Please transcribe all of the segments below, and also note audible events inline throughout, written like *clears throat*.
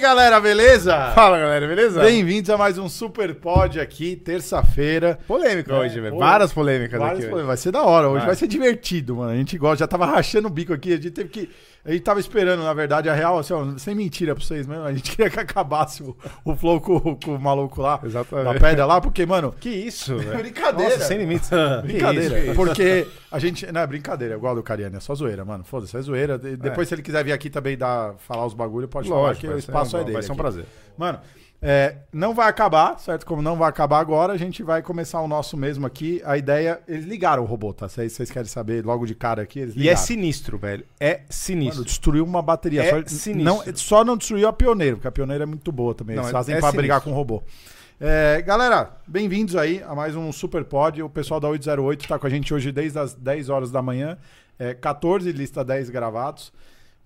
galera, beleza? Fala galera, beleza? Bem-vindos a mais um Super Pod aqui, terça-feira. Polêmica É, hoje, velho. Várias polêmicas Várias aqui. hoje. Vai ser da hora, hoje Vai. vai ser divertido, mano. A gente gosta, já tava rachando o bico aqui, a gente teve que. A gente tava esperando, na verdade, a real, assim, ó, sem mentira pra vocês mesmo. A gente *laughs* queria que acabasse o, o flow com, com o maluco lá, Exatamente. da pedra lá, porque, mano, Que isso, velho? *laughs* Brincadeira. Nossa, sem limites. *laughs* Brincadeira. Que isso, Porque a gente. Não, é brincadeira, igual do Cariani, é só zoeira, mano. Foda-se, é zoeira. De- Depois, se ele quiser vir aqui também dar, falar os bagulho, pode falar Lógico, que vai o espaço um- é dele. vai ser um aqui. prazer. Mano, é, não vai acabar, certo? Como não vai acabar agora, a gente vai começar o nosso mesmo aqui. A ideia. Eles ligaram o robô, tá? Se vocês querem saber logo de cara aqui, eles E é ligaram. sinistro, velho. É sinistro. Mano, destruiu uma bateria. É só, sinistro. não, só não destruiu a pioneiro, porque a pioneira é muito boa também. Não, Eles é- fazem é pra sinistro. brigar com o robô. É, galera, bem-vindos aí a mais um Super Pod. O pessoal da 808 tá com a gente hoje desde as 10 horas da manhã. É, 14 lista 10 gravados.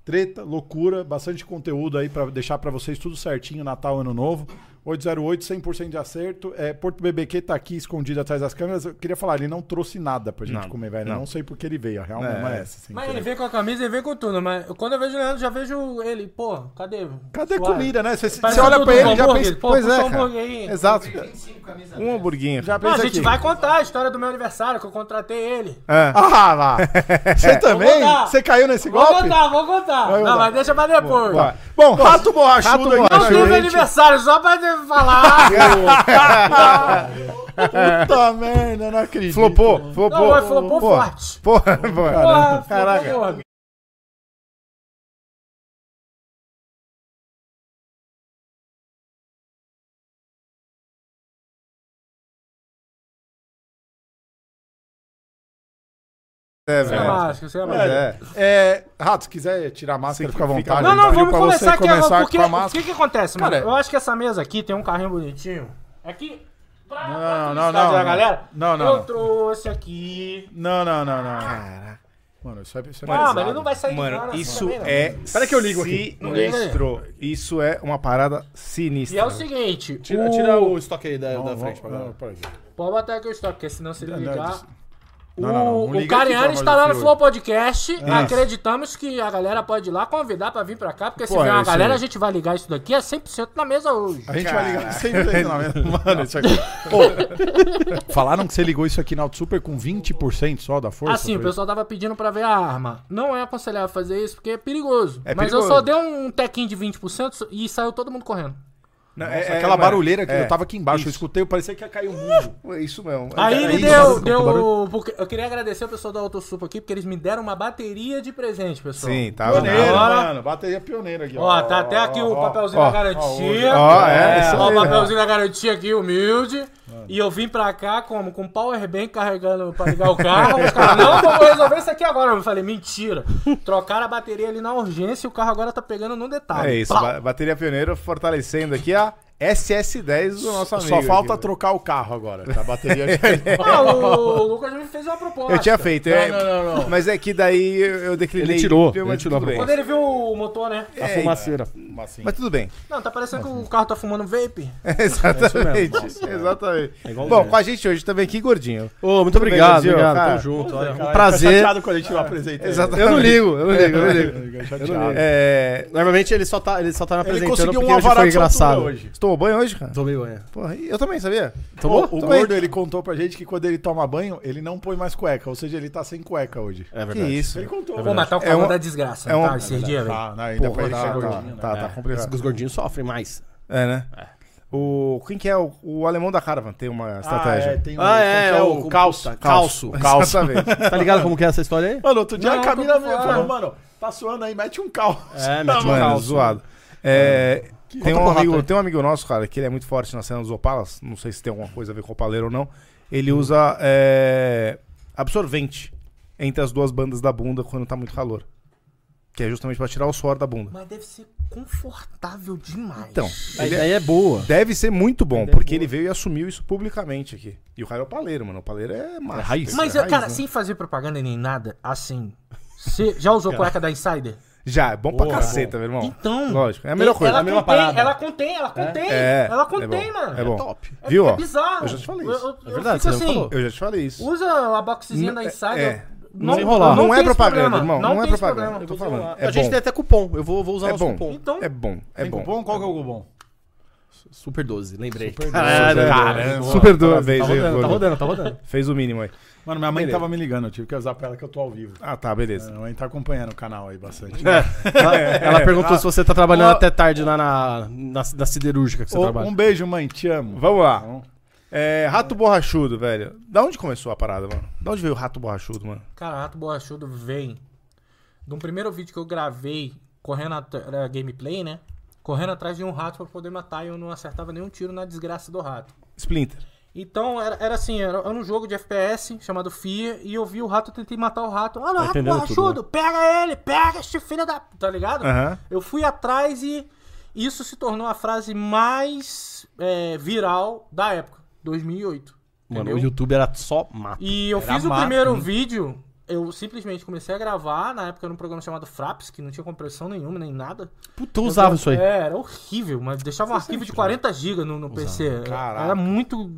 Treta, loucura, bastante conteúdo aí pra deixar pra vocês tudo certinho, Natal, Ano Novo. 808, 100% de acerto. É, Porto BBQ tá aqui escondido atrás das câmeras. Eu queria falar, ele não trouxe nada pra gente Nada, comer, velho. não. Não sei por que ele veio. A real É. mesmo é essa. assim, Mas ele vem com a camisa e vem com tudo, mas quando eu vejo o Leandro, já vejo ele, pô, cadê? Cadê Suave. comida, né? Você olha pra ele e já pensa. Pô, Pois é, um hambúrguer aí. Exato. Um hamburguinho. Já Não, a pensa gente aqui. vai contar a história do meu aniversário, que eu contratei ele. É. Ah, lá. *laughs* Você também? Você caiu nesse Vou golpe? contar, vou contar. Não, contar. mas deixa pra depois. Bom, rato borrachudo Rato aqui Não gente. aniversário, só pra falar. Puta merda, não acredito. Flopou, flopou. Não, flopou Pô, forte. *laughs* Porra, porra. Porra, Caraca. É, Sem velho. máscara, sem Mas máscara. é. É, Rato, se quiser tirar a máscara, Fica- fica à vontade. Não, não, vamos pra começar você aqui agora, começar porque com a o que que acontece, mano? Cara, eu acho que essa mesa aqui tem um carrinho bonitinho. Aqui, pra, pra Não, felicidade não, da não. galera, Não, não, eu não. trouxe aqui... Não, não, não, não. Caraca. Mano, isso é, isso é Ah, mas ele não vai sair de Mano, cara isso também, não. é Espera que eu ligo aqui. sinistro. Isso é uma parada sinistra. E é o seguinte, Tira, o... tira o estoque aí da, Vamos, da frente pra vamos, galera. vamos, peraí. Pode botar aqui o estoque, porque senão se ele Não, ligar... não, O, não, não, não o Cariani no. Flow Podcast. Acreditamos que a galera pode ir lá convidar pra vir pra cá, porque se Pô, vier é uma galera, aí. a gente vai ligar isso daqui a 100% na mesa hoje. A gente vai ligar sempre na mesma. *laughs* Mano, isso aqui. Ô, falaram que você ligou isso aqui na Auto Super com 20% só da força? Assim, o pessoal tava pedindo pra ver a arma. Não é aconselhável fazer isso, porque é perigoso. É Mas perigoso. eu só dei um tequinho de 20% e saiu todo mundo correndo. Não, Nossa, é- é- aquela mano, barulheira que é. eu tava aqui embaixo, eu Isso. escutei, parecia que ia cair o mundo. É Isso mesmo. Aí é ele deu. barulho, deu porque eu queria agradecer o pessoal da Autosupo aqui, porque eles me deram uma bateria de presente, pessoal. Sim, tá. Pioneiro, Agora- mano. Bateria pioneira aqui. Ó, tá até aqui o papelzinho ó, da garantia. ó, é, isso Ó, o papelzinho da garantia aqui, humilde. E eu vim pra cá como? Com powerbank carregando pra ligar o carro. Os caras, não, vamos resolver isso aqui agora. Eu falei, mentira. Trocaram a bateria ali na urgência e o carro agora tá pegando no detalhe. É isso, bateria pioneiro fortalecendo aqui a SS10 do nosso amigo. Só falta aqui, trocar o carro agora. Tá? A bateria. *laughs* Ah, o Lucas me fez uma proposta. Eu tinha feito, é, Não, não, não, não. mas é que daí eu declinei. Ele tirou, Mas ele tirou bem. Quando ele viu o motor, né? A fumaceira. assim. Mas tudo bem. Não, tá parecendo que o carro tá fumando vape. Exatamente. *laughs* Nossa, exatamente. É. Bom, com a gente hoje também aqui, gordinho. Ô, muito obrigado, Gordinho, obrigado. cara. Tamo junto. Olha, um Cara, prazer. Fica chateado quando a gente apresenta. ele. Exatamente. Eu não ligo, eu não ligo, eu não ligo. Fica *laughs* chateado. Eu não ligo. É, Normalmente ele só tá, ele só tá me Ele apresentando conseguiu porque um hoje foi engraçado. hoje. Tomou banho hoje, cara? Tomei banho. Porra, eu também, sabia? Tomou? O, o Tomei. gordo, ele contou pra gente que quando ele toma banho, ele não põe mais cueca. Ou seja, ele tá sem cueca hoje. É Que verdade. isso? Ele contou. Pô, mas tá o É calor um- da desgraça. é um- tá, esses dias, velho. Não, ainda Porra, pra ele tá, tá, né? tá, tá complicado. Os gordinhos sofrem mais. É, né? O, quem que é o, o alemão da Caravan? Tem uma estratégia. Ah, é, tem um, Ah, é, que o- o calço. Calço. *laughs* Calço. Tá ligado como que é essa história aí? Mano, outro dia Não, a Camila falou, mano, tá suando aí, mete um calço. É, mete um Mano, calço. zoado. É, tem, um amigo, tem um amigo nosso, cara, que ele é muito forte na cena dos Opalas. Não sei se tem alguma coisa a ver com o Opaleiro ou não. Ele usa é, absorvente entre as duas bandas da bunda quando tá muito calor. Que é justamente pra tirar o suor da bunda. Mas deve ser confortável demais. Então, A ele ideia é boa. deve ser muito bom, é porque boa. ele veio e assumiu isso publicamente aqui. E o cara é o paleiro, mano. O paleiro é macho. raiz. tem que Mas, eu, raiz, cara, né? sem fazer propaganda nem nada, assim. Você já usou *laughs* cueca da Insider? Já, é bom pra Porra, caceta, meu irmão. Então. Lógico, é a melhor Ela coisa. a mesma contém, parada. ela contém, ela contém. É, ela é contém, bom, mano. É bom. top. É, Viu, é ó? bizarro. Eu já te falei Eu- isso. eu- É eu verdade, fico você já assim, falou. Eu já te falei isso. Usa a boxzinha da Insider. é. não, enrolar. Não, é propaganda, problema, irmão. Não, Não, é propaganda. Eu tô falando. É a gente tem até cupom. Eu vou, vou usar É nosso bom. cupom. Então, É bom, é Tem bom. cupom? Qual que é o cupom? Super 12, lembrei. Super *laughs* Caralho, 12. caramba. Super Tá vez, hein, rodando, tá rodando, tá rodando. Fez o mínimo aí. Mano, minha mãe Beleza. tava me ligando, eu tive que avisar pra ela que eu tô ao vivo. Ah, tá, beleza. Minha mãe tá acompanhando o canal aí bastante. Ela, *laughs* ela perguntou Ah. se você tá trabalhando Ó. até tarde lá na, na, na siderúrgica que você Ô, trabalha. um beijo, mãe, te amo. Vamos lá. Bom? É, rato borrachudo, velho. Da onde começou a parada, mano? Da onde veio o rato borrachudo, mano? Cara, Rato Borrachudo vem de um primeiro vídeo que eu gravei correndo atrás, gameplay, né? Correndo atrás de um rato pra poder matar e eu não acertava nenhum tiro na desgraça do rato. Splinter. Então era, era assim, era, era um jogo de FPS chamado Fear e eu vi o rato, eu tentei matar o rato. Olha, o rato borrachudo, tudo, pega ele, pega este filho da. Tá ligado? Aham. Eu fui atrás e isso se tornou a frase mais é, viral da época, 2008. Mano, entendeu? o YouTube era só mato. E eu Era fiz o mato, primeiro hein? vídeo, eu simplesmente comecei a gravar, na época era um programa chamado Fraps, que não tinha compressão nenhuma, nem nada. Puta, eu usava Eu- isso aí. É, era horrível, mas deixava um arquivo de 40 GB no, no PC. Caraca. Era muito.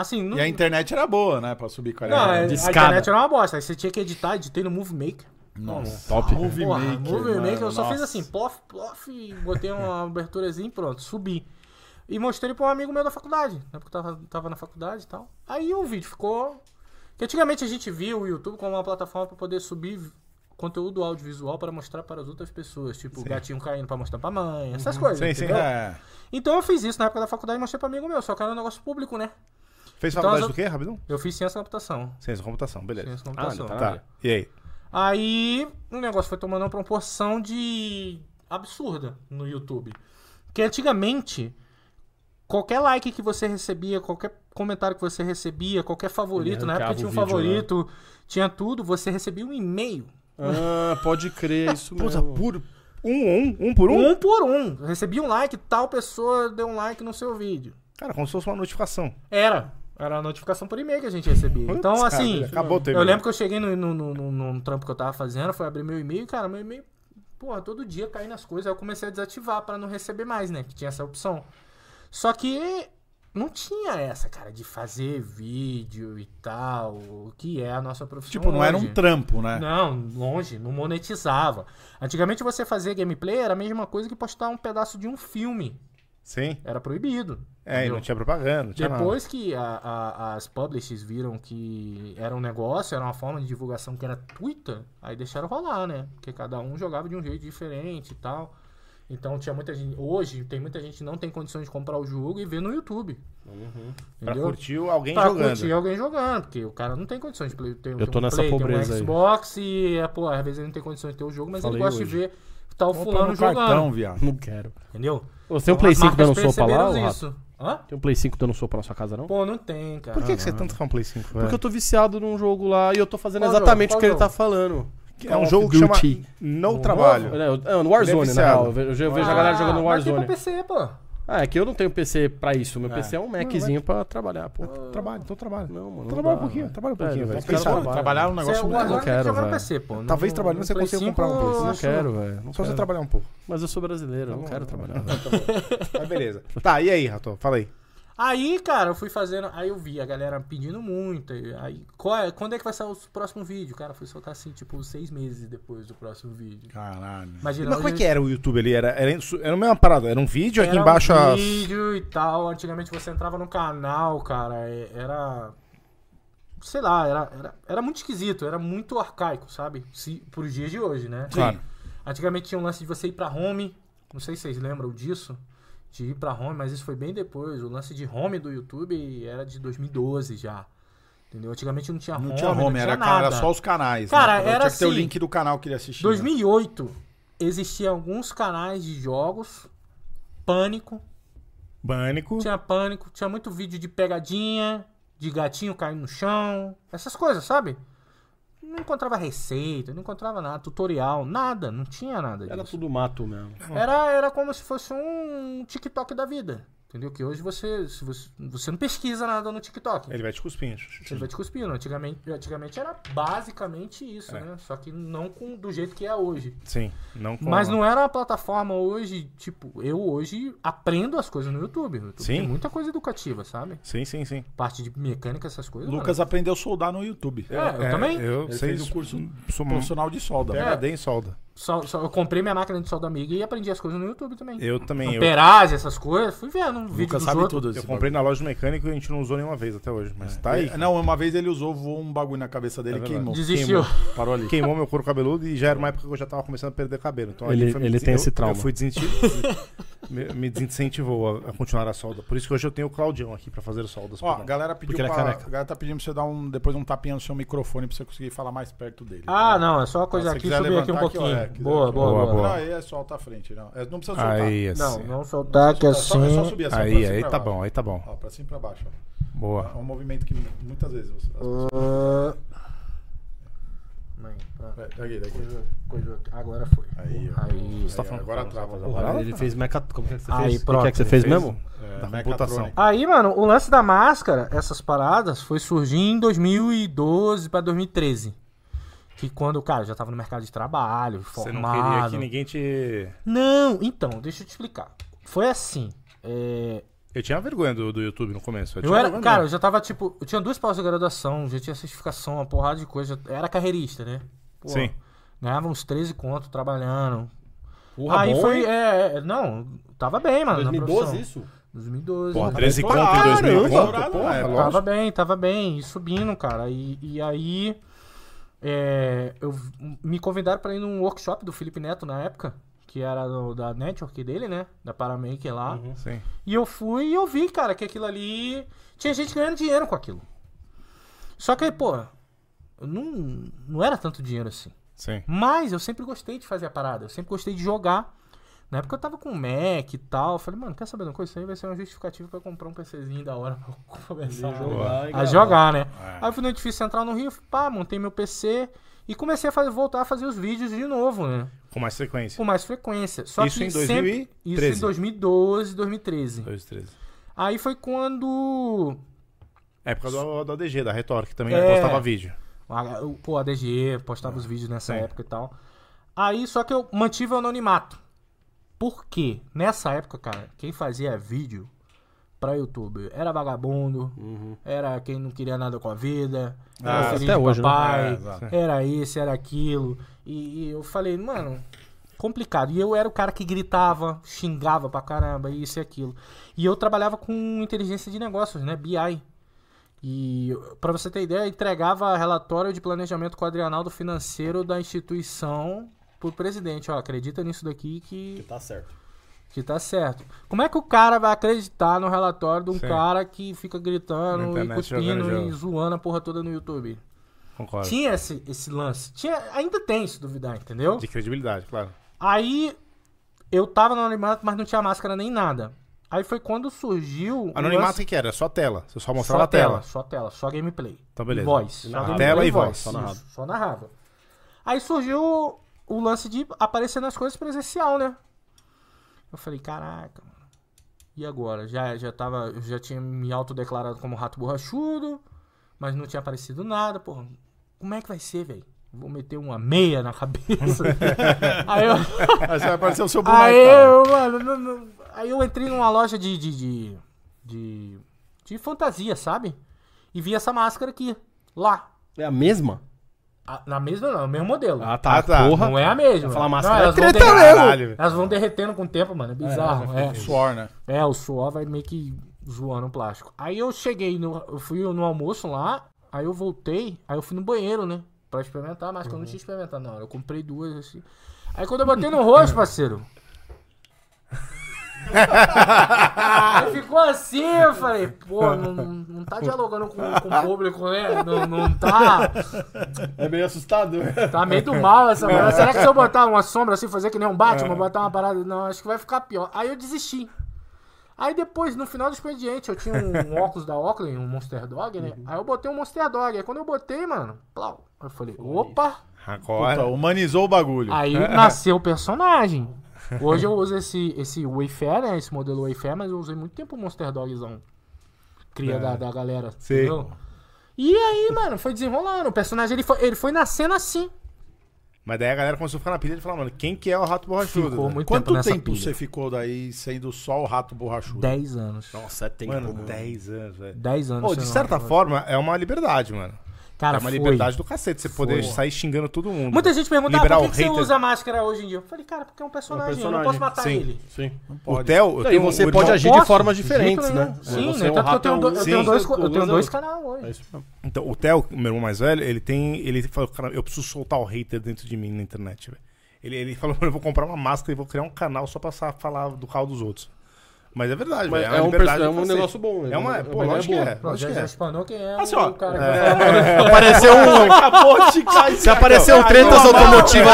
Assim, não. E a internet era boa, né? Pra subir 40. Não, a Discada. internet era uma bosta. Aí você tinha que editar, editei no Movie Maker. Nossa. Top. Movie Porra, Maker. Movie mano, Maker, eu só fiz assim, plof, plof, botei uma *laughs* aberturazinha e pronto, subi. E mostrei pra um amigo meu da faculdade, né? Porque eu tava, tava na faculdade e tal. Aí o vídeo ficou. Que antigamente a gente via o YouTube como uma plataforma pra poder subir conteúdo audiovisual para mostrar para as outras pessoas. Tipo, gatinho caindo pra mostrar pra mãe, essas coisas. Sim, sim. entendeu? É. Então eu fiz isso na época da faculdade e mostrei pra amigo meu, só que era um negócio público, né? Fez Então, faculdade as- do quê, rapidão? Eu fiz ciência da computação. Ciência da computação, beleza. Ciência da Ah, computação. ainda tá. Tá. E aí? Aí o negócio foi tomando uma proporção de absurda no YouTube. Que antigamente, qualquer like que você recebia, qualquer comentário que você recebia, qualquer favorito, na época tinha um vídeo, favorito, tinha tudo, você recebia um e-mail. Ah, pode crer, isso Puta, mesmo. por um, um, um por um? Um por um. Recebia um like, tal pessoa deu um like no seu vídeo. Cara, como se fosse uma notificação. Era. Era a notificação por e-mail que a gente recebia. Então, Putz, assim. cara, acabou o Eu lembro que eu cheguei no, no, no, num trampo que eu tava fazendo, foi abrir meu e-mail, cara, meu e-mail, porra, todo dia caindo as coisas. Aí eu comecei a desativar pra não receber mais, né? Que tinha essa opção. Só que não tinha essa, cara, de fazer vídeo e tal, que é a nossa profissão. Tipo, não era um trampo, né? Não, longe, não monetizava. Antigamente você fazer gameplay era a mesma coisa que postar um pedaço de um filme. Sim. Era proibido. É, e entendeu? não tinha propaganda, não tinha nada. Depois que a- a- as publishers viram que era um negócio, era uma forma de divulgação que era tuita, aí deixaram rolar, né? Porque cada um jogava de um jeito diferente e tal. Então tinha muita gente. Hoje tem muita gente que não tem condições de comprar o jogo e ver no YouTube. Pra Entendeu? curtir alguém Pra jogando. curtir alguém jogando, porque o cara não tem condições de play, ter, Eu tô um nessa play, pobreza um aí. Xbox e, é, pô, às vezes ele não tem condições de ter o jogo, mas Falei ele gosta hoje. de ver tal Compra fulano no jogando. cartão, viado. Não quero. Entendeu? Você tem um Play as 5 marcas dando sopa lá, isso. Hã? Tem um Play 5 dando sopa na sua casa, não? Pô, não tem, cara. Por que, que você tanto quer um Play 5, velho? Porque eu tô viciado num jogo lá e eu tô fazendo Qual exatamente jogo? o que ele Qual tá falando. É um jogo que chama. No Trabalho. É, é, no Warzone, na viciado. real. Eu vejo, a galera jogando no Mas tem Warzone. pra PC, pô. Ah, é que eu não tenho PC pra isso. Meu PC é um Maczinho pra trabalhar, pô. Trabalho, então trabalho. Não, mano. não Trabalha um pouquinho, velho. trabalha um pouquinho, velho. Trabalhar é um negócio Você, não que quero, velho. PC, pô. Talvez trabalhando você consiga 5, comprar um eu Não quero, velho. Só você trabalhar um pouco. Mas eu sou brasileiro, eu não quero trabalhar. *laughs* Mas beleza. Tá, e aí, Rato? Fala aí. Aí, cara, eu fui fazendo. Aí eu vi a galera pedindo muito. Aí, é- quando é que vai sair o próximo vídeo? Cara, foi soltar assim, tipo, seis meses depois do próximo vídeo. Caralho. Imagina. Mas como é que era o YouTube ali? Era, era, era a mesma parada? Era um vídeo aqui era embaixo um as... vídeo e tal. Antigamente você entrava no canal, cara. Era. Sei lá, era, era, era muito esquisito, era muito arcaico, sabe? Se, pros dias de hoje, né? Claro. Antigamente tinha um lance de você ir pra home. Não sei se vocês lembram disso. De ir pra home, mas isso foi bem depois. O lance de home do YouTube era de 2012 já. Entendeu? Antigamente não tinha home. Não tinha home, era, tinha era nada. só os canais. Cara, né? era Tinha que ter o assim, link do canal que ele assistia. 2008 existiam alguns canais de jogos. Pânico. Pânico. Tinha pânico. Tinha muito vídeo de pegadinha. De gatinho caindo no chão. Essas coisas, sabe? Não encontrava receita, não encontrava nada, tutorial, nada, não tinha nada Era disso. tudo mato mesmo. Era, era como se fosse um TikTok da vida. Entendeu? Que hoje você, se você, você não pesquisa nada no TikTok. Ele vai te cuspindo. Ele vai te cuspindo. Antigamente, antigamente era basicamente isso, É. né? Só que não com, do jeito que é hoje. Sim, não com Mas não era uma plataforma hoje, tipo, eu hoje aprendo as coisas no YouTube. No YouTube Sim. Tem muita coisa educativa, sabe? Sim, sim, sim. Parte de mecânica, essas coisas. Lucas aprendeu a soldar no YouTube. É, eu também. Eu Ele sei fez o curso sou um Profissional de solda. PhD em solda. Só, só- eu comprei minha máquina de solda amiga e aprendi as coisas no YouTube também. Eu também. Eu, Amperagem, essas coisas, fui vendo um vídeo dos sabe outros. tudo. eu esse comprei na loja do mecânico e a gente não usou nenhuma vez até hoje. Mas tá aí. bagulho. Não, uma vez ele usou, voou um bagulho na cabeça dele É e verdade. queimou. Desistiu. Parou ali. Queimou meu couro cabeludo e já era uma época que eu já tava começando a perder cabelo. Então Ele- foi ele tem eu- esse trauma. Eu fui desincentivado. *laughs* me, me desincentivou a, a continuar a solda. Por isso que hoje eu tenho o Claudião aqui pra fazer soldas. Ó, a galera pediu é pra, a galera tá pedindo pra você dar um, depois um tapinha no seu microfone pra você conseguir falar mais perto dele. Ah, não, é só uma coisa aqui, subir aqui um levantar aqui, ó, pouquinho. Quiser boa, aqui. boa, Boa, boa, boa. Não, aí é só alta a frente, não. É, não precisa soltar. Aí, assim. Não, não soltar que É só, é só assim. subir assim, Aí, cima aí tá baixo. bom, aí tá bom. Ó, pra cima e pra baixo, ó. Boa. É um movimento que muitas vezes... Pessoas... Ah. Mãe, pronto. Daqui, daqui. Coisa- coisa- Agora foi. Aí, ó. Aí. Você tá falando agora que trava. você Agora ele fez meca... Como que é que você Aí, fez? O que pronto, é que você fez Fez, mesmo? é, Da computação. Aí, mano, o lance da máscara, essas paradas, foi surgir em 2012 pra 2013. Que quando, cara, eu já tava no mercado de trabalho, Você não formado. queria que ninguém te. Não, então, deixa eu te explicar. Foi assim. é, Eu tinha vergonha do, do YouTube no começo. Eu tinha era, vergonha cara, eu já tava tipo. Eu tinha duas pós-graduação, já tinha certificação, uma porrada de coisa. Eu era carreirista, né? Pô, Sim. Ganhava uns 13 conto trabalhando. Porra, aí bom, foi. É, é, não, tava bem, mano. na 2012 profissão. isso? 2012. Porra, né? 13 conto Caramba, em 2000 estourado, conto, porra, né? lógico. Tava bem, tava bem, e subindo, cara. E, e aí. É, eu me convidaram pra ir num workshop do Felipe Neto na época, que era do- da network dele, né? Da Paramaker lá. Uhum. Sim. E eu fui e eu vi, cara, que aquilo ali. Tinha gente ganhando dinheiro com aquilo. Só que, pô, não, não era tanto dinheiro assim. Sim. Mas eu sempre gostei de fazer a parada. Eu sempre gostei de jogar. Na época eu tava com Mac e tal. Falei, mano, quer saber de uma coisa? Isso aí vai ser uma justificativa pra comprar um PCzinho da hora *laughs* pra eu começar a Jogar a jogar, né? É. Aí eu fui no Edifício Central no Rio, pá, montei meu PC e comecei a fazer, voltar a fazer os vídeos de novo, né? Com mais frequência. Com mais frequência. Só Isso que em sempre- 2013. Isso em 2012, 2013. 2, 13. Aí foi quando. Época do, do ADG, da Retorque, também É. postava vídeo. Pô, ADG, postava os vídeos nessa sim. época e tal. Aí só que eu mantive o anonimato. Por quê? Nessa época, cara, quem fazia vídeo pra YouTube era vagabundo, Uhum. era quem não queria nada com a vida, Ah, era até hoje, né? papai, É, exato. era esse, era aquilo. E, e eu falei, mano, complicado. E eu era o cara que gritava, xingava pra caramba, isso e aquilo. E eu trabalhava com inteligência de negócios, né? BI. E, pra você ter ideia, eu entregava relatório de planejamento quadrienal do financeiro da instituição pro presidente. Ó, acredita nisso daqui que, Tá certo. que tá certo. Como é que o cara vai acreditar no relatório de um Sim. cara que fica gritando e internet cuspindo e zoando a porra toda no YouTube? Concordo. Tinha esse, esse lance. Tinha, ainda tem, se duvidar, entendeu? De credibilidade, claro. Aí eu tava no anonimato, mas não tinha máscara nem nada. Aí foi quando surgiu. Anonimato, o lance- que que era? Só tela. Você só só mostrava a tela. Só tela, só gameplay. Então, beleza. E voz. E Só narrava. Tela e voz, Só só narrava. Só narrava. Aí surgiu o lance de aparecer nas coisas presencial, né? Eu falei, caraca, mano. E agora? Já, já tava. Eu já tinha me autodeclarado como rato borrachudo, mas não tinha aparecido nada, porra. Como é que vai ser, velho? Vou meter uma meia na cabeça. *laughs* Aí eu. Aí você vai aparecer o seu boneco. Aí eu, mano, não- não- aí eu entrei numa loja de, de, de, de, de fantasia, sabe? E vi essa máscara aqui, lá. É a mesma? A- Na mesma não, é o mesmo modelo. Ah, tá. Ah, tá. Porra. Não é a mesma. Falar Não, máscara. elas, é vão treta derre- mesmo. Caralho, velho. elas vão derretendo com o tempo, mano. É bizarro. É, Suor, né? é, o suor vai meio que zoando o plástico. Aí eu cheguei, no, eu fui no almoço lá, aí eu voltei, aí eu fui no banheiro, né? Pra experimentar, mas que eu não tinha experimentado na hora. Eu comprei duas assim. Aí quando eu botei no *laughs* rosto, parceiro. Aí ficou assim, eu falei, pô, não, não, tá dialogando com, com o público, né? Não, não tá. É meio assustador. Tá meio do mal essa parada. Será que se eu botar uma sombra assim, fazer que nem um Batman, botar uma parada. Não, acho que vai ficar pior. Aí eu desisti. Aí depois, no final do expediente, eu tinha um *laughs* óculos da Oakley, um Monster Dog, né? Aí eu botei um Monster Dog. Aí quando eu botei, mano, plau, eu falei, opa! Agora. Puta, humanizou o bagulho. Aí *laughs* nasceu o personagem. Hoje eu uso esse, esse Wayfair, né? Esse modelo Wayfair, mas eu usei muito tempo o Monster Dogzão. Cria É. da, da galera. Sim. Entendeu? E aí, mano, foi desenrolando. O personagem ele foi, ele foi nascendo assim. Mas daí a galera começou a ficar na pilha e falar, mano, quem que é o rato borrachudo? Ficou né? muito Quanto tempo tempo você ficou daí sendo só o rato borrachudo? 10 anos. Nossa, é tempo, Mano, mano. 10 anos, velho. 10 anos. Pô, de certa forma, é uma liberdade, mano. Cara, é uma foi. liberdade do cacete, você poder Foi. sair xingando todo mundo. Muita gente pergunta, ah, por que, que você hater. usa máscara hoje em dia? Eu falei, cara, porque é um É um personagem, eu não personagem. posso matar Sim. ele. Sim. O Theo, E um você pode agir de Posso? formas De diferentes, jeito né? nenhum. Sim, Você né? é Tanto que eu tenho, do- eu tenho dois, eu tenho dois canais hoje. É isso mesmo. Então, o Theo, meu irmão mais velho, ele tem. Ele falou, cara, eu preciso soltar o hater dentro de mim na internet, velho. Ele, ele falou, eu vou comprar uma máscara e vou criar um canal só pra falar do carro dos outros. Mas é verdade, Mas velho. é, uma um, é um negócio bom. né? É uma. Uma Pô, lógico que boa. é. Lógico já, que já é. espanou quem é Assim, ó, o cara que *laughs* é. *laughs* falar. Apareceu um. Acabou de cair. Se apareceu tretas automotivas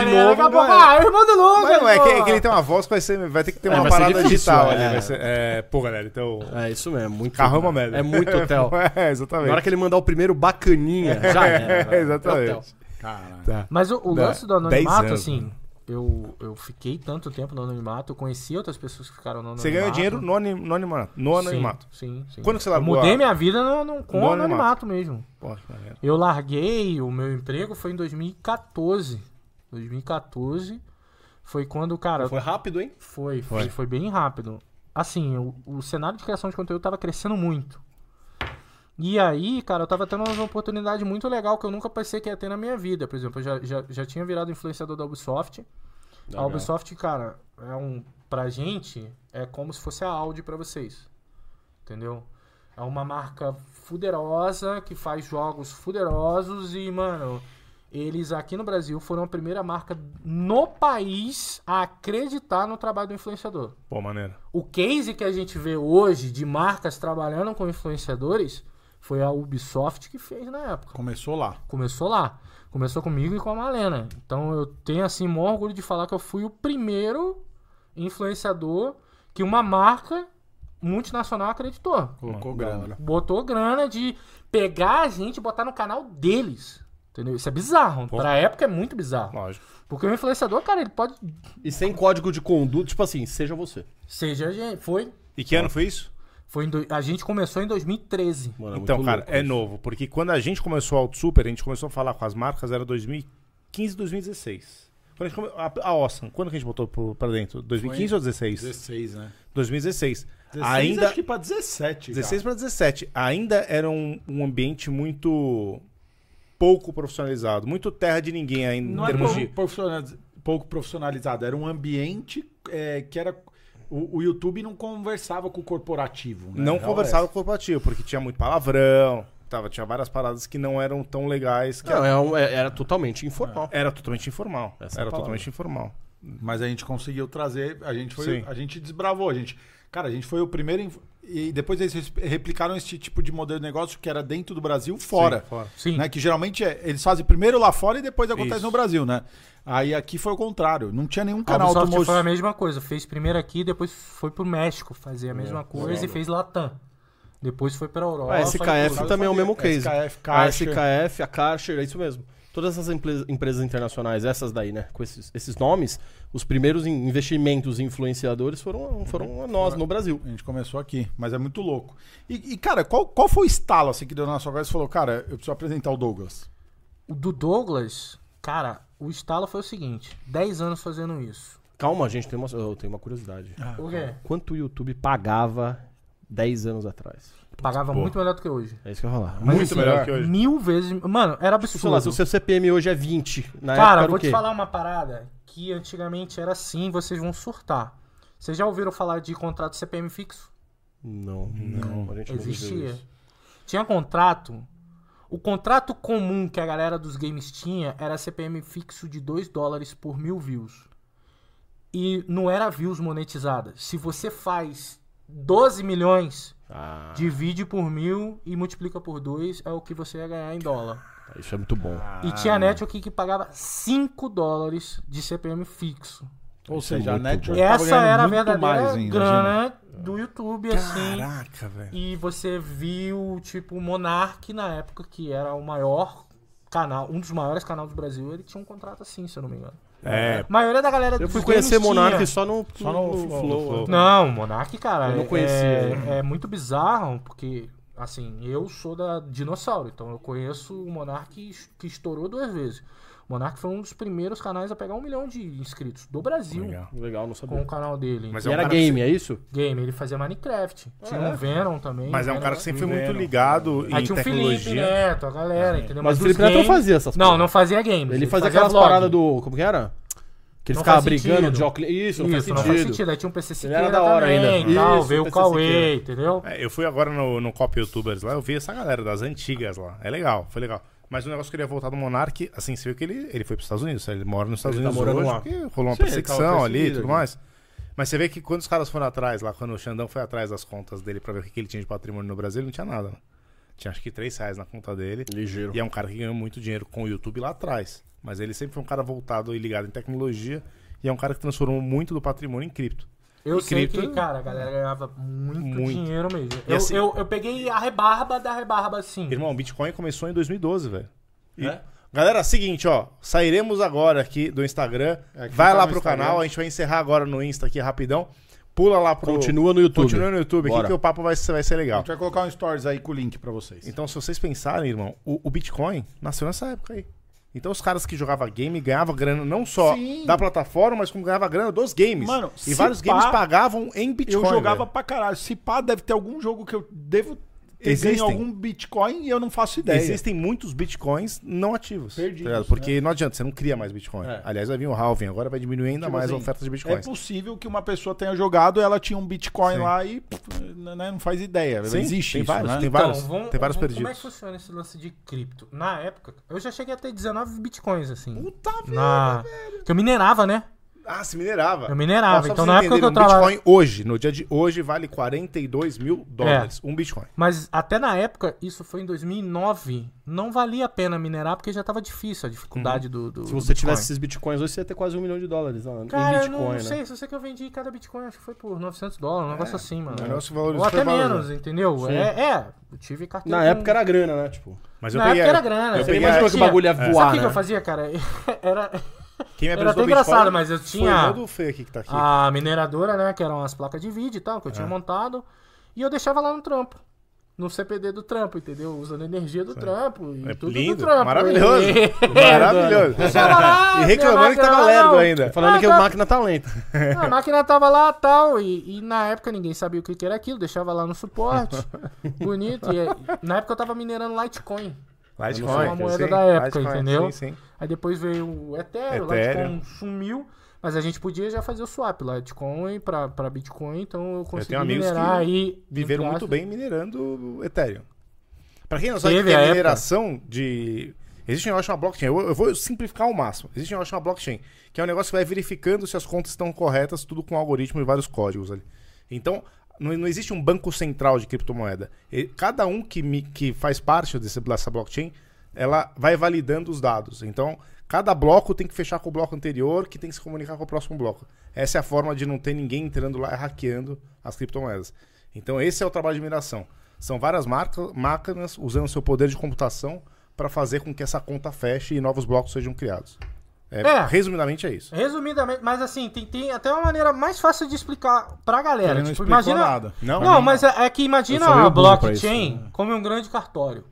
de novo. mano. Ah, irmão do Lucas. Mas não, é que, é que ele tem uma voz que vai, ser, vai ter que ter É, uma parada difícil, digital é. ali. Vai ser, é, pô, galera, então. É isso mesmo. Muito. Carro é uma merda. É muito *laughs* Theo. É, exatamente. Na hora que ele mandar o primeiro bacaninha, já era. Exatamente. É. Caralho. Tá. Mas o, lance do 10 anonimato, assim, mano. Eu, eu fiquei tanto tempo no anonimato, eu conheci outras pessoas que ficaram no anonimato. Você ganhou dinheiro no, anim- no anonimato. No Sim, anonimato. Sim, sim. Quando você eu largou mudei a- minha vida no, no- com No o anonimato. anonimato mesmo. Maneiro. Eu larguei o meu emprego foi em 2014. 2014 foi quando, cara, Foi rápido, hein? Foi, foi, Foi. foi bem rápido. Assim, o, o cenário de criação de conteúdo tava crescendo muito. E aí, cara, eu tava tendo uma oportunidade muito legal que eu nunca pensei que ia ter na minha vida. Por exemplo, eu já, já, já tinha virado influenciador da Ubisoft. A Legal. Ubisoft, cara, é um. Pra gente, é como se fosse a Audi pra vocês. Entendeu? É uma marca fuderosa que faz jogos fuderosos e, mano, eles aqui no Brasil foram a primeira marca no país a acreditar no trabalho do influenciador. Pô, maneiro. O case que a gente vê hoje de marcas trabalhando com influenciadores foi a Ubisoft que fez na época. Começou lá. Começou lá. Começou comigo e com a Malena. Então eu tenho assim maior orgulho de falar que eu fui o primeiro influenciador que uma marca multinacional acreditou. Colocou grana. Botou grana de pegar a gente e botar no canal deles. Entendeu? Isso é bizarro. Pô. Pra época é muito bizarro. Lógico. Porque o influenciador, cara, ele pode. E sem código de conduta, tipo assim, seja você. Seja a gente. Foi. E que ano foi isso? Foi em do- A gente começou em 2013. Mano, é então, cara, louco é isso. novo. Porque quando a gente começou a Auto Super, a gente começou a falar com as marcas, era 2015, 2016. Quando a, gente come... a, a Awesome, quando que a gente botou pro, pra dentro? 2015 ou 16? 16, né? 2016. 16, Ainda. acho que pra 17 já. 16 para 17. Ainda era um, um ambiente muito pouco profissionalizado. Muito terra de ninguém ainda Não em é termos pouco, de. profissionaliz- pouco profissionalizado, era um ambiente é, que era. O, o YouTube não conversava com o corporativo. né? Não Real conversava é com o corporativo, porque tinha muito palavrão, tava, tinha várias paradas que não eram tão legais. Que Não, é um- é- era totalmente informal. Era totalmente informal. Essa é era totalmente informal. Mas a gente conseguiu trazer. A gente foi. Sim. A gente desbravou. A gente, cara, a gente foi o primeiro. E depois eles replicaram esse tipo de modelo de negócio que era dentro do Brasil, fora. Sim, fora. Sim. Né? Que geralmente é, eles fazem primeiro lá fora e depois acontece Isso. no Brasil, né? Aí aqui foi o contrário. Não tinha nenhum A canal Ubisoft automotivo. foi a mesma coisa. Fez primeiro aqui, depois foi pro México fazer a mesma coisa e fez Latam. Depois foi pra Europa. A e SKF também é o mesmo case. SKF, A Karcher. SKF, a Karcher, é isso mesmo. Todas essas empresas, internacionais, essas daí, né? Com esses, esses nomes, os primeiros in- investimentos em influenciadores foram, foram a nós no Brasil. A gente começou aqui, mas é muito louco. E, e, cara, qual, qual foi o estalo assim, que deu na sua cabeça e falou, cara, eu preciso apresentar o Douglas? O do Douglas, cara, o estalo foi o seguinte: 10 anos fazendo isso. Calma, gente, tem uma, eu tenho uma curiosidade. O quê? Quanto o YouTube pagava 10 anos atrás? Pagava Pô. muito melhor do que hoje. É isso que eu ia falar. Mas, Muito melhor que hoje. Mil vezes. Mano, era Sei lá, absurdo. se o seu CPM hoje é 20, na Cara, época era vou o quê? te falar uma parada que antigamente era assim, vocês vão surtar. Vocês já ouviram falar de contrato CPM fixo? Não, não. A gente não Existia. Tinha contrato. O contrato comum que a galera dos games tinha era CPM fixo de 2 dólares por mil views. E não era views monetizadas. Se você faz 12 milhões, Ah, divide por mil e multiplica por 2, é o que você ia ganhar em dólar. isso é muito bom. E tinha network que pagava 5 dólares de CPM fixo. Ou Isso é seja, a muito Network essa era a verdadeira mais ainda, grana do YouTube, assim. Caraca, velho. E você viu, tipo, o Monark na época, que era o maior canal, um dos maiores canais do Brasil, ele tinha um contrato assim, se eu não me engano. É, A maioria da galera Eu fui conhecer. Monark só no, Só no Flow, no Flow. Não, Monark, cara, Eu não é- conhecia é, é muito bizarro, porque, assim, eu sou da Dinossauro, então eu conheço o Monark que estourou duas vezes. O Monark foi um dos primeiros canais a pegar um milhão de inscritos do Brasil legal. Legal, não com sabia. o canal dele. Mas é um era cara game, é isso? Game, ele fazia Minecraft. Tinha é? um Venom também. Mas é um cara que sempre foi muito ligado Aí em tinha o Felipe tecnologia. Neto, a galera, entendeu? Mas o dos Felipe Neto não fazia essas Não, coisas. não fazia games. Ele fazia aquelas vlog. paradas do. Como que era? Que ele Não ficava faz brigando de óculos. Isso, não faz Isso, não sentido. faz sentido. Aí tinha um PC Ele Siqueira era da hora também, ainda. tal, Isso, veio o o Cauê, entendeu? É, eu fui agora no, no Cop Youtubers lá, eu vi essa galera das antigas lá. É legal, foi legal. Mas o negócio que eu queria voltar do Monark, assim, você viu que ele, ele foi pros Estados Unidos, ele mora nos Estados Ele tá Unidos morando hoje, lá. porque rolou uma Sim, ele tava perseguição ali e tudo aqui. mais. Mas você vê que quando os caras foram atrás lá, quando o Xandão foi atrás das contas dele pra ver o que que ele tinha de patrimônio no Brasil, ele não tinha nada. né? Tinha acho que 3 reais na conta dele. Ligeiro. E é um cara que ganhou muito dinheiro com o YouTube lá atrás. Mas ele sempre foi um cara voltado e ligado em tecnologia. E é um cara que transformou muito do patrimônio em cripto. Eu E sei cripto- que, cara, a galera ganhava muito, Muito. dinheiro mesmo. Eu, assim- eu, eu peguei a rebarba da rebarba, assim. Irmão, o Bitcoin começou em 2012, velho. É? Galera, seguinte, ó. Sairemos agora aqui do Instagram. É, que vai tá lá pro Instagram. canal. A gente vai encerrar agora no Insta aqui rapidão. Pula lá pro. Continua no YouTube. Continua no YouTube aqui que o papo vai ser, vai ser A legal. gente vai colocar um stories aí com o link pra vocês. Então, se vocês pensarem, irmão, o, o Bitcoin nasceu nessa época aí. Então, os caras que jogavam game ganhavam grana não só Sim. da plataforma, mas como ganhava grana dos games. Mano, e vários pá, games pagavam em Bitcoin. eu jogava velho. pra caralho. Se pá, deve ter algum jogo que eu devo Existem. ganho algum Bitcoin e eu não faço ideia. Existem muitos bitcoins não ativos. Perdidos, tá ligado? Porque não adianta, você não cria mais bitcoin. É. Aliás, vai vir o halving, agora vai diminuir ainda Tipo mais a assim, oferta de É bitcoins. possível que uma pessoa tenha jogado, ela tinha um Bitcoin Sim. lá e pff, né, não faz ideia. Sim, Existe tem isso, vários, né? tem vários, Então, vamos- tem vários vamos- perdidos. Como é que funciona esse lance de cripto? Na época, eu já cheguei a ter 19 bitcoins, assim. Puta na... Que eu minerava, né? Ah, se minerava. Eu minerava. Ó, então, na época que eu um trabalhava. Bitcoin hoje, no dia de hoje, vale 42 mil dólares. Um Bitcoin. Mas até na época, isso foi em 2009, não valia a pena minerar porque já tava difícil a dificuldade do, do. Se você Bitcoin. tivesse esses bitcoins hoje, você ia ter quase um milhão de dólares ó, Cara, em eu Bitcoin, não né? sei, só sei que eu vendi cada Bitcoin, acho que foi por 900 dólares, um negócio assim, mano. O negócio valorizou, Ou até valorizado. menos, entendeu? Sim. É, é, eu tive carteira. Na com- época era grana, né? Tipo, Mas eu Na peguei. época era grana. eu Você peguei imaginou a- que o bagulho ia Sabe voar, o que, né? que eu fazia, cara? *laughs* Era, Quem me Era apresentou até engraçado, mas eu Foi o tinha- do Fê aqui que tá aqui. a mineradora, né? Que eram as placas de vídeo e tal, que eu tinha É. montado. E eu deixava lá no trampo. No CPD do trampo, entendeu? Usando energia do trampo e É tudo lindo, do trampo. maravilhoso. E- *laughs* Maravilhoso. Deixava lá, E reclamando que tava lerdo ainda. falando Ah, que tá. a máquina tá lenta. A máquina tava lá tal, e, e na época ninguém sabia o que que era aquilo, deixava lá no suporte, *laughs* bonito. E, na época eu tava minerando Litecoin. Litecoin, Uma moeda sim, da época, Litecoin, entendeu? Sim, sim. Aí depois veio o Ethereum, o Ethereum. Litecoin sumiu, mas a gente podia já fazer o swap, Litecoin pra, pra Bitcoin, então eu consegui tenho amigos minerar que aí. Viveram muito bem minerando Ethereum. Pra quem não sabe Teve que é a época. mineração de. Existe um negócio chamado blockchain. Eu, eu vou simplificar ao máximo. Existe um negócio chamado blockchain, que é um negócio que vai verificando se as contas estão corretas, tudo com algoritmo e vários códigos ali. Então, não, não existe um banco central de criptomoeda. E cada um que, mi- que faz parte desse, dessa blockchain, ela vai validando os dados. Então, cada bloco tem que fechar com o bloco anterior, que tem que se comunicar com o próximo bloco. Essa é a forma de não ter ninguém entrando lá e hackeando as criptomoedas. Então, esse é o trabalho de mineração. São várias marca, máquinas usando seu poder de computação para fazer com que essa conta feche e novos blocos sejam criados. É, É. Resumidamente é isso. Resumidamente, mas assim, tem, tem até uma maneira mais fácil de explicar pra galera. Não Tipo, explicou imagina. nada. Não? Não, mas é, é que imagina a blockchain isso. como um grande cartório.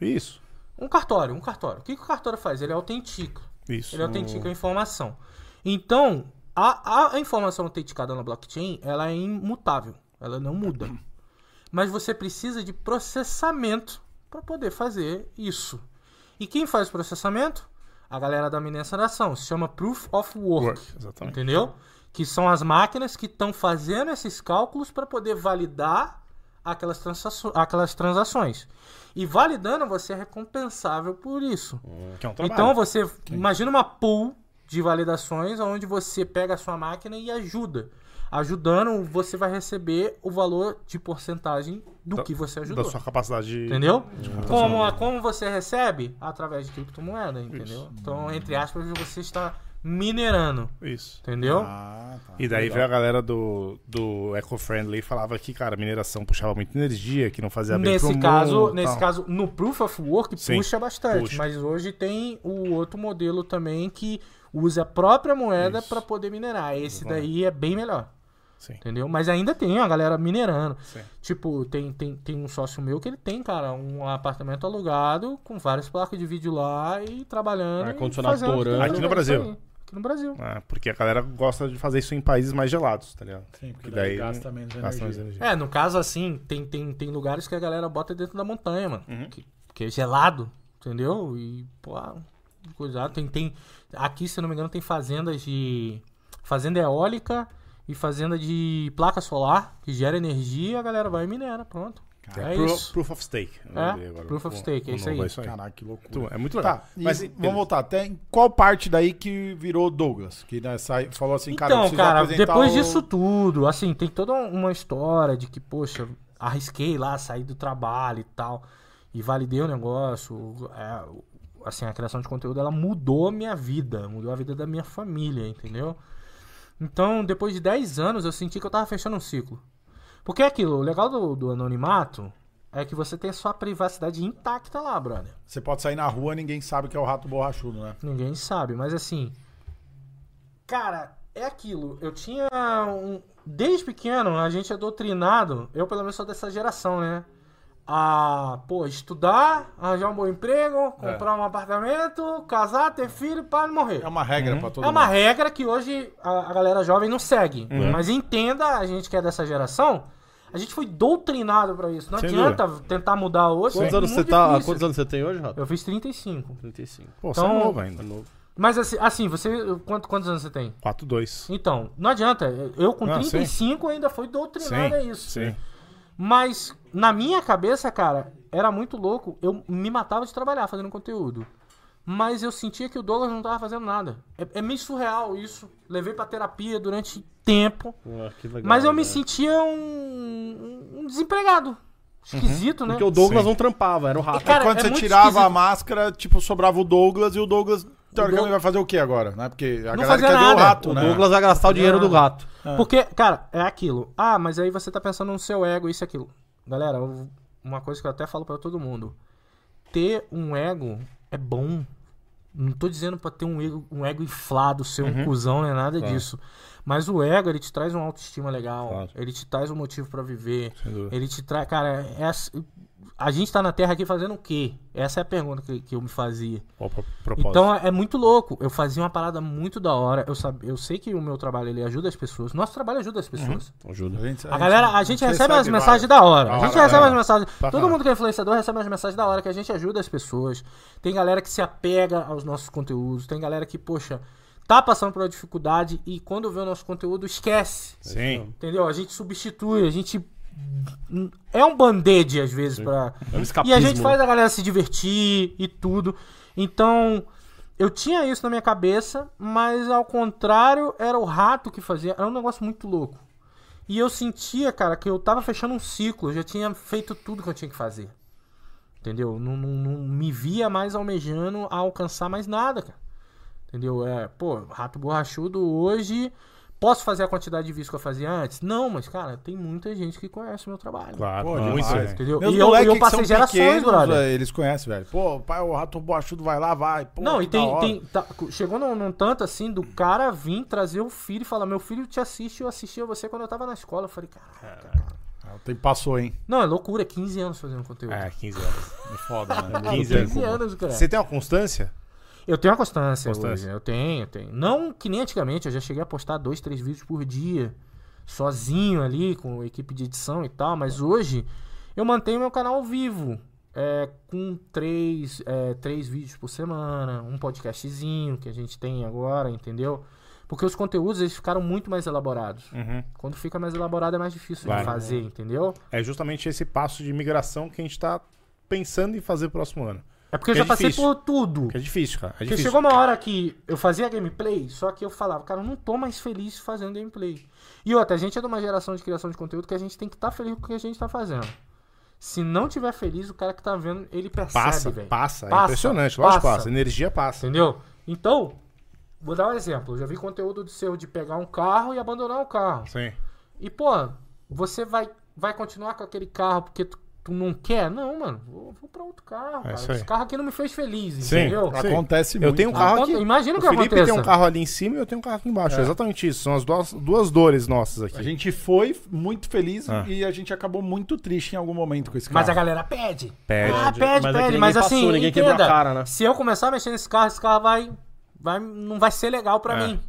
Isso. Um cartório, um cartório. O que, que o cartório faz? Ele autentica. Isso. Ele autentica a informação. Então, a, a informação autenticada na blockchain, ela é imutável. Ela não muda. *coughs* Mas você precisa de processamento para poder fazer isso. E quem faz o processamento? A galera da mineração. Se chama Proof of Work. Work, exatamente. Entendeu? Que são as máquinas que estão fazendo esses cálculos para poder validar aquelas, transaço- aquelas transações. E validando, você é recompensável por isso. Que é um trabalho. Então você imagina uma pool de validações onde você pega a sua máquina e ajuda. Ajudando, você vai receber o valor de porcentagem do Da- que você da ajudou. sua capacidade de. Entendeu? Como, como você recebe? Através de criptomoeda, entendeu? Então, entre aspas, você está minerando, Isso. entendeu? Ah, tá. E daí Legal. veio a galera do, do Eco-Friendly e falava que, cara, a mineração puxava muita energia, que não fazia bem Nesse pro caso, mundo, nesse tal. caso, no Proof of Work Sim, puxa bastante, puxa. mas hoje tem o outro modelo também que usa a própria moeda para poder minerar. Esse daí é bem melhor, Sim. entendeu? Mas ainda tem a galera minerando. Sim. Tipo, tem, tem, tem um sócio meu que ele tem, cara, um apartamento alugado com várias placas de vídeo lá e trabalhando. e Ar-condicionado torando. Aqui no Brasil. Aqui no Brasil. Ah, porque a galera gosta de fazer isso em países mais gelados, tá ligado? Sim, porque Que daí daí gasta menos Gasta energia. energia. É, no caso assim, tem, tem, tem lugares que a galera bota dentro da montanha, mano. Uhum. Que, que é gelado, entendeu? E, pô, coisado. Tem, tem. Aqui, se eu não me engano, tem fazendas de. Fazenda eólica e fazenda de placa solar que gera energia e a galera vai e minera, pronto. É Pro- isso. Proof of Stake. eu É, agora. Proof of O- Stake, é isso novo aí. Caraca, que loucura. Tu- É muito legal. Tá, e Mas, vamos beleza. voltar. Até em qual parte daí que virou Douglas? Que né, sai, falou assim, cara, eu Então, cara, depois o- disso tudo, assim, tem toda uma história de que, poxa, arrisquei lá, sair do trabalho e tal, e validei o negócio. é, assim, a criação de conteúdo, ela mudou a minha vida, mudou a vida da minha família, entendeu? Então, depois de 10 anos, eu senti que eu tava fechando um ciclo. Porque é aquilo, o legal do, do anonimato é que você tem a sua privacidade intacta lá, brother. Você pode sair na rua, ninguém sabe que é o rato borrachudo, né? Ninguém sabe, mas assim. Cara, é aquilo. Eu tinha um. Desde pequeno, a gente é doutrinado. Eu, pelo menos, sou dessa geração, né? A, pô, estudar, arranjar um bom emprego, É. comprar um apartamento, casar, ter filho para morrer. É uma regra pra todo É uma mundo. regra que hoje a, a galera jovem não segue. Uhum. Mas entenda, a gente que é dessa geração, a gente foi doutrinado pra isso. Não Sem adianta tentar mudar hoje. Quantos é anos, você tá, difícil. quantos anos você tem hoje, Rato? Eu fiz 35. 35. Pô, você Então- é novo ainda. É novo. Mas assim, assim você. Quanto, quantos anos você tem? 4-2. Então, não adianta. Eu com Não, 35 ainda fui doutrinado Sim, a isso. sim. Mas na minha cabeça, cara, era muito louco. Eu me matava de trabalhar fazendo conteúdo. Mas eu sentia que o Douglas não tava fazendo nada. É, é meio surreal isso. Levei pra terapia durante tempo. Que legal, mas eu me né? sentia um, um desempregado. Esquisito, né? Porque o Douglas Sim. não trampava, era o rato. Cara, Quando é você tirava a esquisito. máscara, tipo, sobrava o Douglas e o Douglas, teoricamente, vai fazer o quê agora? Né? Porque a Não galera quer ver o nada. rato, o né? Douglas vai gastar o dinheiro do gato. Porque, cara, é aquilo. Ah, mas aí você tá pensando no seu ego, isso e aquilo. Galera, uma coisa que eu até falo pra todo mundo. Ter um ego é bom. Não tô dizendo pra ter um ego, um ego inflado, ser um cuzão, não é nada Claro. disso. Mas o ego, ele te traz uma autoestima legal. Claro. Ele te traz um motivo pra viver. Ele te traz. Cara, essa- a gente tá na Terra aqui fazendo o quê? Essa é a pergunta que, que eu me fazia. Então é muito louco. Eu fazia uma parada muito da hora. Eu, sab... eu sei que o meu trabalho ele ajuda as pessoas. Nosso trabalho ajuda as pessoas. Ajuda. gente- A galera, a gente recebe as mensagens da hora. A Da gente hora, recebe é. as mensagens. Todo mundo que é influenciador recebe as mensagens da hora que a gente ajuda as pessoas. Tem galera que se apega aos nossos conteúdos. Tem galera que, poxa, tá passando por uma dificuldade e quando vê o nosso conteúdo esquece. Sim. Entendeu? A gente substitui, a gente. É um band-aid às vezes pra. É um E a gente faz a galera se divertir e tudo. Então, eu tinha isso na minha cabeça, mas ao contrário, era o rato que fazia. Era um negócio muito louco. E eu sentia, cara, que eu tava fechando um ciclo. Eu já tinha feito tudo que eu tinha que fazer. Entendeu? Não, não, não me via mais almejando a alcançar mais nada, cara. Entendeu? É, pô, rato borrachudo hoje. Posso fazer a quantidade de vídeos que eu fazia antes? Não, mas, cara, tem muita gente que conhece o meu trabalho. Claro. Pô, muito, demais. Entendeu? Meus E eu, eu passei gerações, pequenos, brother. Eles conhecem, velho. Pô, pai, o rato borrachudo vai lá, vai. Pô, Não, e tem. tem tá- chegou num, num tanto assim do cara vir trazer o filho e falar: Meu filho te assiste, eu assistia você quando eu tava na escola. Eu falei: Caraca. cara." Ah, O tempo passou, hein? Não, é loucura, é 15 anos fazendo conteúdo. É, 15 anos. É foda, né? 15 15 anos. anos, cara. Você tem uma constância? Eu tenho uma constância, Constância. hoje. Eu tenho, eu tenho. Não que nem antigamente, eu já cheguei a postar dois, três vídeos por dia, sozinho ali, com equipe de edição e tal, mas hoje eu mantenho meu canal vivo. é, com três, é, três vídeos por semana, um podcastzinho que a gente tem agora, entendeu? Porque os conteúdos eles ficaram muito mais elaborados. Uhum. Quando fica mais elaborado é mais difícil Vai. de fazer, entendeu? É justamente esse passo de migração que a gente tá pensando em fazer próximo ano. É porque eu já é passei difícil. por tudo. É difícil, cara. É Porque difícil. chegou uma hora que eu fazia gameplay, só que eu falava, cara, eu não tô mais feliz fazendo gameplay. E outra, a gente é de uma geração de criação de conteúdo que a gente tem que estar feliz com o que a gente tá fazendo. Se não tiver feliz, o cara que tá vendo, ele percebe, Passa, velho. passa, É Passa, impressionante. Lógico que passa. passa. Energia passa. Entendeu? Então, vou dar um exemplo. Eu já vi conteúdo do seu de pegar um carro e abandonar o carro. Sim. E, pô, você vai, vai continuar com aquele carro porque tu, tu não quer? Não, mano. Vou, vou pra outro carro. cara. É. Esse carro aqui não me fez feliz, Sim. entendeu? Sim. Acontece Eu muito. tenho um carro Ah, aqui. imagina o que Felipe aconteça. tem um carro ali em cima e eu tenho um carro aqui embaixo. É, exatamente isso. São as duas, duas dores nossas aqui. A gente foi muito feliz Ah. e a gente acabou muito triste em algum momento com esse carro. Mas a galera pede. Pede. Ah, pede, Mas é pede. Mas passou, assim, ninguém quebrou a entenda, cara, né? se eu começar a mexer nesse carro, esse carro vai, vai não vai ser legal pra É. mim.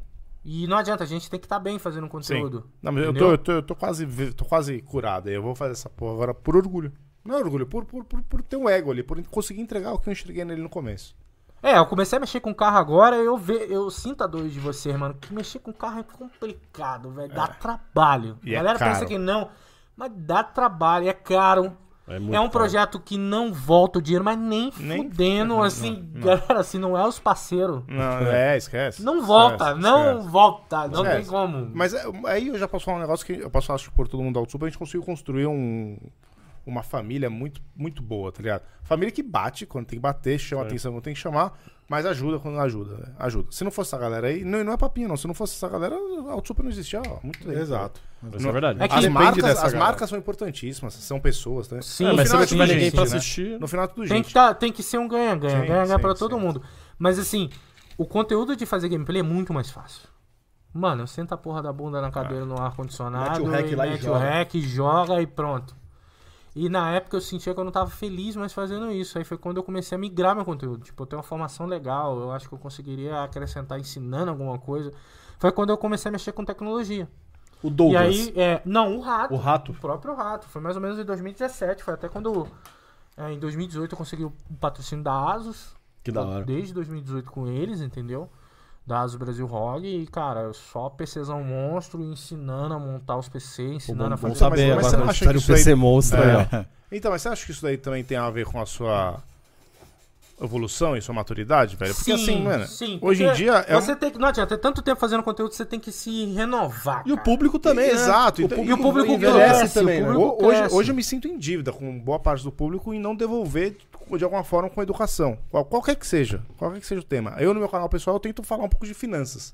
E não adianta, a gente tem que estar bem fazendo conteúdo. Não, mas eu tô, eu, tô, eu tô quase, tô quase curado. Eu vou fazer essa porra agora por orgulho. Não é orgulho, por, por, por, por ter um ego ali, por conseguir entregar o que eu enxerguei nele no começo. É, eu comecei a mexer com carro agora, eu ve, eu sinto a dor de vocês, mano. Que mexer com carro é complicado, velho. Dá trabalho. E a é galera pensa caro. que não, mas dá trabalho, é caro. É, muito É um caro. projeto que não volta o dinheiro, mas nem, Nem- fudendo, *laughs* não, assim, não. galera, assim, não é os parceiros. Não, é, esquece. Não volta, Esquece, não esquece. volta, não Esquece. tem como. Mas é, aí eu já posso falar um negócio que eu posso falar acho que por todo mundo da Autosuper, a gente conseguiu construir um, uma família muito, muito boa, tá ligado? Família que bate quando tem que bater, chama atenção quando tem que chamar, mas ajuda quando ajuda, né? ajuda. Se não fosse essa galera aí, não, não é papinho não, se não fosse essa galera, a Autosuper não existia ó, muito tempo. Exato. Isso é verdade. É que- As, marcas, dessa as galera. marcas são importantíssimas, são pessoas, né? Sim, no mas se final não é tiver ninguém gente, pra né? assistir. No final é tudo Tem gente. que, tá, tem que ser um ganha-ganha, Sim, ganha-ganha sim, pra todo sim. mundo. Mas assim, o conteúdo de fazer gameplay é muito mais fácil. Mano, senta a porra da bunda na cadeira no ar-condicionado, Mete o rec e lá e mete o joga. rec, joga e pronto. E na época eu sentia que eu não tava feliz mais fazendo isso. Aí foi quando eu comecei a migrar meu conteúdo. Tipo, eu tenho uma formação legal, eu acho que eu conseguiria acrescentar ensinando alguma coisa. Foi quando eu comecei a mexer com tecnologia. O E Douglas. aí, é, não, o rato. O rato. O próprio rato. Foi mais ou menos em 2017. Foi até quando. é, em 2018 eu consegui o patrocínio da Asus. Que da hora. Desde 2018 com eles, entendeu? Da Asus Brasil ROG. E, cara, só PCzão monstro, ensinando a montar os PC, ensinando a fazer. saber mas você agora. não acha que o isso PC monstro aí, ó. É. Então, mas você acha que isso daí também tem a ver com a sua evolução e sua maturidade, velho? Porque Sim, assim, mano, sim, hoje em dia é um- Você tem que. Não adianta, ter tanto tempo fazendo conteúdo, você tem que se renovar. E o cara. público também, né? Exato, O então- E o público cresce, também, o né? público Ho- Hoje, cresce. hoje eu me sinto em dívida com boa parte do público em não devolver de alguma forma com a educação. Qual- Qualquer que seja. Qualquer que seja o tema. Eu, no meu canal pessoal, eu tento falar um pouco de finanças.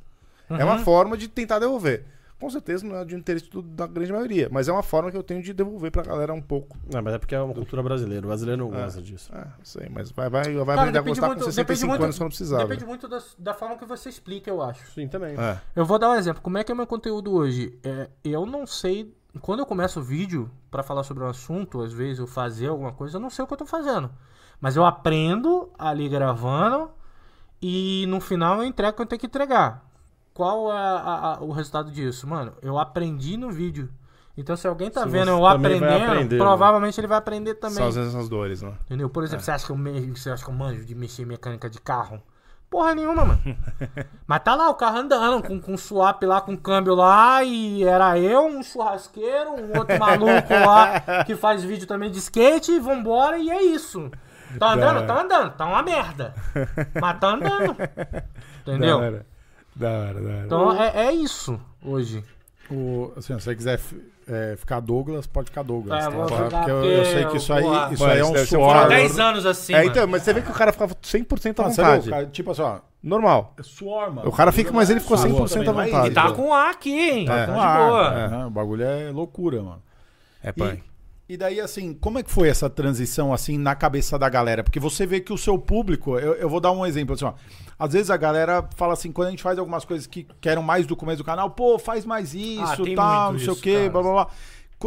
É Uhum. uma forma de tentar devolver. Com certeza não é de interesse do- da grande maioria, mas é uma forma que eu tenho de devolver pra galera um pouco. Não, mas é porque é uma cultura brasileira. O brasileiro não gosta disso. É, não sei, mas vai, vai, vai Cara, aprender a gostar muito, com depende 65 muito, anos quando precisava. depende muito da, da forma que você explica, eu acho. Sim, também. É. Eu vou dar um exemplo. Como é que é o meu conteúdo hoje? É, eu não sei. Quando eu começo o vídeo pra falar sobre um assunto, às vezes eu fazer alguma coisa, eu não sei o que eu tô fazendo. Mas eu aprendo ali gravando e no final eu entrego o que eu tenho que entregar. Qual é a- a- o resultado disso? Mano, eu aprendi no vídeo. Então se alguém tá Se vendo eu aprendendo, aprender, né? provavelmente ele vai aprender também. São as mesmas dores, né? Entendeu? Por exemplo, você, acha que eu me... você acha que eu manjo de mexer em mecânica de carro? Porra nenhuma, mano. *laughs* Mas tá lá o carro andando, com, com swap lá, com câmbio lá, e era eu, um churrasqueiro, um outro *laughs* maluco lá que faz vídeo também de skate, e vambora, e é isso. Tá andando? Tá andando, tá uma merda. Mas tá andando. *laughs* Entendeu? Da hora. Da hora. Então é, é isso hoje. O, assim, se você quiser é, ficar Douglas, pode ficar Douglas. É, tá? Porque eu, eu sei que isso aí, isso aí é um suor. calor. 10 anos assim, É, então, mas você vê que o cara ficava 100% à Ah, vontade. cara, tipo assim, ó, Normal. é suor, mano. O cara fica, mas ele ficou Suor 100% à vontade. Ele tá com A aqui, hein? É. Tá Com ar, boa. é? O bagulho é loucura, mano. É, E, pai. e daí, assim, como é que foi essa transição, assim, na cabeça da galera? Porque você vê que o seu público, eu, eu vou dar um exemplo, assim, ó. Às vezes a galera fala assim, quando a gente faz algumas coisas que querem mais do começo do canal, pô, faz mais isso, Ah, tal, não sei o quê, cara. blá, blá, blá.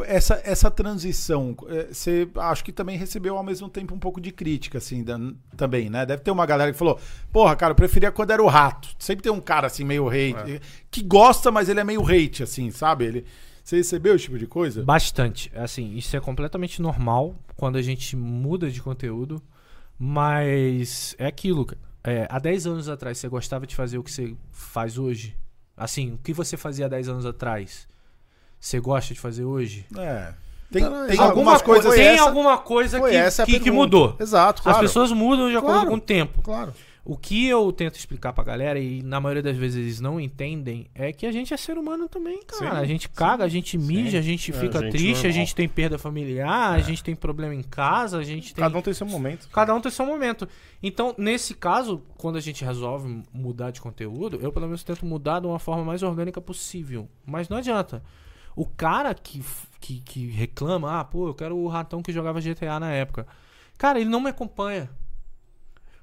Essa, essa transição, você acho que também recebeu ao mesmo tempo um pouco de crítica, assim, da- também, né? Deve ter uma galera que falou, porra, cara, eu preferia quando era o rato. Sempre tem um cara assim, meio hate, que gosta, mas ele é meio hate, assim, sabe? Ele, você recebeu esse tipo de coisa? Bastante. Assim, isso é completamente normal quando a gente muda de conteúdo. Mas é aquilo, cara. É, há 10 anos atrás você gostava de fazer o que você faz hoje? Assim, o que você fazia há 10 anos atrás? Você gosta de fazer hoje? É. Tem, Então, tem alguma algumas coisas. foi tem essa- alguma coisa Foi que, que, que mudou. Exato, claro. As pessoas mudam de acordo Claro. com o tempo. Claro. O que eu tento explicar pra galera, e na maioria das vezes eles não entendem, é que a gente é ser humano também, cara. Sim, a gente caga, a gente mija, a gente É, fica gente triste, a normal. gente tem perda familiar, a gente tem problema em casa, a gente tem. Cada um tem seu momento. Cada um tem seu momento. Então, nesse caso, quando a gente resolve mudar de conteúdo, eu pelo menos tento mudar de uma forma mais orgânica possível. Mas não adianta. O cara que, que, que reclama, ah, pô, eu quero o ratão que jogava GTA na época. Cara, ele não me acompanha.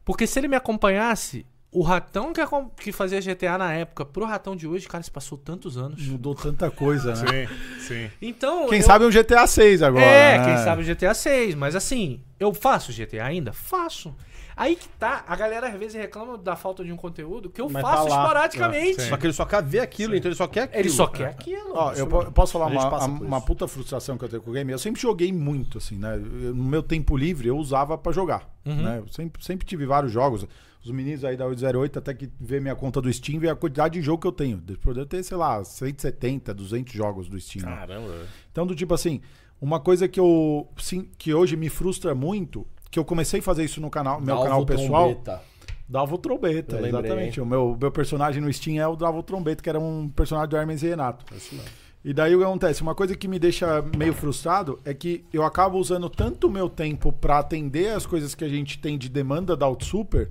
Porque se ele me acompanhasse, o ratão que, que fazia GTA na época pro ratão de hoje, cara, se passou tantos anos. Mudou tanta coisa, né? Sim, sim. Então. Quem eu- sabe um GTA 6 agora. é, né? quem sabe o GTA 6, mas assim, eu faço GTA ainda? Faço. Aí que tá, a galera às vezes reclama da falta de um conteúdo que eu Mas faço tá lá. esporadicamente. Só que ele só quer ver aquilo, então ele só quer aquilo. Ele só quer aquilo. Ó, eu po- posso falar A gente uma, passa uma, por uma isso. puta frustração que eu tenho com o game? Eu sempre joguei muito, assim, né? Eu- no meu tempo livre eu usava pra jogar. Uhum. Né? Eu sempre, sempre tive vários jogos. Os meninos aí da 808, até que vê minha conta do Steam, vê a quantidade de jogo que eu tenho. Depois de eu ter, sei lá, 170, 200 jogos do Steam. né? Caramba. Então, do tipo assim, uma coisa que eu sim, que hoje me frustra muito, que eu comecei a fazer isso no canal, meu canal pessoal, Dava o Trombeta, Eu lembrei, exatamente. O meu, meu personagem no Steam é o Dava o Trombeta, que era um personagem do Hermes e Renato. E daí o que acontece? Uma coisa que me deixa meio frustrado é que eu acabo usando tanto o meu tempo pra atender as coisas que a gente tem de demanda da Outsuper,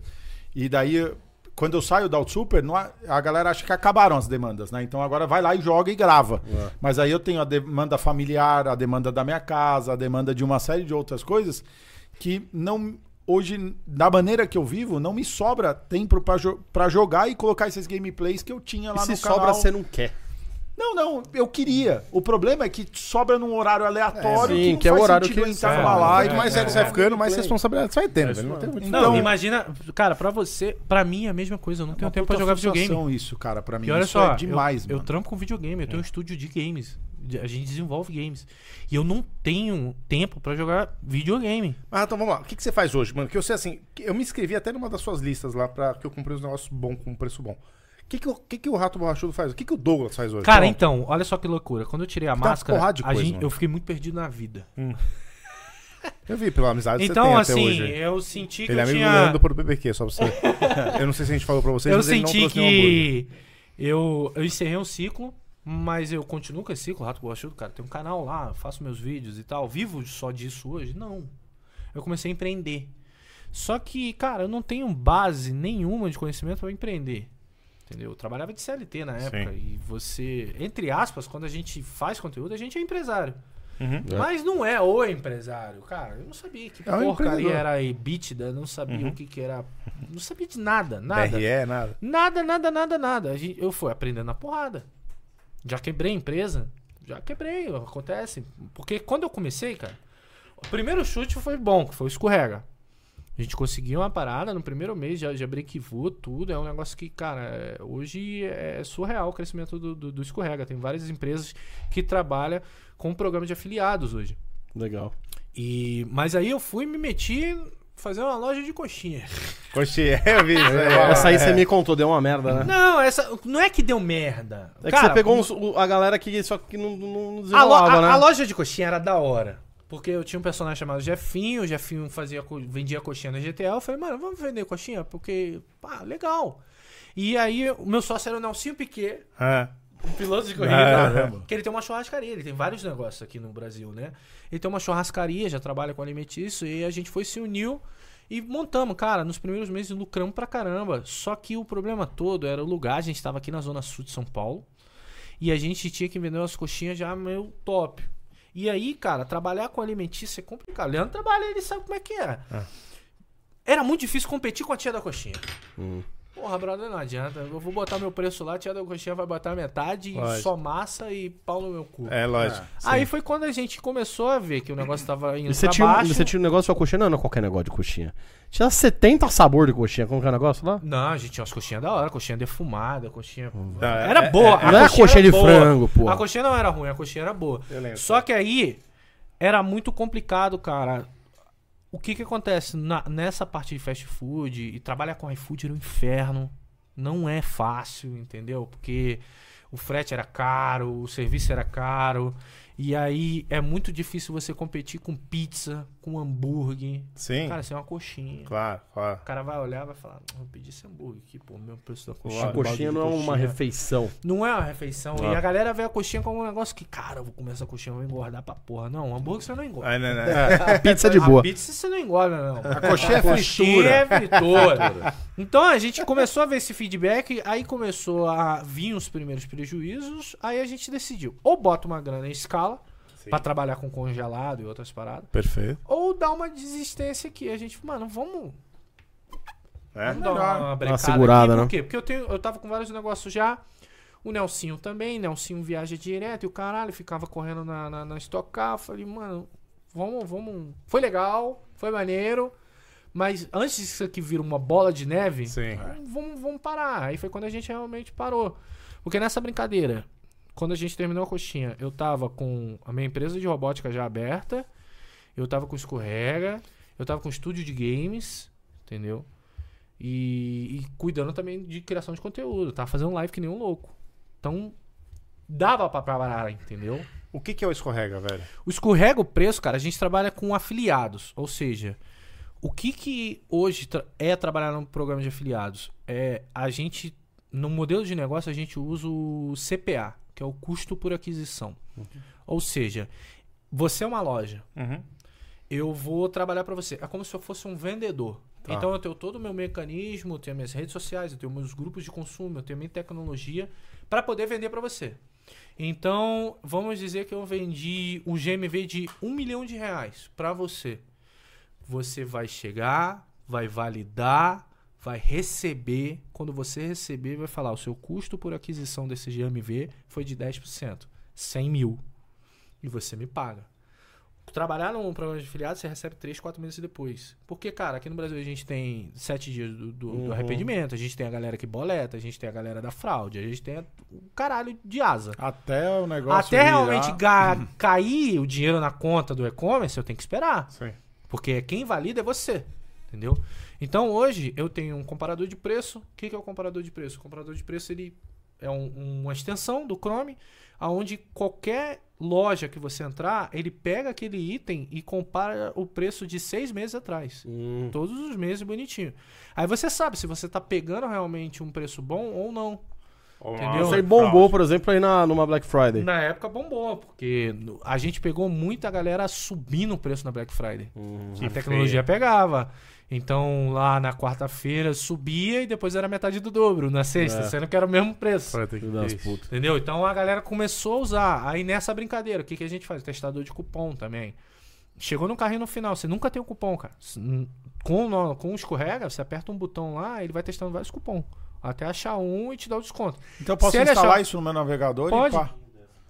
e daí quando eu saio da Outsuper, a galera acha que acabaram as demandas, né? Então agora vai lá e joga e grava. É. Mas aí eu tenho a demanda familiar, a demanda da minha casa, a demanda de uma série de outras coisas que não hoje da maneira que eu vivo não me sobra tempo pra, jo jogar e colocar esses gameplays que eu tinha lá E se no sobra, canal. você não quer. Não, não, eu queria. O problema é que sobra num horário aleatório sim, que, não que é o faz horário sentido que- entrar é, numa Quanto live, mais sério você vai ficando, mais responsabilidade você vai tendo. velho. Não tem muito Não, Então- imagina, cara, pra você, pra mim é a mesma coisa, eu não tenho tempo pra jogar videogame. isso, cara, pra mim. E olha isso só, é demais, eu, eu mano. trampo com videogame, eu tenho um estúdio de games. De- A gente desenvolve games. E eu não tenho tempo pra jogar videogame. Ah, então vamos lá. O que, que você faz hoje, mano? Que eu sei assim, que eu me inscrevi até numa das suas listas lá pra que eu comprei uns negócios bons com preço bom. O que, que, o- que, que o Rato Borrachudo faz? O que, que o Douglas faz hoje? Cara, Pronto. então, olha só que loucura. Quando eu tirei a Tem uma máscara, porrada de a coisa, gente- mano. eu fiquei muito perdido na vida. *laughs* Eu vi pela amizade que você Então, tem assim, até hoje. eu senti que Ele é eu amigo tinha... do Leandro por BBQ, só pra você. *laughs* eu não sei se a gente falou pra vocês, eu mas ele não senti trouxe nenhum hambúrguer. que eu, eu encerrei um ciclo, mas eu continuo com esse ciclo, Rato Borrachudo, cara. Tem um canal lá, faço meus vídeos e tal. Vivo só disso hoje? Não. Eu comecei a empreender. Só que, cara, eu não tenho base nenhuma de conhecimento pra empreender. Entendeu? Eu trabalhava de CLT na época. Sim. E você, entre aspas, quando a gente faz conteúdo, a gente é empresário. Uhum. É. Mas não é o empresário, cara. Eu não sabia que É porcaria era EBITDA, não sabia Uhum. o que, que era. Não sabia de nada, nada. BRE, nada. Nada, nada, nada, nada. Eu fui aprendendo na porrada. Já quebrei a empresa. Já quebrei, acontece. Porque quando eu comecei, cara, o primeiro chute foi bom, que foi o escorrega. A gente conseguiu uma parada no primeiro mês, já, já brequivou tudo. É um negócio que, cara, é- hoje é surreal o crescimento do, do, do escorrega. Tem várias empresas que trabalham com um programa de afiliados hoje. Legal. E, mas aí eu fui e me meti fazer uma loja de coxinha. *laughs* Coxinha, *laughs* eu vi isso aí. Essa aí É. você me contou, deu uma merda, né? Não, essa não é que deu merda. É que Cara, você pegou uns- a galera que só que não, não A, lo- desenrolava, a- né? a loja de coxinha era da hora. Porque eu tinha um personagem chamado Jefinho, o Jefinho fazia, vendia coxinha na GTA. Eu falei, mano, vamos vender coxinha? Porque, pá, legal. E aí, o meu sócio era o Nelsinho Piquet, É. um piloto de corrida. Caramba. que ele tem uma churrascaria, ele tem vários negócios aqui no Brasil, né? Ele tem uma churrascaria, já trabalha com alimentício, e a gente foi se uniu e montamos, cara, nos primeiros meses lucramos pra caramba. Só que o problema todo era o lugar, a gente tava aqui na zona sul de São Paulo, e a gente tinha que vender umas coxinhas já meio top. E aí, cara, trabalhar com alimentício é complicado. Leandro trabalha, ele sabe como é que é. Era muito difícil competir com a tia da coxinha. Hum. Porra, brother, não adianta. Eu vou botar meu preço lá, a tia da coxinha vai botar metade, Lógico. só massa e pau no meu cu. É, lógico. Aí foi quando a gente começou a ver que o negócio tava indo E você pra tinha, um- baixo. você tinha um negócio de coxinha? Não, não é qualquer negócio de coxinha. Tinha 70 sabor de coxinha. Como que é o negócio lá? Não, a gente tinha umas coxinhas da hora, coxinha defumada, coxinha... é- Era é- boa. Não é a coxinha era de boa. frango, pô. A coxinha não era ruim, a coxinha era boa. Eu lembro. Só que aí era muito complicado, cara. O que que acontece Na- nessa parte de fast food e trabalhar com iFood era um inferno. Não é fácil, entendeu? Porque o frete era caro, o serviço era caro. E aí é muito difícil você competir com pizza, com hambúrguer. Sim, Cara, isso é uma coxinha. claro, claro. O cara vai olhar e vai falar, "Não, vou pedir esse hambúrguer aqui, pô, meu preço da coxinha. Claro. A coxinha não é uma refeição. Não é uma refeição. Claro. E a galera vê a coxinha como um negócio que, cara, eu vou comer essa coxinha, eu vou engordar pra porra. Não, hambúrguer você não engorda. É, né, né? A pizza de boa. A pizza você não engorda, não. A coxinha é coxinha fritura. é fritura. *laughs* então a gente começou a ver esse feedback, aí começou a vir os primeiros prejuízos, aí a gente decidiu, ou bota uma grana em escala, Pra trabalhar com congelado e outras paradas, Perfeito. ou dá uma desistência aqui. A gente, mano, vamos É? Vamos dar uma, uma brecada segurada, aqui, né? Por quê? Porque eu, tenho, eu tava com vários negócios já. O Nelsinho também. Nelsinho viaja direto e o caralho ficava correndo na, na, na Stock Car. Eu Falei, mano, vamos, vamos. Foi legal, foi maneiro. Mas antes disso aqui vir uma bola de neve, Sim. vamos, vamos parar. Aí foi quando a gente realmente parou. Porque nessa brincadeira, quando a gente terminou a coxinha, eu tava com a minha empresa de robótica já aberta, eu tava com escorrega, eu tava com estúdio de games, entendeu? E, e cuidando também de criação de conteúdo, tava fazendo live que nem um louco. Então, dava pra parar, entendeu? O que, que é o escorrega, velho? O escorrega o preço, cara, a gente trabalha com afiliados. Ou seja, o que que hoje tra- é trabalhar num programa de afiliados? É a gente, no modelo de negócio, a gente usa o CPA, que é o custo por aquisição. Ou seja, você é uma loja, Uhum. eu vou trabalhar para você. É como se eu fosse um vendedor. Tá. Então eu tenho todo o meu mecanismo, eu tenho minhas redes sociais, eu tenho meus grupos de consumo, eu tenho minha tecnologia para poder vender para você. Então, vamos dizer que eu vendi um GMV de um milhão de reais para você. Você vai chegar, vai validar, vai receber. Quando você receber, vai falar: o seu custo por aquisição desse GMV foi de 10%, 100 mil. E você me paga. Trabalhar num programa de afiliado, você recebe 3, 4 meses depois. Porque, cara, aqui no Brasil a gente tem 7 dias do, do- do Uhum. arrependimento, a gente tem a galera que boleta, a gente tem a galera da fraude, a gente tem o caralho de asa. Até o negócio. Até virar- realmente ga- cair o dinheiro na conta do e-commerce, eu tenho que esperar. Sim. Porque quem valida é você. Entendeu? Então hoje eu tenho um comparador de preço. O que, que é o comparador de preço? O comparador de preço ele é um- uma extensão do Chrome, aonde qualquer loja que você entrar, ele pega aquele item e compara o preço de seis meses atrás. Hum. Todos os meses bonitinho. Aí você sabe se você tá pegando realmente um preço bom ou não. Entendeu? Isso aí bombou, por exemplo, aí na, numa Black Friday. Na época bombou, porque a gente pegou muita galera subindo o preço na Black Friday. Hum. a tecnologia pegava. Então lá na quarta-feira subia e depois era metade do dobro na sexta, É. sendo que era o mesmo preço. Filho das putas. Entendeu? Então a galera começou a usar. Aí nessa brincadeira, o que, que a gente faz? Testador de cupom também. Chegou no carrinho no final, você nunca tem o cupom, cara. Com, com o escorrega, você aperta um botão lá, ele vai testando vários cupons. Até achar um e te dá o desconto. Então eu posso Se instalar achar- isso no meu navegador Pode. e pá.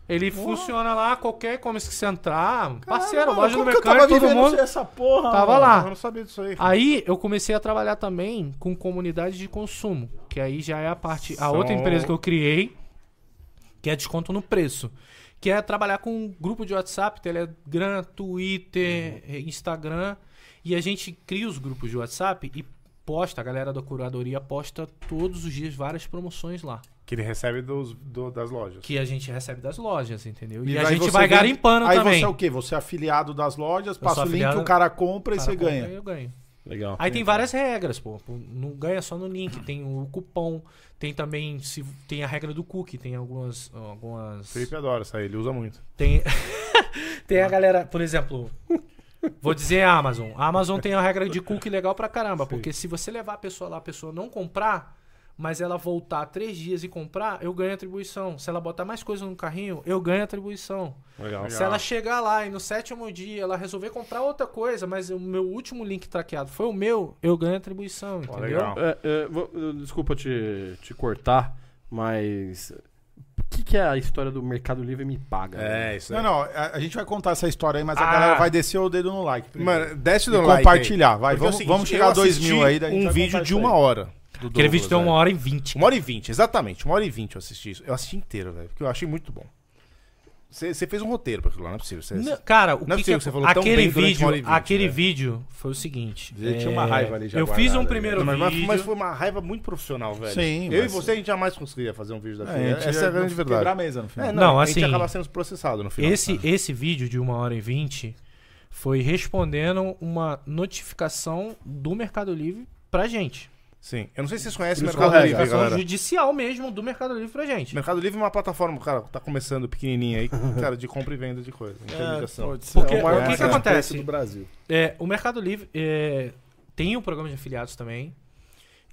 Ele funciona lá, qualquer e-commerce que você entrar. Parceiro, loja do mecânico, todo mundo. essa porra? Tava mano? lá. Eu não sabia disso aí. Aí eu comecei a trabalhar também com comunidade de consumo, que aí já é a parte, a outra empresa que eu criei, que é desconto no preço, que é trabalhar com um grupo de WhatsApp, Telegram, Twitter, Uhum. Instagram, e a gente cria os grupos de WhatsApp e posta, a galera da curadoria posta todos os dias várias promoções lá, Que ele recebe dos, do- das lojas. que a gente recebe das lojas, entendeu? E, E a aí gente vai vende- garimpando Aí também. você é o quê? Você é afiliado das lojas, Eu passa o link, o cara compra e você compra ganha. e Eu ganho. Legal. Aí tem várias regras, pô. Não ganha só no link, *clears throat* tem o cupom, tem também se tem a regra do cookie, tem algumas algumas Felipe adora isso aí, ele usa muito. tem *laughs* tem a galera, por exemplo, vou dizer a Amazon. A Amazon tem a regra de cookie legal pra caramba, porque se você levar a pessoa lá, a pessoa não comprar, mas ela voltar três dias e comprar, eu ganho atribuição. Se ela botar mais coisa no carrinho, eu ganho atribuição. Legal. Se ela chegar lá e no sétimo dia ela resolver comprar outra coisa, mas o meu último link traqueado foi o meu, eu ganho atribuição, Pô, entendeu? legal. É, é, vou- desculpa te, te cortar, mas o que, que é a história do Mercado Livre me paga? É, né? isso aí. Não, não, a, a gente vai contar essa história aí, mas a Ah. galera vai descer o dedo no like. primeiro. Mano, desce e do like. compartilhar, vai. Porque é Vamos, seguinte, vamos chegar a 2 assisti mil aí. daí a Um vai vídeo de uma aí. hora. Do Aquele Douglas, vídeo tem uma hora e vinte. Uma hora e vinte, exatamente. Uma hora e vinte eu assisti isso. Eu assisti inteiro, velho. Porque eu achei muito bom. Você fez um roteiro pra aquilo lá, não é possível. Você- Não, cara, o Não é que, possível que que você falou tão aquele bem durante vídeo, uma hora e vinte, aquele né? vídeo foi o seguinte. Ele tinha uma raiva ali já Eu fiz um guardada, primeiro Não, mas, mas- vídeo. mas foi uma raiva muito profissional, velho. Sim, Eu mas- e você, a gente jamais conseguiria fazer um vídeo É, daquele. a gente Essa é a grande verdade. Quebrar a mesa no final. É, Não, a assim, gente acaba sendo processado no final. Esse, esse vídeo de 1 hora e 20 foi respondendo uma notificação do Mercado Livre pra gente. Sim. Eu não sei se vocês conhecem o Mercado. Livre, galera. judicial mesmo do Mercado Livre pra gente. Mercado Livre é uma plataforma, cara, tá começando pequenininha aí, *laughs* cara, de compra e venda de coisa, pode ser. Porque- É o maior o que que acontece? do Brasil. É, o Mercado Livre é, tem um programa de afiliados também.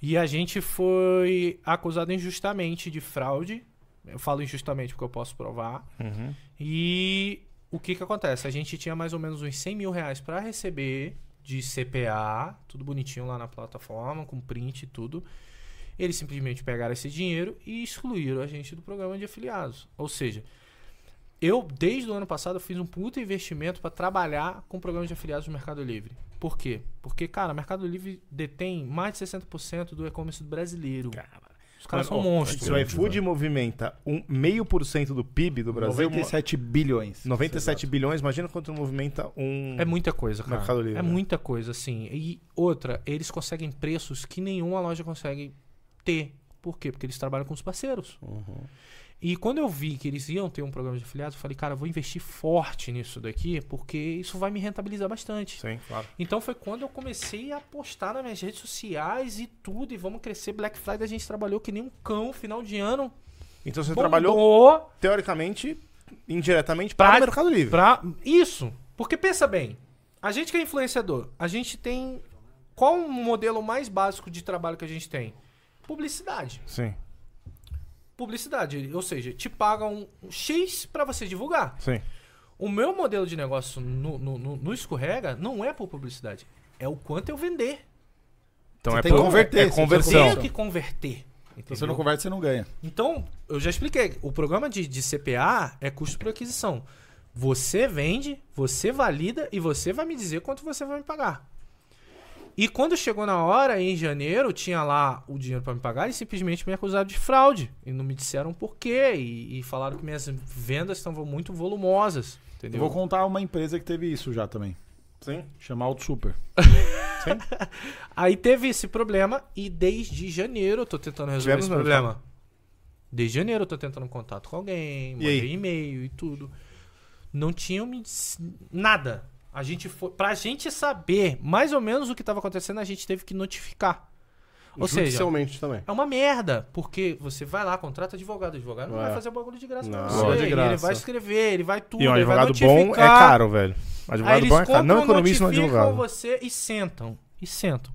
E a gente foi acusado injustamente de fraude. Eu falo injustamente porque eu posso provar. Uhum. E o que que acontece? A gente tinha mais ou menos uns 100 mil reais pra receber de CPA, tudo bonitinho lá na plataforma, com print e tudo. Eles simplesmente pegaram esse dinheiro e excluíram a gente do programa de afiliados. Ou seja, eu, desde o ano passado, fiz um puta investimento para trabalhar com o programa de afiliados do Mercado Livre. Por quê? Porque, cara, o Mercado Livre detém mais de 60% do e-commerce brasileiro. Os caras são monstros. Se o iFood movimenta um meio por cento do PIB do Brasil, 97 bilhões. 97 bilhões, imagina quanto movimenta um... É muita coisa, cara. Mercado Livre, é né? muita coisa, assim. E outra, eles conseguem preços que nenhuma loja consegue ter. Por quê? Porque eles trabalham com os parceiros. E quando eu vi que eles iam ter um programa de afiliados, eu falei, cara, eu vou investir forte nisso daqui, porque isso vai me rentabilizar bastante. Sim, claro. Então foi quando eu comecei a postar nas minhas redes sociais e tudo, e vamos crescer. Black Friday a gente trabalhou que nem um cão, final de ano. Então você bombou trabalhou, teoricamente, indiretamente para Pra- o Mercado Livre. Pra isso. Porque pensa bem, a gente que é influenciador, a gente tem. Qual o modelo mais básico de trabalho que a gente tem? Publicidade. Sim, Publicidade, ou seja, te pagam um X pra você divulgar. sim. O meu modelo de negócio no, no, no- no escorrega não é por publicidade, é o quanto eu vender. Então Você é tem que por- converter, É você Eu conversão. tenho que converter. Se você não converte, você não ganha. Então, eu já expliquei. O programa de, de CPA é custo por aquisição. Você vende, você valida e você vai me dizer quanto você vai me pagar. E quando chegou na hora, em janeiro, tinha lá o dinheiro para me pagar e simplesmente me acusaram de fraude. E não me disseram por quê. E, e falaram que minhas vendas estavam muito volumosas. Eu Entendeu? vou contar uma empresa que teve isso já também. Sim. Chama Auto Super. *laughs* Aí teve esse problema e desde janeiro eu tô tentando resolver Tivemos esse mesmo, problema. Desde janeiro eu tô tentando contato com alguém, mandei e-mail e tudo. Não tinham me nada. A gente foi, pra gente saber mais ou menos o que tava acontecendo, a gente teve que notificar. Ou seja, também. é uma merda, porque você vai lá, contrata advogado, o advogado não É. vai fazer o bagulho de graça pra Não, você. é de Ele graça. vai escrever, ele vai tudo, E um ele vai advogado bom é notificar. caro, velho. Advogado bom é caro. Não economiza um notificam advogado. você e sentam. E sentam.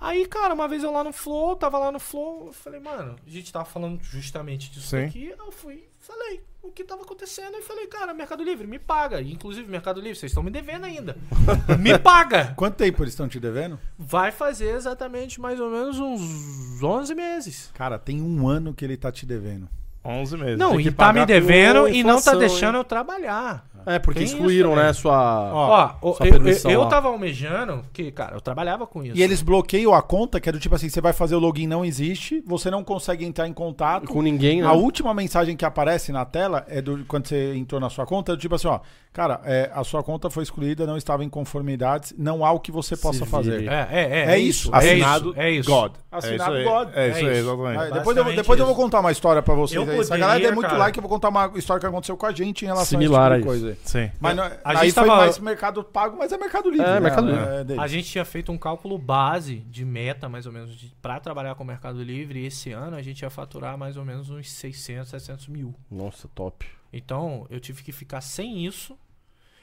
Aí, cara, uma vez eu lá no Flow, tava lá no Flow, eu falei, mano, a gente tava falando justamente disso Sim. aqui. Eu fui, falei o que tava acontecendo e falei, cara, Mercado Livre, me paga. Inclusive, Mercado Livre, vocês estão me devendo ainda. *laughs* me paga! Quanto tempo eles estão te devendo? Vai fazer exatamente mais ou menos uns 11 meses. Cara, tem um ano que ele tá te devendo. 11 meses. Não, Tem e tá me devendo e não tá deixando hein? eu trabalhar. É, porque Tem excluíram, isso, né, né? sua... Ó, o- sua eu, eu, permissão eu lá. tava almejando, que, cara, eu trabalhava com isso. E eles bloqueiam a conta, que é do tipo assim, você vai fazer o login, não existe, você não consegue entrar em contato. Com ninguém, né? A última mensagem que aparece na tela é do quando você entrou na sua conta, é do tipo assim, ó, cara, é, a sua conta foi excluída, não estava em conformidades, não há o que você possa fazer. É, é, é. É isso, É Assinado. É isso. God. Assinado é. God. É isso É aí, exatamente. Aí, depois eu, depois eu vou contar uma história pra vocês. Eu aí. Se a poderia, galera der muito cara. like, eu vou contar uma história que aconteceu com a gente em relação Similar a a esse tipo de isso. coisa. Sim. Mas não- A aí gente foi tava- mais mercado pago, mas é mercado livre. É, né? Mercado É, Livre. é deles. A gente tinha feito um cálculo base de meta, mais ou menos, pra trabalhar com o Mercado Livre. E esse ano a gente ia faturar mais ou menos uns 600, 700 mil. Nossa, top. Então eu tive que ficar sem isso.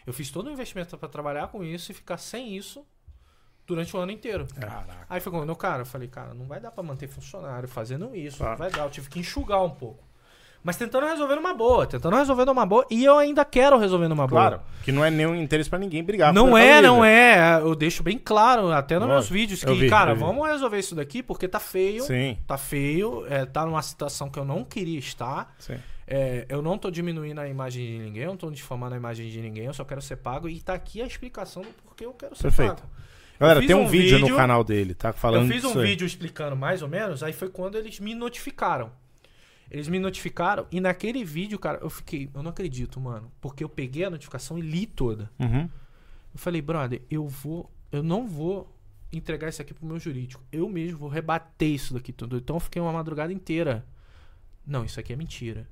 Eu fiz todo o investimento pra trabalhar com isso e ficar sem isso durante o ano inteiro. Caraca. Aí foi quando cara, eu falei, cara, não vai dar pra manter funcionário fazendo isso, Tá. não vai dar. Eu tive que enxugar um pouco. Mas tentando resolver numa boa, tentando resolver numa boa. E eu ainda quero resolver numa boa. Claro. Que não é nenhum interesse pra ninguém brigar. Não é, Mercado não é. Eu deixo bem claro, até nos meus Lógico. vídeos, que, vi, cara, vamos resolver isso daqui porque tá feio. Sim, Tá feio, é, tá numa situação que eu não queria estar. sim. É, eu não tô diminuindo a imagem de ninguém, eu não tô difamando a imagem de ninguém, eu só quero ser pago. E tá aqui a explicação do porquê eu quero ser Perfeito. pago. Galera, tem um, um vídeo, vídeo- no canal dele, tá? Falando eu fiz um vídeo explicando mais ou menos, aí foi quando eles me notificaram. Eles me notificaram e naquele vídeo, cara, eu fiquei, eu não acredito, mano. Porque eu peguei a notificação e li toda. Uhum. Eu falei, brother, eu vou. Eu não vou entregar isso aqui pro meu jurídico. Eu mesmo vou rebater isso daqui tudo. Então eu fiquei uma madrugada inteira. Não, isso aqui é mentira.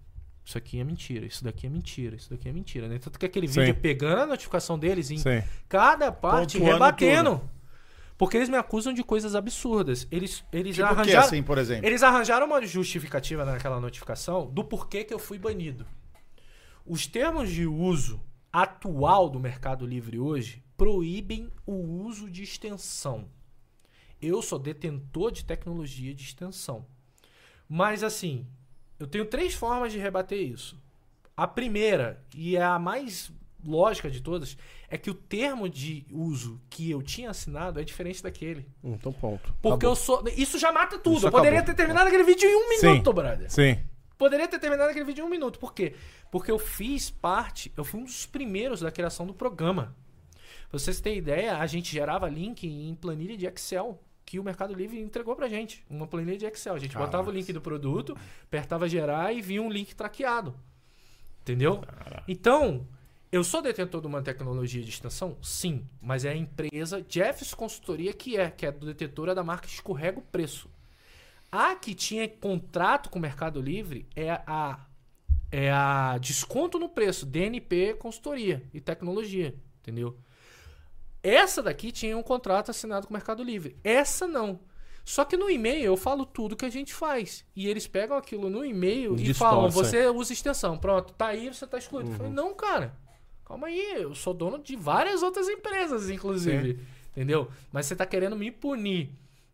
Isso aqui é mentira. Isso daqui é mentira. Isso daqui é mentira. Né? Tanto que aquele Sim. vídeo é pegando a notificação deles em Sim. cada parte Pontuando rebatendo. Porque eles me acusam de coisas absurdas. Eles, eles Tipo arranjaram. assim, por exemplo? Eles arranjaram uma justificativa naquela notificação do porquê que eu fui banido. Os termos de uso atual do Mercado Livre hoje proíbem o uso de extensão. Eu sou detentor de tecnologia de extensão. Mas assim, eu tenho três formas de rebater isso. A primeira, e é a mais lógica de todas, é que o termo de uso que eu tinha assinado é diferente daquele. Então, ponto. Porque Acabou. eu sou. Isso já mata tudo. Isso eu poderia acabou. ter terminado aquele vídeo em um Sim. minuto, brother. Sim. Poderia ter terminado aquele vídeo em um minuto. Por quê? Porque eu fiz parte, eu fui um dos primeiros da criação do programa. Pra vocês terem ideia, a gente gerava link em planilha de Excel que o Mercado Livre entregou pra gente. Uma planilha de Excel. A gente botava o link do produto, apertava gerar e vinha um link traqueado. Entendeu? Então, eu sou detentor de uma tecnologia de extensão? Sim. Mas é a empresa Jeffs Consultoria que é, que é detetora da marca Escorrega o Preço. A que tinha contrato com o Mercado Livre é a, é a Desconto no Preço, DNP Consultoria e Tecnologia, entendeu? Essa daqui tinha um contrato assinado com o Mercado Livre. Essa não. Só que no e-mail eu falo tudo que a gente faz. E eles pegam aquilo no e-mail e Distorcem. falam: você usa extensão. Pronto, tá aí, você tá excluído. Eu falei: não, cara. Calma aí, eu sou dono de várias outras empresas, inclusive. Entendeu? Mas você tá querendo me punir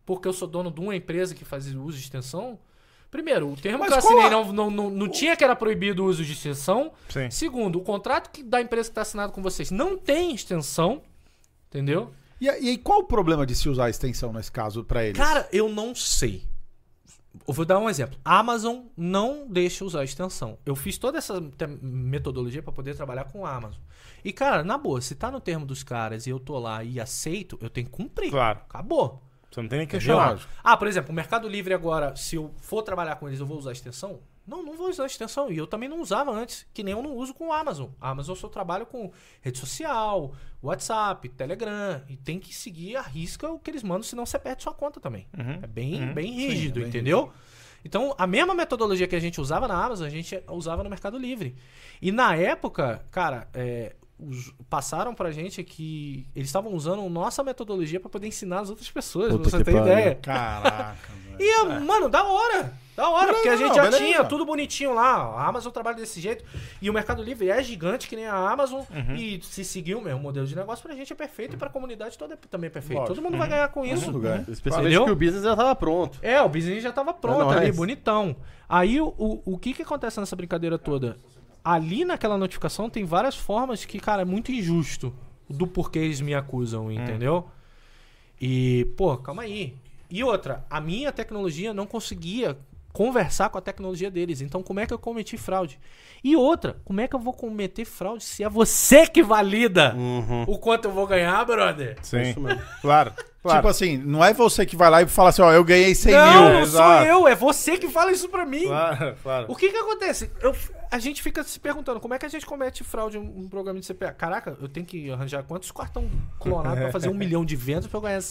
porque eu sou dono de uma empresa que faz uso de extensão? Primeiro, o termo Mas que eu assinei a- não, não, não, não tinha que era proibido o uso de extensão. Sim. Segundo, o contrato que, da empresa que está assinado com vocês não tem extensão. Entendeu? E, e aí, qual o problema de se usar a extensão nesse caso pra eles? Cara, eu não sei. Eu vou dar um exemplo. A Amazon não deixa usar extensão. Eu fiz toda essa metodologia para poder trabalhar com a Amazon. E, cara, na boa, se tá no termo dos caras e eu tô lá e aceito, eu tenho que cumprir. Claro. Acabou. Você não tem nem questionar. Ah, por exemplo, o Mercado Livre agora, se eu for trabalhar com eles, eu vou usar extensão? Não, não vou usar extensão. E eu também não usava antes, que nem eu não uso com o Amazon. A Amazon eu só trabalho com rede social, WhatsApp, Telegram. E tem que seguir a risca o que eles mandam, senão você perde sua conta também. É bem, bem rígido, bem entendeu? Então, a mesma metodologia que a gente usava na Amazon, a gente usava no Mercado Livre. E na época, cara, é, os- passaram pra gente que eles estavam usando nossa metodologia pra poder ensinar as outras pessoas, Puta pra você ter pariu. ideia. Caraca, *laughs* velho. E, mano, da hora. Da hora, porque a não, gente já beleza. tinha tudo bonitinho lá. A Amazon trabalha desse jeito. E o Mercado Livre é gigante, que nem a Amazon. Uhum. E se seguir o mesmo modelo de negócio, pra gente é perfeito e pra comunidade toda é também perfeito. Lógico. Todo mundo vai ganhar com isso. mundo ganha. Especialmente que o business já tava pronto. É, o business já tava pronto Não, ali, é. bonitão. Aí o, o, o que que acontece nessa brincadeira toda? Ali naquela notificação tem várias formas que, cara, é muito injusto do porquê eles me acusam, entendeu? E, pô, calma aí. E outra, a minha tecnologia não conseguia conversar com a tecnologia deles. Então, como é que eu cometi fraude? E outra, como é que eu vou cometer fraude se é você que valida o quanto eu vou ganhar, brother? Sim. Isso mesmo. Claro. Claro. Tipo assim, não é você que vai lá e fala assim, ó, eu ganhei 100 não, mil. não sou eu, é você que fala isso pra mim. Claro, claro. O que que acontece? Eu- a gente fica se perguntando como é que a gente comete fraude em um, um programa de CPA. Caraca, eu tenho que arranjar quantos cartão clonados pra fazer um *laughs* milhão de vendas pra eu ganhar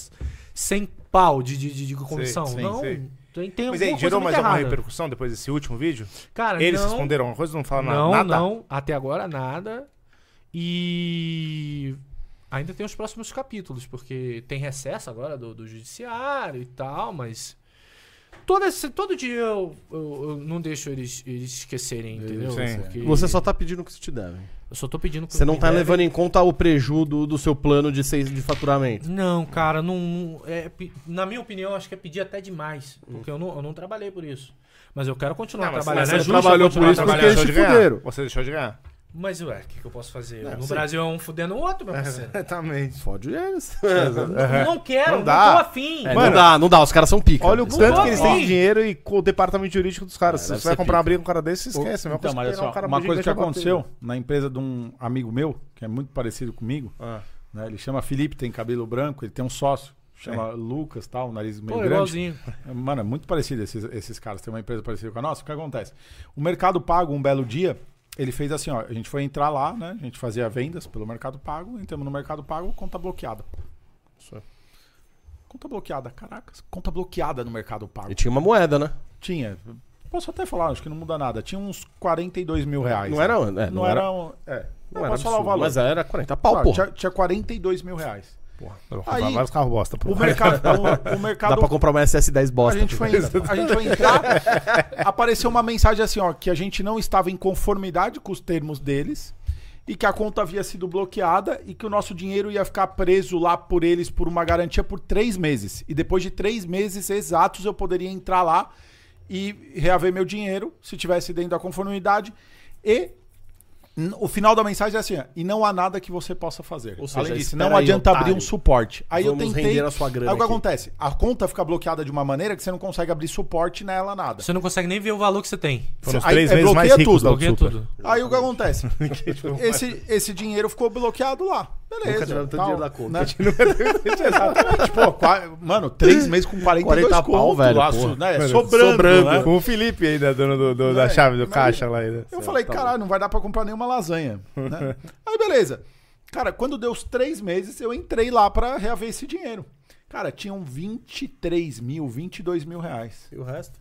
100 pau de, de, de, de comissão? sim, não, sim. tem, tem Mas aí, gerou mais alguma repercussão depois desse último vídeo? Cara, Eles não, responderam alguma coisa? Não falaram não, nada? não, até agora nada. E ainda tem os próximos capítulos, porque tem recesso agora do, do judiciário e tal, mas todo, esse, todo dia eu, eu- eu não deixo eles, eles esquecerem, entendeu? Sim. Porque Você só tá pedindo o que se te deve. Eu só tô pedindo que Você não tá devem. levando em conta o prejuízo do, do seu plano de, seis, de faturamento. Não, cara, não, não- é, na minha opinião, acho que é pedir até demais. Porque eu não, eu não trabalhei por isso. Mas eu quero continuar Não, mas trabalhando. você É trabalhou por isso porque eles deixou se de ganhar. fuderam. Você deixou de ganhar. Mas, ué, o que, que eu posso fazer? Não, no sim. Brasil é um fudendo o outro, meu *laughs* parceiro. Exatamente. Fode eles. Eu não quero, Não não, dá. tô afim. É, Mano, não dá, não dá, os caras são pica. Olha o Não tanto que eles têm de dinheiro e com o departamento jurídico dos caras. É, Se você vai comprar uma pica. briga com um cara desse, esquece. É a mesma Então, coisa mas só, um cara uma coisa que e bater. aconteceu na empresa de um amigo meu, que é muito parecido comigo, Ah. né? Ele chama Felipe, tem cabelo branco, ele tem um sócio chama Lucas, tal, nariz meio Pô, grande. igualzinho. Mano, é muito parecido esses, esses caras. Tem uma empresa parecida com a nossa. O que acontece? O Mercado Pago, um belo dia, ele fez assim, ó. A gente foi entrar lá, né? A gente fazia vendas pelo Mercado Pago. Entramos no Mercado Pago, conta bloqueada. Isso. Conta bloqueada, caracas. Conta bloqueada no Mercado Pago. E tinha uma moeda, né? Tinha. Posso até falar, acho que não muda nada. Tinha uns 42 mil reais. Não era, é, Não, era. um- É. Não, não era posso falar o absurdo, valor. Mas era 40 pau, Claro, porra. tinha, tinha 42 mil reais. Vou Aí, vários carros bosta. O mercado. *laughs* o, o Dá mercado pra comprar uma SS10 a bosta. gente, foi, a gente foi entrar, *laughs* apareceu uma mensagem assim, ó, que a gente não estava em conformidade com os termos deles e que a conta havia sido bloqueada e que o nosso dinheiro ia ficar preso lá por eles por uma garantia por três meses. E depois de três meses exatos eu poderia entrar lá e reaver meu dinheiro se tivesse dentro da conformidade e o final da mensagem é assim, ó, e não há nada que você possa fazer. Ou seja, Além disso, não aí, adianta abrir um suporte. Aí Vamos eu tentei. render a sua grana aí o que aqui. acontece? A conta fica bloqueada de uma maneira que você não consegue abrir suporte nela nada. Você não consegue nem ver o valor que você tem. Foram os Aí, três é, mais ricos tudo, Bloqueia tudo. Aí o que acontece? *laughs* esse, esse dinheiro ficou bloqueado lá. Beleza. Nunca tanto dinheiro da conta. né? *laughs* Exatamente. Pô, mano, três meses com 42 40 pau, conto velho, né? Mano, sobrando, sobrando. né? Com o Felipe ainda, dono do, do- da É, chave do caixa lá ainda. Eu falei, caralho, não vai dar pra comprar nenhuma lasanha. né? *laughs* Aí, beleza. Cara, quando deu os três meses, eu entrei lá pra reaver esse dinheiro. Cara, tinham 23 mil, 22 mil reais. E o resto?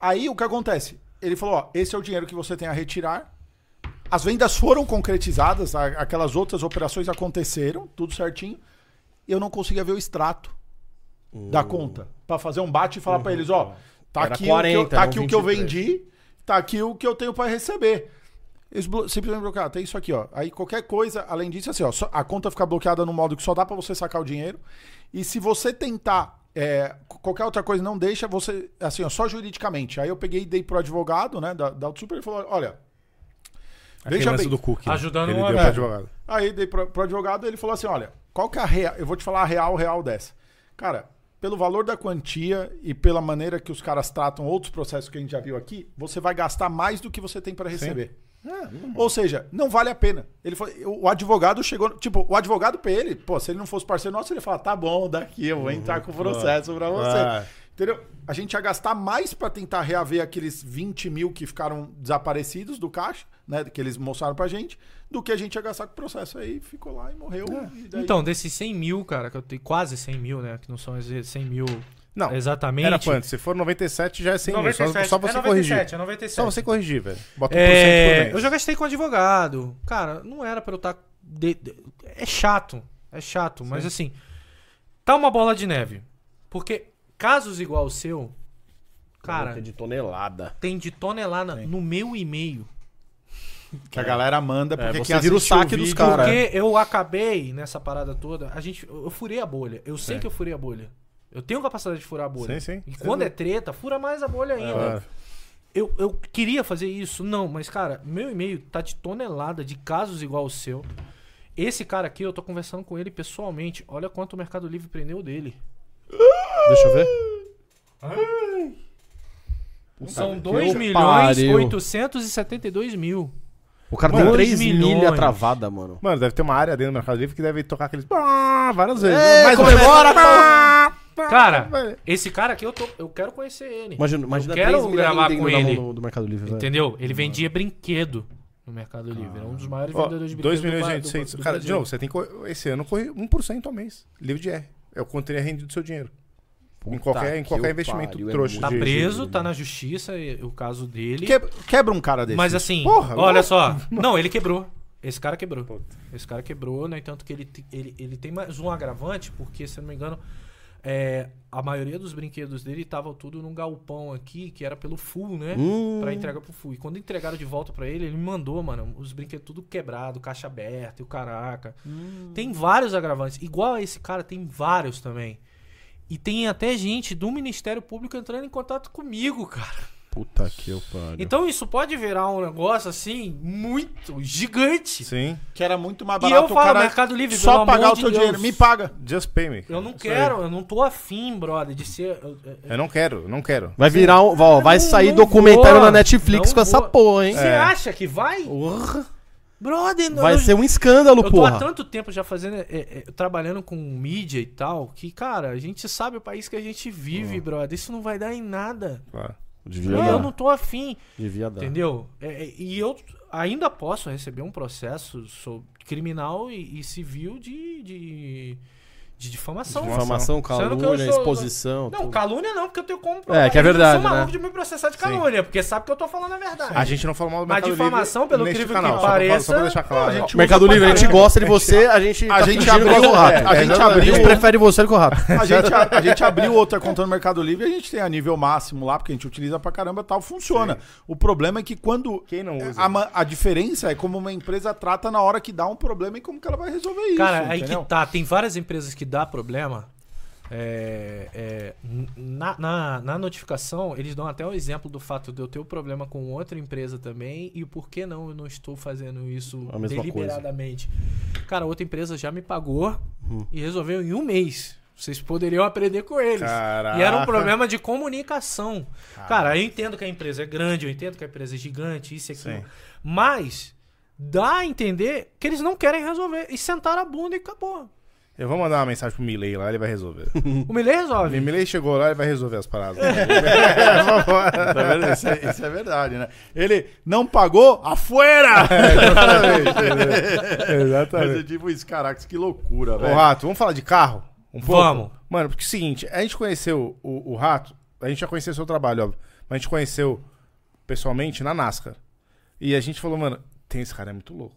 Aí o que acontece? Ele falou: ó, esse é o dinheiro que você tem a retirar. As vendas foram concretizadas, aquelas outras operações aconteceram, tudo certinho. Eu não conseguia ver o extrato da conta Pra fazer um bate e falar pra eles: ó, tá Era aqui, 40, o, que eu, tá aqui o que eu 23. vendi, tá aqui o que eu tenho pra receber. Eles simplesmente bloquearam, tem isso aqui, ó. Aí qualquer coisa, além disso, assim, ó, só- a conta fica bloqueada no modo que só dá pra você sacar o dinheiro. E se você tentar é, qu- qualquer outra coisa, não deixa, você, assim, ó, só juridicamente. Aí eu peguei e dei pro advogado, né, da, da Super e falou: olha. Lance bem. do cookie. né? Ajudando Ele deu advogado. Aí dei pro, pro advogado ele falou assim: olha, qual que é a real? Eu vou te falar a real, real dessa. Cara, pelo valor da quantia e pela maneira que os caras tratam outros processos que a gente já viu aqui, você vai gastar mais do que você tem para receber. Ou seja, não vale a pena. Ele falou, o advogado chegou, tipo, o advogado pra ele, pô, se ele não fosse parceiro nosso, ele ia falar, tá bom, daqui eu vou entrar com o processo pra você. Ah. Entendeu? A gente ia gastar mais pra tentar reaver aqueles 20 mil que ficaram desaparecidos do caixa, né? Que eles mostraram pra gente, do que a gente ia gastar com o processo. Aí ficou lá e morreu. e daí- Então, desses 100 mil, cara, que eu tenho quase 100 mil, né? Que não são esses 100 mil Não, exatamente. era quanto? Se for 97, já é 100 mil. Só, 97, só você é corrigir. 97, é 97. Só você corrigir, velho. Bota 1% É, por mês. eu já gastei com advogado. Cara, não era pra eu estar. É chato. É chato, mas assim. Tá uma bola de neve. Porque casos igual o seu. Cara, de tonelada. tem de tonelada no meu e-mail. Que a galera manda porque você quem vira o saque dos vídeo- caras. Porque eu acabei nessa parada toda. A gente, eu furei a bolha. Eu sei que eu furei a bolha. Eu tenho capacidade de furar a bolha. Sim, sim. E quando é treta, fura mais a bolha ainda. Claro. Eu, eu queria fazer isso, não, mas cara, meu e-mail tá de tonelada de casos igual o seu. Esse cara aqui, eu tô conversando com ele pessoalmente. Olha quanto o Mercado Livre prendeu dele. Deixa eu ver. São que 2 eu milhões pariu. 872 mil. O cara Mano, tem dois 3 milhões. milha travada, mano. Mano, deve ter uma área dentro do Mercado Livre que deve tocar aqueles. Várias vezes. É, Mais ou comemora. Cara, Velho. esse cara aqui eu, tô, eu quero conhecer ele. Imagina, imagina Eu quero 3 milha gravar com ele. do, do Mercado Livre, velho. Entendeu? Ele vendia brinquedo no Mercado Livre. Era um dos maiores Ó, vendedores de 2 brinquedos milhões do, de do, 800. do Cara, de novo, você tem que. Esse ano corre 1% ao mês. Livre de R. É o quanto teria rendido do seu dinheiro. em qualquer, em que qualquer investimento pariu, é trouxa. Tá de- preso, de- tá na justiça, e- o caso dele. Que- Quebra um cara desse. Mas assim, Porra, olha não. só. *laughs* Não, ele quebrou. Esse cara quebrou. Esse cara quebrou, né? Tanto que ele, ele, ele tem mais um agravante, porque, se eu não me engano, é, a maioria dos brinquedos dele tava tudo num galpão aqui, que era pelo full, né? Hum. Pra entregar pro full. E quando entregaram de volta pra ele, ele me mandou, mano, os brinquedos tudo quebrado, caixa aberta e o caraca. Tem vários agravantes. Igual a esse cara, tem vários também. E tem até gente do Ministério Público entrando em contato comigo, *laughs* cara. Puta que eu pariu. Então isso pode virar um negócio assim muito gigante. Sim. Que era muito mais E barato eu o falo, cara Mercado Livre, só pagar o de teu Deus. dinheiro. Me paga. Just pay me. Eu não Isso quero, eu não tô afim, brother, de ser. eu- eu-. Eu não quero, não quero. Vai virar um. Ó, vai Não- sair não documentário vou, na Netflix não com essa vou. porra, hein? Você É. acha que vai? Porra. Brother, Vai eu- ser um escândalo, Eu tô há porra. tanto tempo já fazendo, é, é, trabalhando com mídia e tal, que, cara, a gente sabe o país que a gente vive, brother. Isso não vai dar em nada. Claro. Devia eu dar. não tô afim, Devia dar. entendeu? É, é, e eu ainda posso receber um processo so- criminal e, e civil de, de, de difamação. Difamação, que eu calúnia, sou- exposição. Não, tudo. calúnia não, porque eu tenho como É, que é Eles não verdade, são né? de me processar de calúnia, porque sabe que eu tô falando a verdade. A gente não fala mal do Mas Mercado difamação, Livre pelo neste incrível que canal, pra- pareça, Só pra deixar claro. a gente Mercado Livre, a gente gosta de você, a gente. A tá gente que abriu- do rato. é, a gente *laughs* abriu- A gente prefere você do que o rato. *laughs* A gente, a, a gente abriu outra conta no Mercado Livre e a gente tem a nível máximo lá, porque a gente utiliza pra caramba tal, funciona. O problema é que quando. Quem não usa? A, diferença é como uma empresa trata na hora que dá um problema e como que ela vai resolver isso. Cara, aí que tá. Tem várias empresas que dá problema. É, é, na, na, na notificação, eles dão até o exemplo do fato de eu ter um problema com outra empresa também e o porquê não eu não estou fazendo isso deliberadamente. Cara, outra empresa já me pagou e resolveu em um mês. Vocês poderiam aprender com eles. Caraca. E era um problema de comunicação. Cara, eu entendo que a empresa é grande, eu entendo que a empresa é gigante, isso e aquilo. Sim. Mas dá a entender que eles não querem resolver. E sentaram a bunda e acabou. Eu vou mandar uma mensagem pro Milley lá, ele vai resolver. *laughs* O Milley resolve. O Milley chegou lá, ele vai resolver as paradas. *laughs* *laughs* Tá? Isso, é, isso é verdade, né? Ele não pagou, afuera! Mas é Exatamente. tipo isso, caraca, que loucura, Ô, velho. Rato, vamos falar de carro? Um pouco? Vamos. Mano, porque é o seguinte, a gente conheceu o, o Rato, a gente já conheceu o seu trabalho, óbvio, mas a gente conheceu pessoalmente na NASCAR. E a gente falou, mano, tem esse cara é muito louco.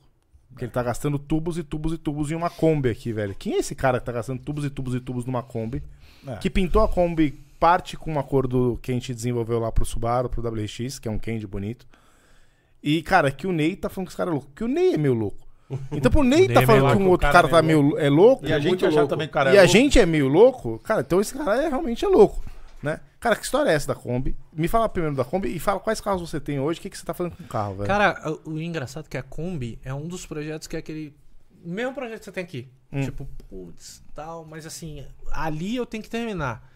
Porque ele tá gastando tubos e tubos e tubos em uma Kombi aqui, velho. Quem é esse cara que tá gastando tubos e tubos e tubos numa Kombi? É. Que pintou a Kombi parte com uma cor do que a gente desenvolveu lá pro Subaru, pro WRX, que é um candy bonito. E, cara, que o Ney tá falando que esse cara é louco. Que o Ney é meio louco. Então, pro Ney *laughs* Ney tá é meio falando que louco, um outro cara cara, é tá meio meio é louco. E a gente achar louco. também que o cara é E a louco. gente é meio louco, cara, então esse cara é, realmente é louco, né? Cara, que história é essa da Kombi? Me fala primeiro da Kombi e fala quais carros você tem hoje, o que, que você tá fazendo com o carro, velho? Cara, o, engraçado é que a Kombi é um dos projetos que é aquele. Mesmo projeto que você tem aqui. Hum. Tipo, putz, tal, mas assim, ali eu tenho que terminar.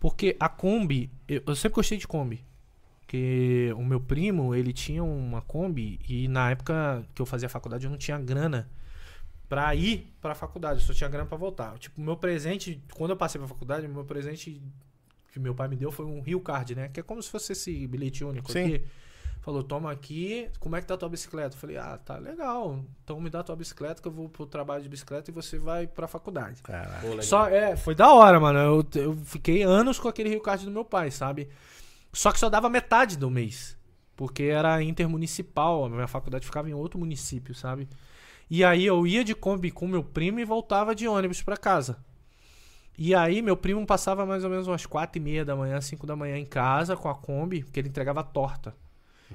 Porque a Kombi, eu, eu sempre gostei de Kombi. Porque o meu primo, ele tinha uma Kombi e na época que eu fazia faculdade eu não tinha grana pra ir pra faculdade, eu só tinha grana pra voltar. Tipo, o meu presente, quando eu passei pra faculdade, o meu presente que meu pai me deu foi um Rio Card, né? Que é como se fosse esse bilhete único Sim. aqui. Falou, toma aqui, como é que tá a tua bicicleta? Eu falei, ah, tá legal. Então me dá a tua bicicleta que eu vou pro trabalho de bicicleta e você vai pra faculdade. Caralho. Só, é, foi da hora, mano. Eu, eu fiquei anos com aquele Rio Card do meu pai, sabe? Só que só dava metade do mês. Porque era intermunicipal, a minha faculdade ficava em outro município, sabe? E aí eu ia de Kombi com meu primo e voltava de ônibus pra casa. E aí meu primo passava mais ou menos umas quatro e meia da manhã, 5 da manhã em casa com a Kombi, porque ele entregava torta.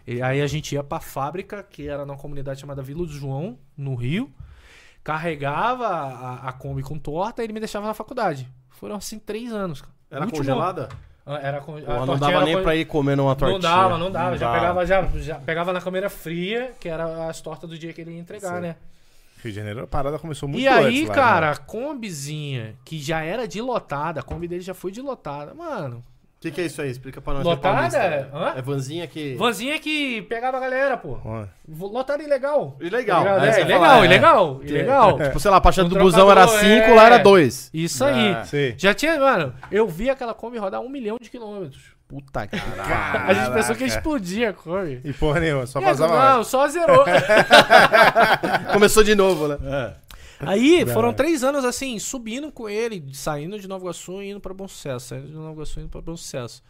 E aí a gente ia pra fábrica, que era numa comunidade chamada Vila do João, no Rio. Carregava a, a Kombi com torta e ele me deixava na faculdade. Foram assim três anos. cara. Era Último- congelada? Ah, Era con... a Pô, não dava era nem con- pra ir comendo uma tortinha. Não dava, não dava. Não já, dava. Pegava, já, já pegava na câmera fria, que era as tortas do dia que ele ia entregar, Sim. né? Rio de Janeiro, a parada começou muito e aí, lá, cara, né? a Kombizinha, que já era dilotada, a Kombi dele já foi dilotada. Mano, O que, que é isso aí? Explica pra nós. Lotada? é. Hã? É vanzinha que. vanzinha que pegava a galera, pô. Ó, Lotada ilegal. Ilegal. Ilegal, É, é, ilegal, fala, é. ilegal, ilegal. Tipo, sei lá, a parte No do busão era trocador, 5, é. lá era 2. Isso aí. Ah, Sim. Já tinha, mano, eu vi aquela Kombi rodar um milhão de quilômetros. Puta que A gente pensou que explodia a Kombi. E porra nenhuma, só vazava mais. não, só zerou. *laughs* Começou de novo, né? É. Aí foram três anos assim, subindo com ele, saindo de Nova Iguaçu e indo pra Bom Sucesso, saindo de Nova Iguaçu e indo pra Bom Sucesso.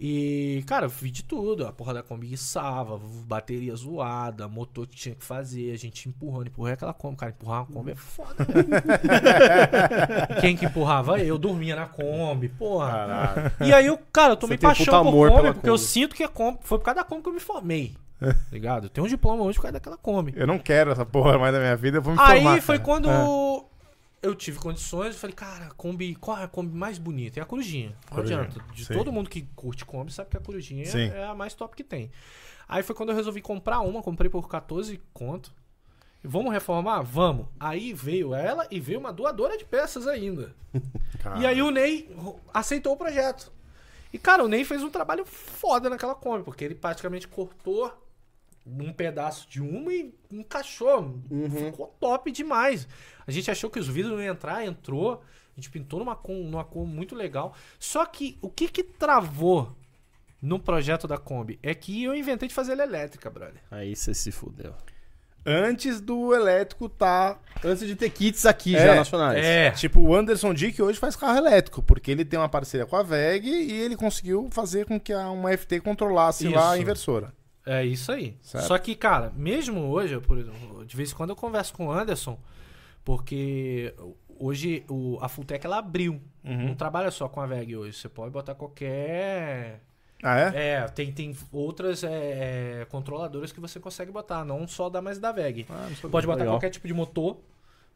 E, cara, eu vi de tudo. A porra da Kombi guiçava, bateria zoada, motor que tinha que fazer, a gente empurrando, empurrei aquela Kombi. Cara, empurrar uma Kombi é foda, velho. *laughs* Quem que empurrava? Eu dormia na Kombi, porra. Caralho. E aí, eu, cara, eu tomei Você paixão por amor Kombi, porque eu Kombi. sinto que a Kombi, foi por causa da Kombi que eu me formei. ligado? Eu tenho um diploma hoje por causa daquela Kombi. Eu não quero essa porra mais da minha vida, eu vou me formar. Aí foi cara. quando É. eu tive condições, eu falei, cara, Kombi, qual é a Kombi mais bonita? É a Corujinha. Não Corujinha, adianta. De sim. todo mundo que curte Kombi sabe que a Corujinha Sim. é a mais top que tem. Aí foi quando eu resolvi comprar uma, comprei por 14 conto. Vamos reformar? Vamos. Aí veio ela e veio uma doadora de peças ainda. *laughs* E aí o Ney aceitou o projeto. E, cara, o Ney fez um trabalho foda naquela Kombi, porque ele praticamente cortou um pedaço de uma e encaixou. Ficou top demais. A gente achou que os vidros não iam entrar, entrou. A gente pintou numa cor, numa cor muito legal. Só que o que que travou no projeto da Kombi é que eu inventei de fazer ela elétrica, brother. Aí você se fudeu. Antes do elétrico tá. Antes de ter kits aqui É, já nacionais. É. Tipo, o Anderson Dick hoje faz carro elétrico, porque ele tem uma parceria com a VEG e ele conseguiu fazer com que a- uma FT controlasse lá a Isso. inversora. É isso aí. Certo. Só que, cara, mesmo hoje, eu, por exemplo, de vez em quando eu converso com o Anderson, porque hoje o, a Fulltech ela abriu. Uhum. Não trabalha só com a VEG hoje. Você pode botar qualquer. Ah, é? É, tem, tem outras é, é, controladoras que você consegue botar, não só da mais da VEG. Ah. Pode botar Legal. qualquer tipo de motor,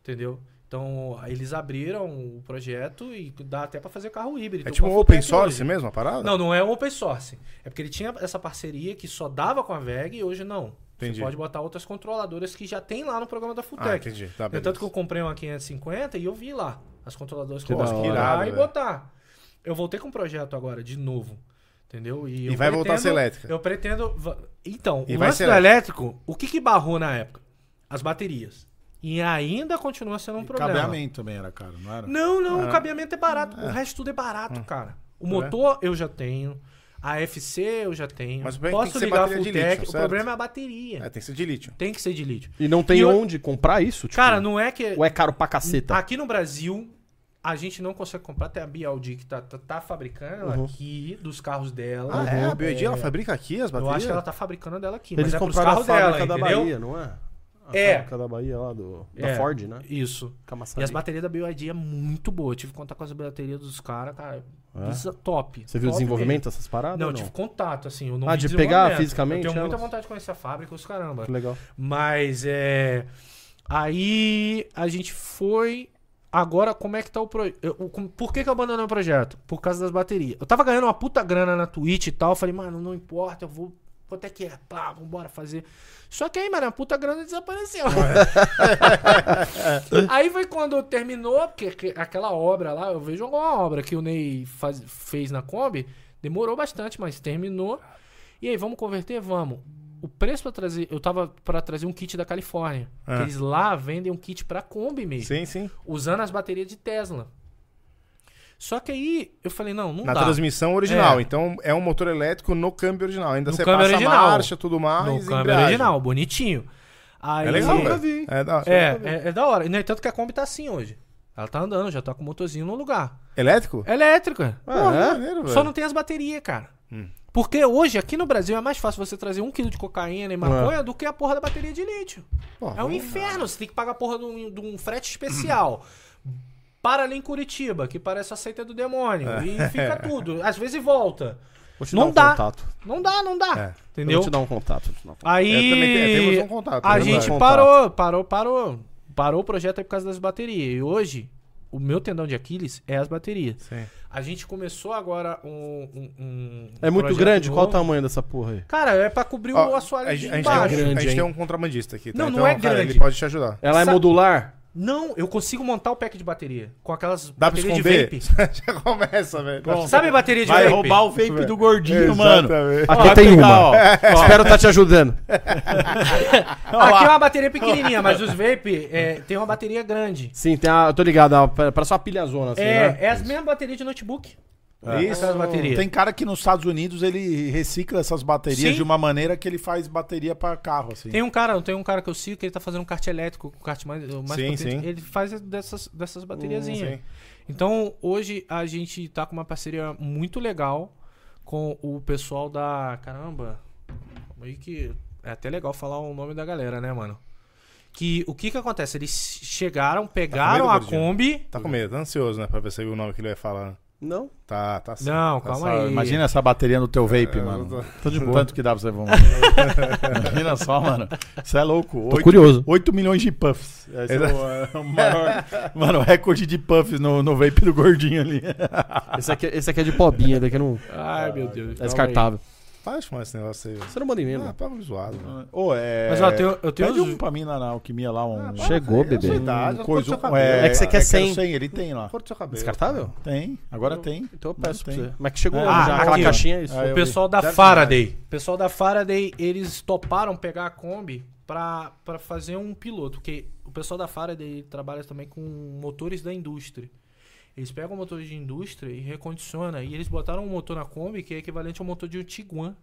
entendeu? Então, eles abriram o projeto e dá até pra fazer carro híbrido. É Então, tipo um open source hoje- mesmo a parada? não, não é open source. É porque ele tinha essa parceria que só dava com a VEG e hoje não. Entendi. Você pode botar outras controladoras que já tem lá no programa da Ah, Fulltech. entendi. Tá, beleza. tanto que eu comprei uma 550 e eu vi lá as controladoras que eu posso tirar e botar. Eu voltei com um projeto agora, de novo. Entendeu? E eu vai voltar a ser pretendo- elétrica. Eu pretendo. Então, E o lance elétrico, o que, que barrou na época? As baterias. E ainda continua sendo um problema. Cabeamento também era caro, não era? Não, não, Ah. o cabeamento é barato. O resto tudo é barato, cara. O É. motor eu já tenho. A FC eu já tenho. Mas o é Posso tem que ser ligar a Fulltech. lítio, O certo? problema é a bateria. É, tem que ser de lítio. Tem que ser de lítio. E não tem E eu- onde comprar isso? Tipo, Cara, não é que. Ou é caro pra caceta? Aqui no Brasil, a gente não consegue comprar. Tem a BLD que tá, tá, tá fabricando ela Uhum. aqui, dos carros dela. Ah, é? A Uhum. BioID ela fabrica aqui as Eu baterias? acho que ela tá fabricando dela aqui. Eles mas é pros carros fábrica dela, da entendeu? Bahia, não é? A É. fábrica da Bahia lá, do, da É. Ford, né? Isso. Camaçari. E as baterias da BYD é muito boa. Eu tive contato com as baterias dos caras, cara. É? É top. Você viu o desenvolvimento dessas paradas? Não, ou eu tive contato, assim. Eu não Ah, de pegar fisicamente Eu tenho muita vontade de conhecer a fábrica, os caramba. Que legal. Mas é. Aí a gente foi. Agora, como é que tá o projeto? Por que, que eu abandonei o projeto? Por causa das baterias. Eu tava ganhando uma puta grana na Twitch e tal. Eu falei, mano, não importa, eu vou. Quanto é que é? Pá, vambora fazer. Só que aí, mano, a puta grana desapareceu. *laughs* aí foi quando terminou, porque que- aquela obra lá, eu vejo alguma obra que o Ney faz- fez na Kombi, demorou bastante, mas terminou. E aí, vamos converter? Vamos. O preço pra trazer, eu tava pra trazer um kit da Califórnia. Ah. que Eles lá vendem um kit pra Kombi mesmo, Sim, sim. usando as baterias de Tesla. Só que aí eu falei, não, não Na dá. transmissão original. É. Então é um motor elétrico no câmbio original. Ainda No você passa original. marcha, tudo mais. no e câmbio embreagem. original, bonitinho. Aí, É legal, velho. vi. É, da... É, é, é da hora. No entanto que a Kombi tá assim hoje. Ela tá andando, já tá com o motorzinho no lugar. Elétrico? É elétrica. Pô, é? maneiro, velho. Só não tem as baterias, cara. Hum. Porque hoje, aqui no Brasil, é mais fácil você trazer um quilo de cocaína e maconha do que a porra da bateria de lítio. Pô, É um inferno. Você tem que pagar a porra de um, de um frete especial. Para ali em Curitiba, que parece a seita do demônio. E fica *laughs* tudo. Às vezes volta. Vou te Não dar um dá. contato. Não dá, não dá. É. Eu Entendeu? vou te dar um contato. dar um contato. Aí. É, temos um contato, A é gente parou, parou, parou. Parou o projeto aí por causa das baterias. E hoje, o meu tendão de Aquiles é as baterias. Sim. A gente começou agora um. um- um É muito grande? Qual o novo. tamanho dessa porra aí? Cara, é pra cobrir Ó, o assoalho a, de gente- a gente baixo. tem, um- grande, a gente hein? tem um contrabandista aqui. Tá? Não, não então, é cara, grande. ele pode te ajudar. Ela é Sabe- modular? Não, eu consigo montar o pack de bateria. Com aquelas Dá pra baterias de esconder? vape. *laughs* Já começa, velho. Sabe a bateria de Vai vape? roubar o vape do gordinho, mano. Exatamente. Aqui Vai tem pegar, uma. ó. *laughs* Espero tá te ajudando. *laughs* Aqui é uma bateria pequenininha, mas os vape é, tem uma bateria grande. Sim, tem a. Eu tô ligado, a- parece uma pilhazona assim, é, né? é as mesmas baterias de notebook. Isso. Essas baterias. Tem cara que nos Estados Unidos ele recicla essas baterias Sim. de uma maneira que ele faz bateria pra carro, assim. Tem um cara, tem um cara que eu sigo que ele tá fazendo um kart elétrico, um kart mais, mais Sim, potente. sim. Ele faz dessas, dessas bateriazinhas. Então, hoje a gente tá com uma parceria muito legal com o pessoal da. Caramba! Aí que. É até legal falar o nome da galera, né, mano? Que o que que acontece? Eles chegaram, pegaram a medo, Gordinho? Kombi. Tá com medo, tá ansioso, né? Pra ver se o nome que ele vai falar. Não? Tá, tá sim. Não, Tá calma só- aí. Imagina essa bateria no teu vape, É, mano. eu Tô de *laughs* boa. Tanto que dá pra você fumar. *laughs* Imagina só, mano. Você é louco. Tô Oito- curioso. 8 milhões de puffs. Esse é o, é o maior, *laughs* mano, o recorde de puffs no, no vape do gordinho ali. Esse aqui, esse aqui é de pobinha, daqui não. Ai, meu Deus. É descartável. aí. Para de fumar esse negócio aí. Você não manda em mim, Ah, mano. paga zoado, mano. Ô, é... Mas ó, eu tenho, eu tenho Pede um pra mim na, na alquimia lá, um... Chegou, bebê. sua idade, um do coisa, um- cabelo. É que você quer eu quero 100. 100, ele tem lá. Cor do seu cabelo. Descartável? Tem, agora tem. Então eu peço pra tem. você. Mas que chegou É. Ah, já. Aquela aqui, ó. caixinha é isso. Ah, eu O pessoal da Deve Faraday. O pessoal da Faraday, eles toparam pegar a Kombi pra, pra fazer um piloto. Porque o pessoal da Faraday trabalha também com motores da indústria. Eles pegam motores de indústria e recondicionam. E eles botaram um motor na Kombi que é equivalente ao motor de um Tiguan.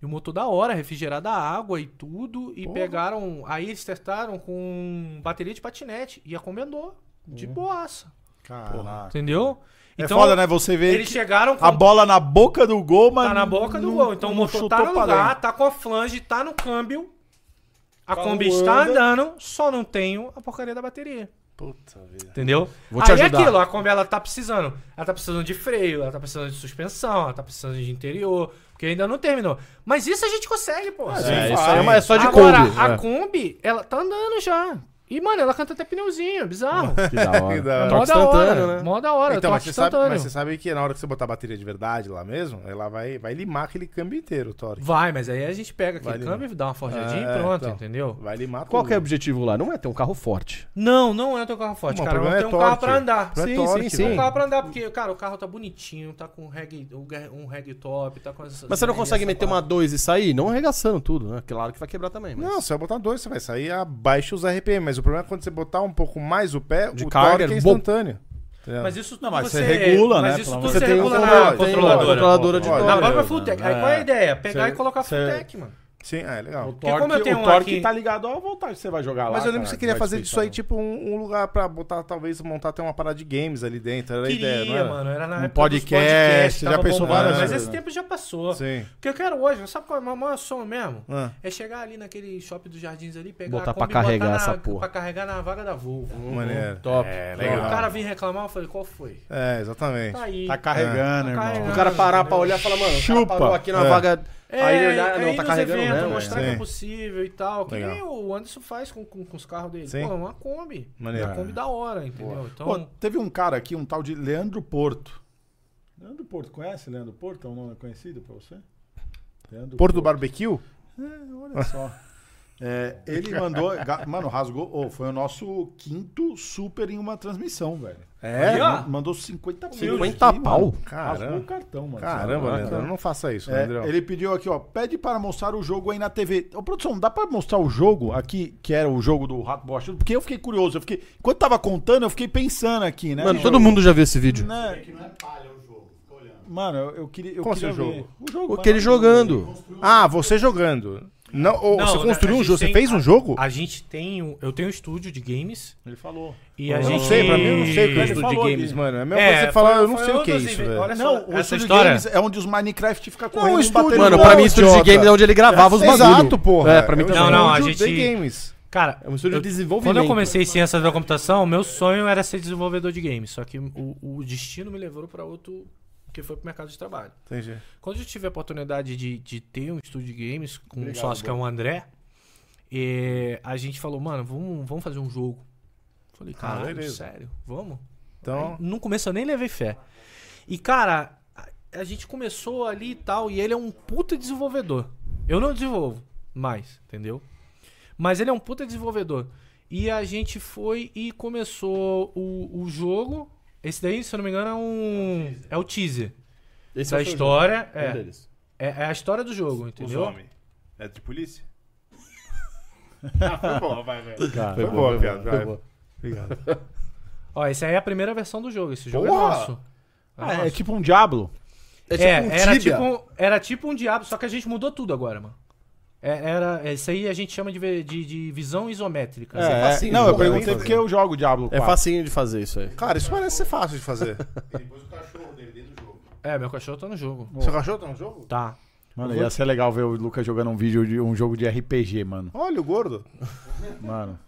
E o motor da hora, refrigerado a água e tudo. E pegaram. Aí eles testaram com bateria de patinete. E a Kombi andou. De boaça. Caraca. Entendeu? É foda, né? Você vê Eles chegaram com a bola na boca do gol, mas Tá na boca do não- gol. Então o motor tá no lugar, dentro. tá com a flange, tá no câmbio. A Carro Kombi está anda. andando, só não tenho a porcaria da bateria. Puta vida. Entendeu? Vou te Aí é ajudar. aquilo, a Kombi ela tá precisando. Ela tá precisando de freio, ela tá precisando de suspensão, ela tá precisando de interior, porque ainda não terminou. Mas isso a gente consegue, pô. Ah, É, isso aí é, uma- é só de Agora, Kombi. a É. Kombi, ela tá andando já. E, mano, ela canta até pneuzinho, bizarro. *laughs* Que da hora. Que da É hora. mó da hora, né? Mó da hora, Então, mas você, sabe, mas você sabe que na hora que você botar a bateria de verdade lá mesmo, ela vai, vai limar aquele câmbio inteiro, Tori. Vai, mas aí a gente pega aquele câmbio, dá uma forjadinha É, e pronto, então. entendeu? Vai limar Qual que é o objetivo lá? Não é ter um carro forte. Não, não é teu carro forte, Não, o cara. Eu problema tenho é um carro torque. pra andar. Não é Sim, torque, sim, sim. Tem um carro pra andar, porque, cara, o carro tá bonitinho, tá com um ga- um reggae top, tá com essas... Mas você não consegue meter uma 2 e sair? Não arregaçando tudo, né? Claro que vai quebrar também. Mas... Não, você vai botar dois, você vai sair abaixo os RPM. Mas o problema é quando você botar um pouco mais o pé, De o carga, torque é instantâneo. Entendeu? Mas isso Não, mas você regula, mas né, isso pelo tudo você, Deus. regula Tem na tem controladora. controladora de Olha, Na torque. própria Fulltech. Aí É. qual é a ideia? Pegar Cê- e colocar Fulltech, mano. Sim, é legal. O Porque como eu torque, tenho o um torque aqui- tá ligado à que você vai jogar lá. Mas eu lembro que cara, você queria fazer disso aí, tipo, um, um lugar pra botar, talvez, montar até uma parada de games ali dentro. Era a Queria, ideia, não era? mano. Era na Um época podcast, dos podcasts, já pensou várias Mas esse né? tempo já passou. Sim. O que eu quero hoje, sabe qual é o meu maior sonho mesmo? Ah. É chegar ali naquele shopping dos Jardins ali, pegar Botar a pra Kombi e carregar na- essa porra. Pra carregar na vaga da Volvo. Maneiro. Top. É, legal. o cara vinha reclamar, eu falei, qual foi? É, exatamente. Tá aí. Tá carregando, Tá irmão. O cara parar pra olhar e falar, mano, o Chupa. cara parou aqui na É. vaga. É, aí ele olhar, não, aí tá nos carregando eventos, mesmo. mostrar velho. que é possível e tal. Que Legal. nem o Anderson faz com, com, com os carros dele. Sim. Pô, é uma Kombi. Maneiro. Uma Kombi da hora, entendeu? Então, Pô, teve um cara aqui, um tal de Leandro Porto. Leandro Porto, conhece Leandro Porto? É um nome conhecido pra você? Leandro Porto do Barbecue? É, olha só. *laughs* É, ele mandou. Mano, rasgou. ô, foi o nosso quinto super em uma transmissão, velho. É? Aí. Mandou 50 pau. 50 aqui, pau? mano. Caramba. O cartão, mano. Caramba, Sabe? Leandro, não faça isso, É, Leandrão. ele pediu aqui, ó, pede para mostrar o jogo aí na TV. Ô, produção, dá pra mostrar o jogo aqui, que era o jogo do Rato Bosta? Porque eu fiquei curioso, eu fiquei, enquanto tava contando, eu fiquei pensando aqui, né? Mano, O todo jogo, mundo já viu esse vídeo. né? Mano, eu, eu queria, eu Como queria assim o ver. jogo? O jogo. O que ele jogando. Ah, você jogando. Não, ou Não, você né, construiu um jogo? Você tem- fez um jogo? a gente tem. um- Eu tenho um estúdio de games. Ele falou. E Eu a não gente. sei, pra mim eu não sei o que é estúdio de games, aqui. mano. É a mesma É, coisa que você falar, eu não sei o um que é isso, velho. Olha Não, o essa estúdio história- de games é onde os Minecraft ficam Não, correndo o um estúdio- Mano, Não, pra mim, estúdio de games é onde ele gravava os bagulho. Exato, porra. É, pra mim também. Não, não, a estúdio gente- de games. Cara, É um estúdio eu- de desenvolvimento. quando eu comecei ciências da computação, meu sonho era ser desenvolvedor de games. Só que o, o destino me levou pra outro. Que foi pro mercado de trabalho. Entendi. Quando eu tive a oportunidade de, de ter um estúdio de games com um Obrigado, sócio que é o André, eh, a gente falou, mano, vamos, vamos fazer um jogo. Falei, Ah, caralho, beleza. sério, vamos? Então, Aí, no começo eu nem levei fé. E, cara, a, a gente começou ali e tal, e ele é um puta desenvolvedor. Eu não desenvolvo mais, entendeu? Mas ele é um puta desenvolvedor. E a gente foi e começou o, o jogo. Esse daí, se eu não me engano, é um. É o teaser. Esse da é o seu história. jogo. Um É, deles. é, é a história do jogo, os entendeu? homens. É de polícia? *laughs* foi boa, vai, velho. Cara, Foi Foi boa, boa, piada. foi vai. boa. Obrigado. *laughs* Ó, essa aí é a primeira versão do jogo. Esse jogo Porra! é nosso. Ah, é nosso. tipo um Diablo. É É, tipo um era, tipo, era tipo um diabo, só que a gente mudou tudo agora, mano. É, era, isso aí a gente chama de, de, de visão isométrica. é É, facinho, não, eu perguntei porque eu jogo Diablo 4. É facinho de fazer isso aí. Cara, isso parece ser fácil de fazer. *laughs* É, meu cachorro tá no jogo. Seu cachorro tá no jogo? Tá. Mano, ia ser legal ver o Lucas jogando um vídeo de um jogo de RPG, mano. Olha o gordo. *laughs* Mano.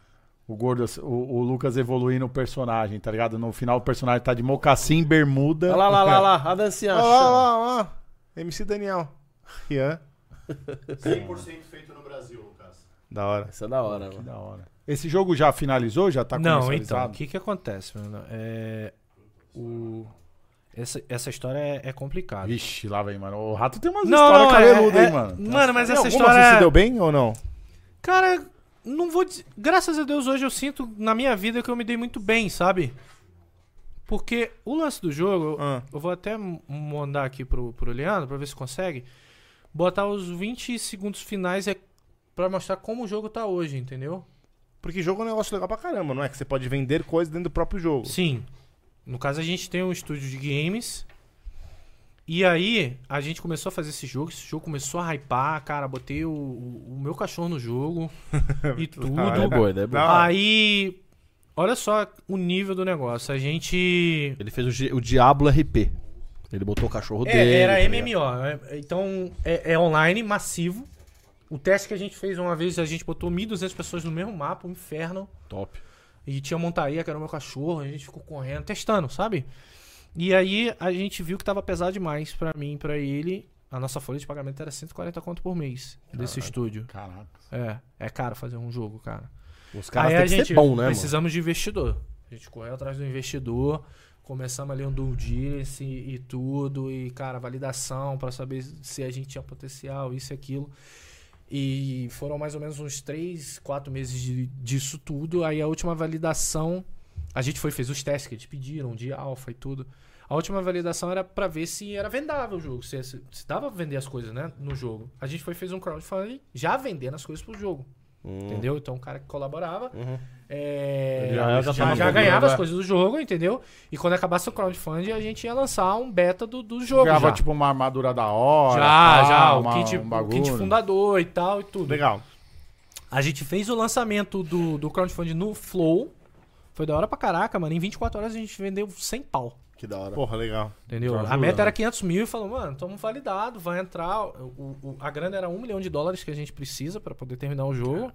O gordo, o, o Lucas evoluindo o personagem, tá ligado? No final o personagem tá de mocassim, bermuda. Olha lá, lá, lá, lá, a dancinha. Olha lá, olha lá, lá. MC Daniel. *laughs* Rian. 100% feito no Brasil, Lucas. Da hora. Isso é da hora, Que mano. da hora. Esse jogo já finalizou? Já tá Não, então, o que que acontece, mano? É. O... Essa, essa história é, é complicada. Vixe, lá vem, mano. O rato tem umas Não, histórias não, é- cabeludas, é- hein, mano. Mano, mas Tem essa alguma história. você se deu bem ou não? Cara, não vou dizer. Graças a Deus, hoje eu sinto na minha vida que eu me dei muito bem, sabe? Porque o lance do jogo, Ah. eu vou até mandar aqui pro, pro Leandro pra ver se consegue. Botar os 20 segundos finais é pra mostrar como o jogo tá hoje, entendeu? Porque jogo é um negócio legal pra caramba, não é? Que você pode vender coisas dentro do próprio jogo. Sim. No caso, a gente tem um estúdio de games. E aí, a gente começou a fazer esse jogo. Esse jogo começou a hypar. Cara, botei o, o- o meu cachorro no jogo. *laughs* e tudo. É doido, é. Não. Aí, olha só o nível do negócio. A gente. Ele fez o, o Diablo RP. Ele botou o cachorro dele. É, era tá ligado? MMO. é- Então, é, é online, massivo. O teste que a gente fez uma vez, a gente botou 1.200 pessoas no mesmo mapa, um inferno. Top. E tinha montaria, que era o meu cachorro, a gente ficou correndo, testando, sabe? E aí a gente viu que tava pesado demais pra mim e pra ele. A nossa folha de pagamento era 140 conto por mês desse estúdio. Caraca. É, é caro fazer um jogo, cara. Os caras têm que gente ser bom, né, mano? precisamos de investidor. A gente correu atrás do investidor, começamos ali um due diligence e, e tudo, e cara, validação pra saber se a gente tinha potencial, isso e aquilo. E foram mais ou menos uns 3, 4 meses de- disso tudo. Aí a última validação, a gente foi fez os testes que eles pediram, de alfa e tudo. A última validação era pra ver se era vendável o jogo, se, se, se dava pra vender as coisas, né, no jogo. A gente foi fez um crowdfunding já vendendo as coisas pro jogo. Entendeu? Então o cara que colaborava Uhum. é, já, já- já já, ganhava as né? coisas do jogo, entendeu? E quando acabasse o crowdfunding, a gente ia lançar um beta do, do jogo. Jogava já. tipo uma armadura da hora. já, pá, já, uma- o, kit, um o kit fundador e tal e tudo. Legal. A gente fez o lançamento do, do crowdfunding no Flow. Foi da hora pra caraca, mano. Em 24 horas a gente vendeu 100 pau. Que da hora. Porra, legal. Entendeu? A meta né? era 500 mil e falou, mano, estamos validado, vai entrar. O, o- a grana era 1 milhão de dólares que a gente precisa pra poder terminar o jogo.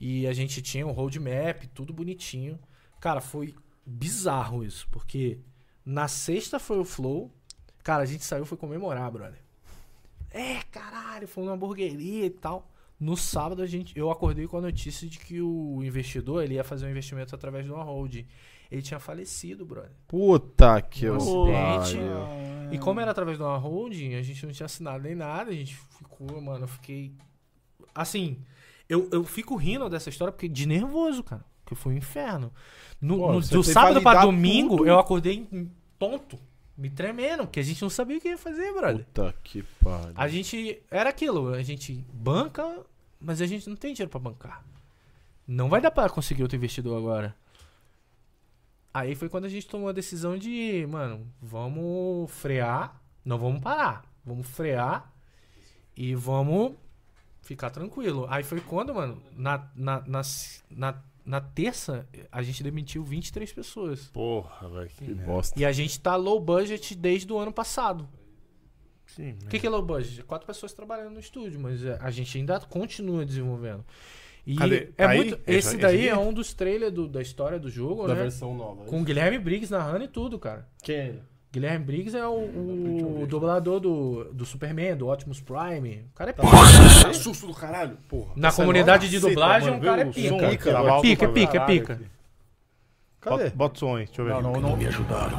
E a gente tinha um roadmap, tudo bonitinho. Cara, foi bizarro isso, porque na sexta foi o Flow. Cara, a gente saiu foi comemorar, brother. É, caralho, foi uma hamburgueria e tal. No sábado a gente, eu acordei com a notícia de que o investidor ele ia fazer um investimento através de uma hold. Ele tinha falecido, brother. Puta que Um eu. acidente. E como era através de uma holding, a gente não tinha assinado nem nada, a gente ficou, mano, eu fiquei. Assim, eu, eu fico rindo dessa história porque de nervoso, cara. Porque foi um inferno. No, Pô, no- do que sábado pra domingo, tudo. eu acordei tonto, me tremendo, porque a gente não sabia o que ia fazer, brother. Puta que pariu. A gente. Era aquilo, a gente banca, mas a gente não tem dinheiro pra bancar. Não vai dar pra conseguir outro investidor agora. Aí foi quando a gente tomou a decisão de, mano, vamos frear, não vamos parar. Vamos frear e vamos ficar tranquilo. Aí foi quando, mano, na, na, na, na, na terça, a gente demitiu 23 pessoas. Porra, velho. Que bosta. E a gente tá low budget desde o ano passado. Sim, O que, que é low budget? Quatro pessoas trabalhando no estúdio, mas a gente ainda continua desenvolvendo. E Cadê? é Aí? muito. Esse- Esse esse daí aqui? é um dos trailers do- da história do jogo, Da né? versão nova. Com o Guilherme Briggs narrando e tudo, cara. Quem é ele? Guilherme Briggs é o, o dublador do, do Superman, do Optimus Prime. O cara é pica. Tá Susto do caralho, porra. Na Essa comunidade é de dublagem, o cara é pica. O Pica, pica, pica, pica. Aqui. Bota, bota o som aí, deixa eu ver. Não, não, não me ajudaram.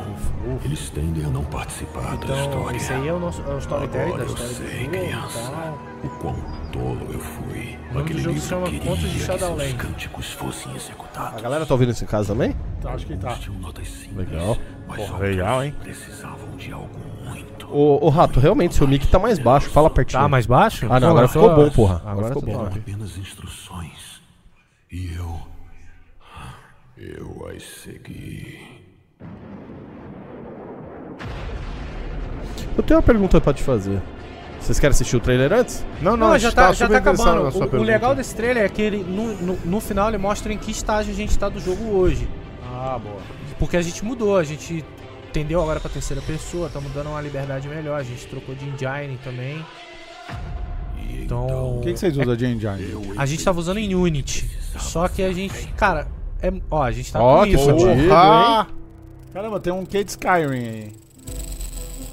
Eles tendem a não participar da Então, história. esse aí é o nosso é o storytelling Agora da eu história do sei, criança. tal. O quão tolo eu fui. nome Aquele do jogo se chama Contos de que Shadowland. seus cânticos fossem executados. A galera tá ouvindo isso em casa também? Acho que tá. Legal. Mas Porra, legal, hein? precisavam de algo muito. Ô, ô Rato, realmente seu mic tá mais baixo. Fala pertinho. Tá mais baixo? Ah, não, agora ficou bom, porra. Agora ficou tá bom. Apenas instruções. E eu. Eu as segui. Eu tenho uma pergunta pra te fazer. Vocês querem assistir o trailer antes? Não, não, Não, já tá, tá já tá acabando. O, o legal desse trailer é que ele, no, no, no final ele mostra em que estágio a gente tá do jogo hoje. Ah, boa. Porque a gente mudou, a gente entendeu agora pra terceira pessoa, estamos dando uma liberdade melhor, a gente trocou de engine também. Então, O que, que vocês usam de engine? a gente tava usando em Unity. Só que a gente, cara, é, ó, a gente tá Ó, com que isso. fodido. Caramba, tem um Kate Skyrim aí.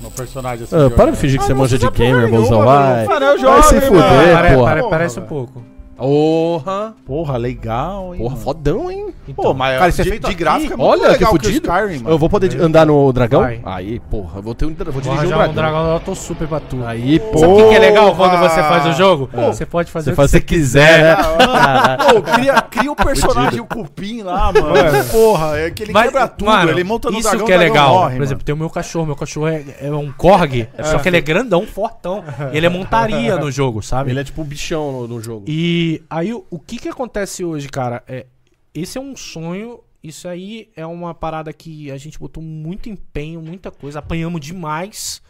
No personagem assim. Ah, de para de fingir que Ah, você manja de gamer, mozão. Vai. Eu Vai se fuder. Pare- porra. pare- Porra, parece um pouco. Porra. Porra, legal, hein? Porra, mano? fodão, hein? Pô, mas Cara, isso é de, feito de aqui? gráfico é muito Olha que legal que o fudido. Skyrim, mano. Eu vou poder andar no dragão? Vai. Aí, porra, eu vou ter um vou Vou dirigir um dragão. um dragão, eu tô super pra tu. Aí, Sabe o que, que é legal quando Porra! você faz o jogo? Você pode fazer Você o que faz o que quiser, né? *laughs* Pô, cria, cria o personagem, o cupim lá, mano. Porra, é que ele Mas, quebra tudo. mano, ele monta no isso dragão, que é legal. morre, Por mano. exemplo, tem o meu cachorro. Meu cachorro é, é um corgi, só que ele é grandão, fortão. E ele é montaria no jogo, sabe? Ele é tipo um bichão no, no jogo. E aí, o, o que que acontece hoje, cara? É, esse é um sonho. Isso aí é uma parada que a gente botou muito empenho, muita coisa, apanhamos demais.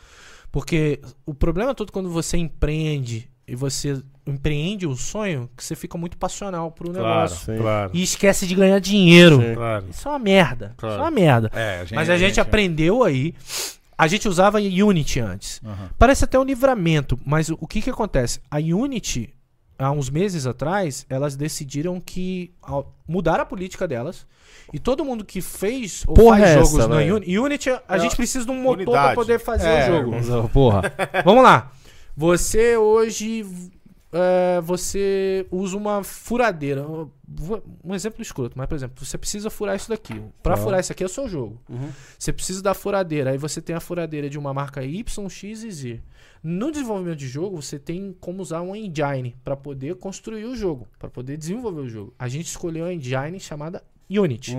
Porque o problema todo quando você empreende e você empreende o sonho, que você fica muito passional pro Claro, negócio. claro. E esquece de ganhar dinheiro. Claro. Isso é uma merda. Claro. Isso é uma merda. É, a Mas a gente aprendeu aí. A gente usava Unity antes. Aham. Parece até um livramento, mas o, o que que acontece? A Unity, há uns meses atrás, elas decidiram que mudaram a política delas. E todo mundo que fez ou Porra faz é jogos essa, na velho? Unity, Unity a gente precisa de um motor para poder fazer É, o jogo. Porra. *laughs* Vamos lá. Você hoje é, você usa uma furadeira. Um exemplo escroto, mas por exemplo, você precisa furar isso daqui. Pra furar isso aqui é o seu jogo. Você precisa da furadeira. Aí você tem a furadeira de uma marca Y, X e Z. No desenvolvimento de jogo, você tem como usar um engine para poder construir o jogo, para poder desenvolver o jogo. A gente escolheu a engine chamada Unity.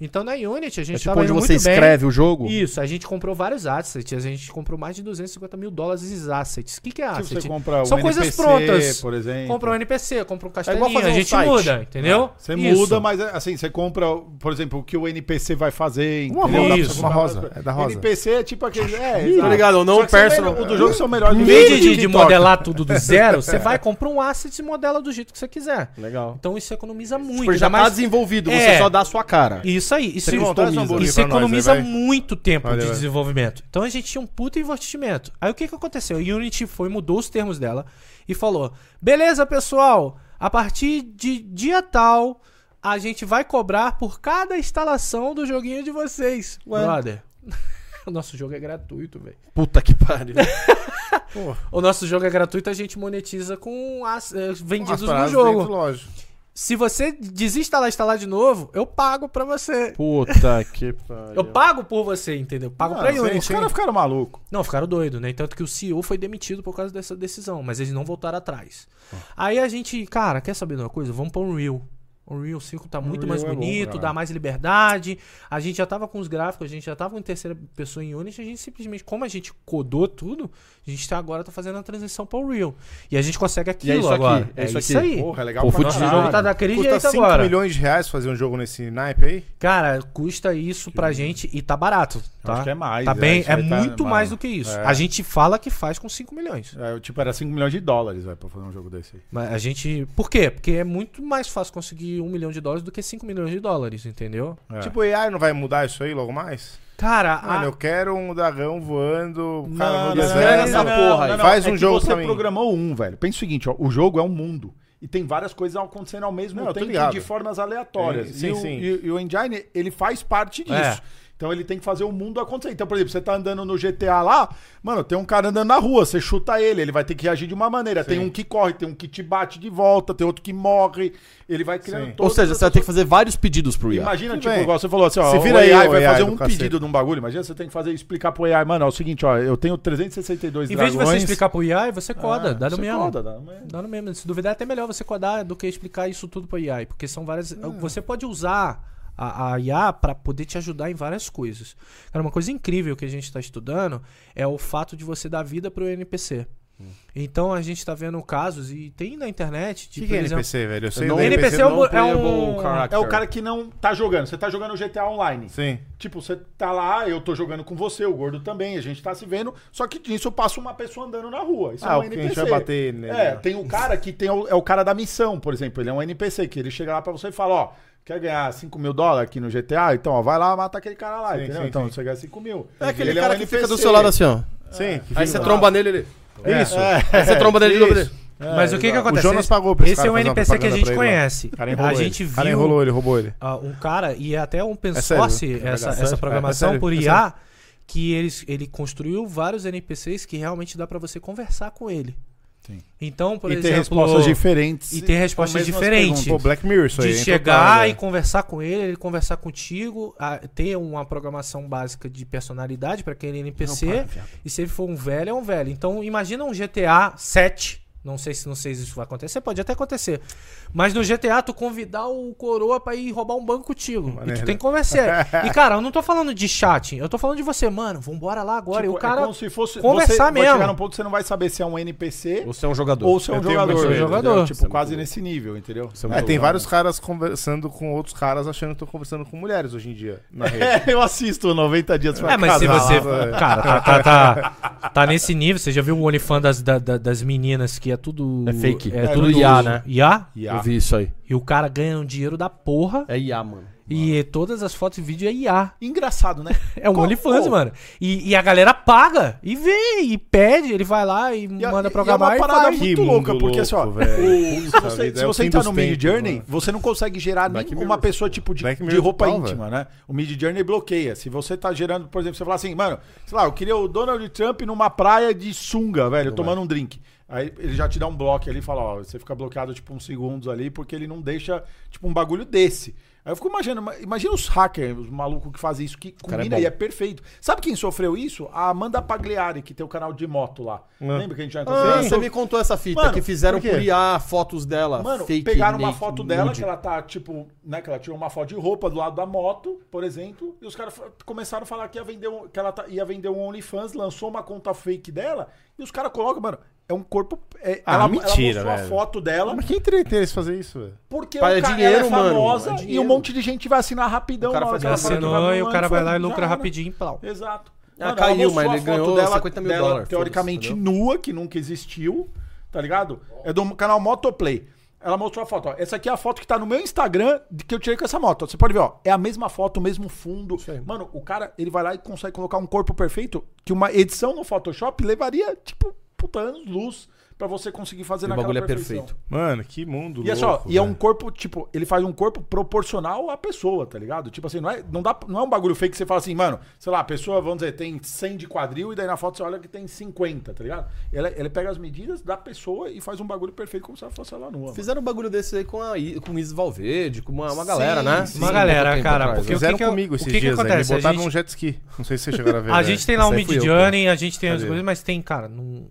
Então na Unity a gente É tipo onde você muito bem. escreve o jogo? Isso, a gente comprou vários assets, a gente comprou mais de 250 mil dólares em assets. O que, que é Se asset? você compra São um coisas NPC, prontas. por exemplo. Compra um NPC, compra um igual castelinho, fazer a um gente site. muda, entendeu? Você Isso. muda, mas assim, você compra, por exemplo, o que o NPC vai fazer. Uma entendeu? Pra Isso. você Uma rosa. É da rosa. NPC é tipo aquele. É, Tá ligado? Não personal. melhor- O do jogo são melhores. Em vez de, de, modelar tudo do *laughs* zero, você vai, compra um asset e modela do jeito que você quiser. Legal. Então isso economiza muito. Tipo, já tá mais... desenvolvido, É. você só dá a sua cara. Isso aí, isso, um hambúrguer isso pra nós, economiza aí, vai? muito tempo Vai, de vai. desenvolvimento. Então a gente tinha um puta investimento. Aí o que que aconteceu? A Unity foi, mudou os termos dela e falou: beleza, pessoal, a partir de dia tal, a gente vai cobrar por cada instalação do joguinho de vocês. Brother. *laughs* O nosso jogo é gratuito, velho. Puta que pariu. *laughs* O nosso jogo é gratuito, a gente monetiza com as Umas vendidos no jogo. dentro, lógico. Se você desinstalar e instalar de novo, eu pago pra você. Puta *laughs* que pariu. Eu pago por você, entendeu? Pago Ah, pra Unity. Os caras ficaram malucos. Não, ficaram doidos, né? Tanto que o CEO foi demitido por causa dessa decisão, mas eles não voltaram atrás. Aí a gente, cara, quer saber de uma coisa? Vamos pra Unreal. Unreal 5 tá muito Unreal mais é bom, bonito, dá mais liberdade. A gente já tava com os gráficos, a gente já tava em terceira pessoa em Unity, a gente simplesmente, como a gente codou tudo, a gente tá agora tá fazendo a transição pra Unreal. E a gente consegue aquilo E é isso aqui, agora. é isso aqui. aí. Porra, é legal Pô, pra. O jogo tá daquele Custa jeito 5 agora. milhões de reais fazer um jogo nesse naipe aí? Cara, custa isso pra gente e tá barato, tá? Acho que é mais. Tá bem, isso é tá- muito mano, mais do que isso. é. A gente fala que faz com 5 milhões. É, tipo, era 5 milhões de dólares, velho, pra fazer um jogo desse aí. Mas a gente. Por quê? Porque é muito mais fácil conseguir um milhão de dólares do que 5 milhões de dólares, entendeu? É. Tipo, o AI não vai mudar isso aí logo mais? Cara, Mano, a- eu quero um dragão voando, cara não, não, essa porra aí. Faz é um que jogo você pra mim. programou um, velho. Pensa o seguinte, ó, o jogo é um mundo. E tem várias coisas acontecendo ao mesmo Não, tempo de formas aleatórias. É, sim, e, o, sim. e- e o Engine, ele faz parte disso. É. Então ele tem que fazer o mundo acontecer. Então, por exemplo, você tá andando no GTA lá, mano, tem um cara andando na rua, você chuta ele, ele vai ter que reagir de uma maneira. Tem um que corre, tem um que te bate de volta, tem outro que morre. Ele vai criando Sim. Ou seja, você vai ter que fazer vários pedidos pro IA. Imagina, Tudo tipo, bem. igual você falou assim, ó, Se o vira aí, AI o vai AI fazer do um cacete. pedido de um bagulho. Imagina você tem que fazer, explicar pro AI, mano, é o seguinte, ó, eu tenho 362 em vez de dragões. você explicar pro AI, você coda, Ah, dá no você mesmo. coda, dá no mesmo. Dá no mesmo. Se duvidar, é até melhor você codar do que explicar isso tudo pro AI. Porque são várias. Você pode usar a, a IA pra poder te ajudar em várias coisas. Cara, uma coisa incrível que a gente tá estudando é o fato de você dar vida pro NPC. Então a gente tá vendo casos, e tem na internet, O tipo, que, que é exemplo- NPC, velho? Eu sei Não, do NPC é um- não- é um- É o cara que não tá jogando. Você tá jogando GTA Online. Sim. Tipo, você tá lá, eu tô jogando com você, o gordo também, a gente tá se vendo. Só que nisso passa uma pessoa andando na rua. Isso Ah, é um o que a NPC. gente vai bater nele. É, né? tem o cara que tem o, é o cara da missão, por exemplo. Ele é um NPC, que ele chega lá pra você e fala, ó, quer ganhar 5 mil dólares aqui no GTA? Então, ó, vai lá, mata aquele cara lá, Sim, entendeu? sim, então, sim. você ganha 5 mil. É aquele Ele cara um que fica NPC. do seu lado assim, ó. Sim. que Aí fica você tromba nele, ele... Isso. Aí você tromba nele de novo. ele- Mas o que que acontece? O Jonas pagou pra esse Esse cara é um NPC que a gente ele conhece. cara A ele. gente O cara viu enrolou ele, roubou ele. ah, um cara e até um open É sério, source é essa, verdade, essa programação é por é IA que eles, ele construiu vários NPCs que realmente dá pra você conversar com ele. Sim. Então, por e ter exemplo, respostas diferentes. e ter com respostas diferentes. Pô. Black Mirror, isso aí. de hein, chegar total, e conversar com ele, ele conversar contigo, a- ter uma programação básica de personalidade para aquele NPC. e se ele for um velho, é um velho. Então, imagina um GTA 7. Não sei se não sei se isso vai acontecer, pode até acontecer. Mas no GTA, tu convidar o coroa pra ir roubar um banco contigo. E tu tem que conversar. *laughs* e, cara, eu não tô falando de chat, eu tô falando de você, mano. Vambora lá agora. Tipo, e o cara. é como se fosse conversar você Vai mesmo. chegar num ponto que você não vai saber se é um NPC Você é um jogador. ou se é um Eu jogador. entendeu? Jogador. Tipo, é quase nesse nível, entendeu? É É, tem vários caras conversando com outros caras achando que estão conversando com mulheres hoje em dia. Na *laughs* rede. É, eu assisto 90 dias pra É, mas se você. é. *laughs* Cara, tá, tá, tá, tá nesse nível. Você já viu o OnlyFans das, da- da- das meninas que é tudo. É fake. É, É, tudo IA, uso. né? IA? Eu vi isso aí. E o cara ganha um dinheiro da porra. É IA, mano. E todas as fotos e vídeo é IA. Engraçado, né? *laughs* É um OnlyFans, Pô. mano. E, e a galera paga. E vê, e pede. Ele vai lá e, E manda e programar é e, uma parada faz. muito Que louca, porque assim, ó, *laughs* se você, se é você entrar no Mid Journey, mano. você não consegue gerar Black nem Mirror. uma pessoa tipo de, de roupa íntima, né? O Mid Journey bloqueia. Se você tá gerando, por exemplo, você fala assim, mano, sei lá, eu queria o Donald Trump numa praia de sunga, velho, tomando um drink. Aí ele já te dá um bloco ali e fala, ó, você fica bloqueado tipo uns segundos ali, porque ele não deixa, tipo, um bagulho desse. Aí eu fico imaginando, imagina os hackers, os malucos que fazem isso, que é combina bom. e é perfeito. Sabe quem sofreu isso? A Amanda Pagliari, que tem o canal de moto lá. Lembra que a gente já Ah, encontrou? você me contou essa fita Mano, que fizeram por IA fotos dela. Mano, fake pegaram uma foto dela, nude. que ela tá, tipo, né, que ela tirou uma foto de roupa do lado da moto, por exemplo, e os caras começaram a falar que ia vender um, que ela tá- ia vender um OnlyFans, lançou uma conta fake dela, e os caras colocam, mano, é um corpo. é- Ah, ela, mentira, ela mostrou velho. a foto dela, Mas quem teria interesse em fazer isso, velho? porque Pai, é o cara, dinheiro, ela é mano, famosa é e dinheiro. um monte de gente vai assinar rapidão. O cara na hora faz que Assinou vai e o no cara vai lá e lucra era. rapidinho e plau. Exato. Ah, ela caiu, mas a ele foto ganhou 50 mil dela, dólares, Teoricamente nua, que nunca existiu, tá ligado? É do canal Motoplay. Ela mostrou a foto, ó. Essa aqui é a foto que tá no meu Instagram de que eu tirei com essa moto. Você pode ver, ó. É a mesma foto, o mesmo fundo. Mano, o cara, ele vai lá e consegue colocar um corpo perfeito que uma edição no Photoshop levaria, tipo, puta anos luz pra você conseguir fazer O naquela bagulho é perfeição. perfeito. Mano, que mundo E é só, louco, e é um corpo, tipo, ele faz um corpo proporcional à pessoa, tá ligado? Tipo assim, não é, não dá, não é um bagulho fake que você fala assim, mano, sei lá, a pessoa, vamos dizer, tem 100 de quadril e daí na foto você olha que tem 50, tá ligado? Ele, ele pega as medidas da pessoa e faz um bagulho perfeito como se ela fosse ela nua. mano. Fizeram um bagulho desse aí com a com o Isis Valverde, com uma, uma galera, Sim, né? sim. Uma galera, cara, porque né? o Fizeram que que- comigo o esses que que dias, né? Me acontece? A botaram gente- num jet ski. Não sei se vocês chegaram a ver. A né? gente tem lá o aí Mid Journey, a gente tem as coisas, mas tem, cara, não...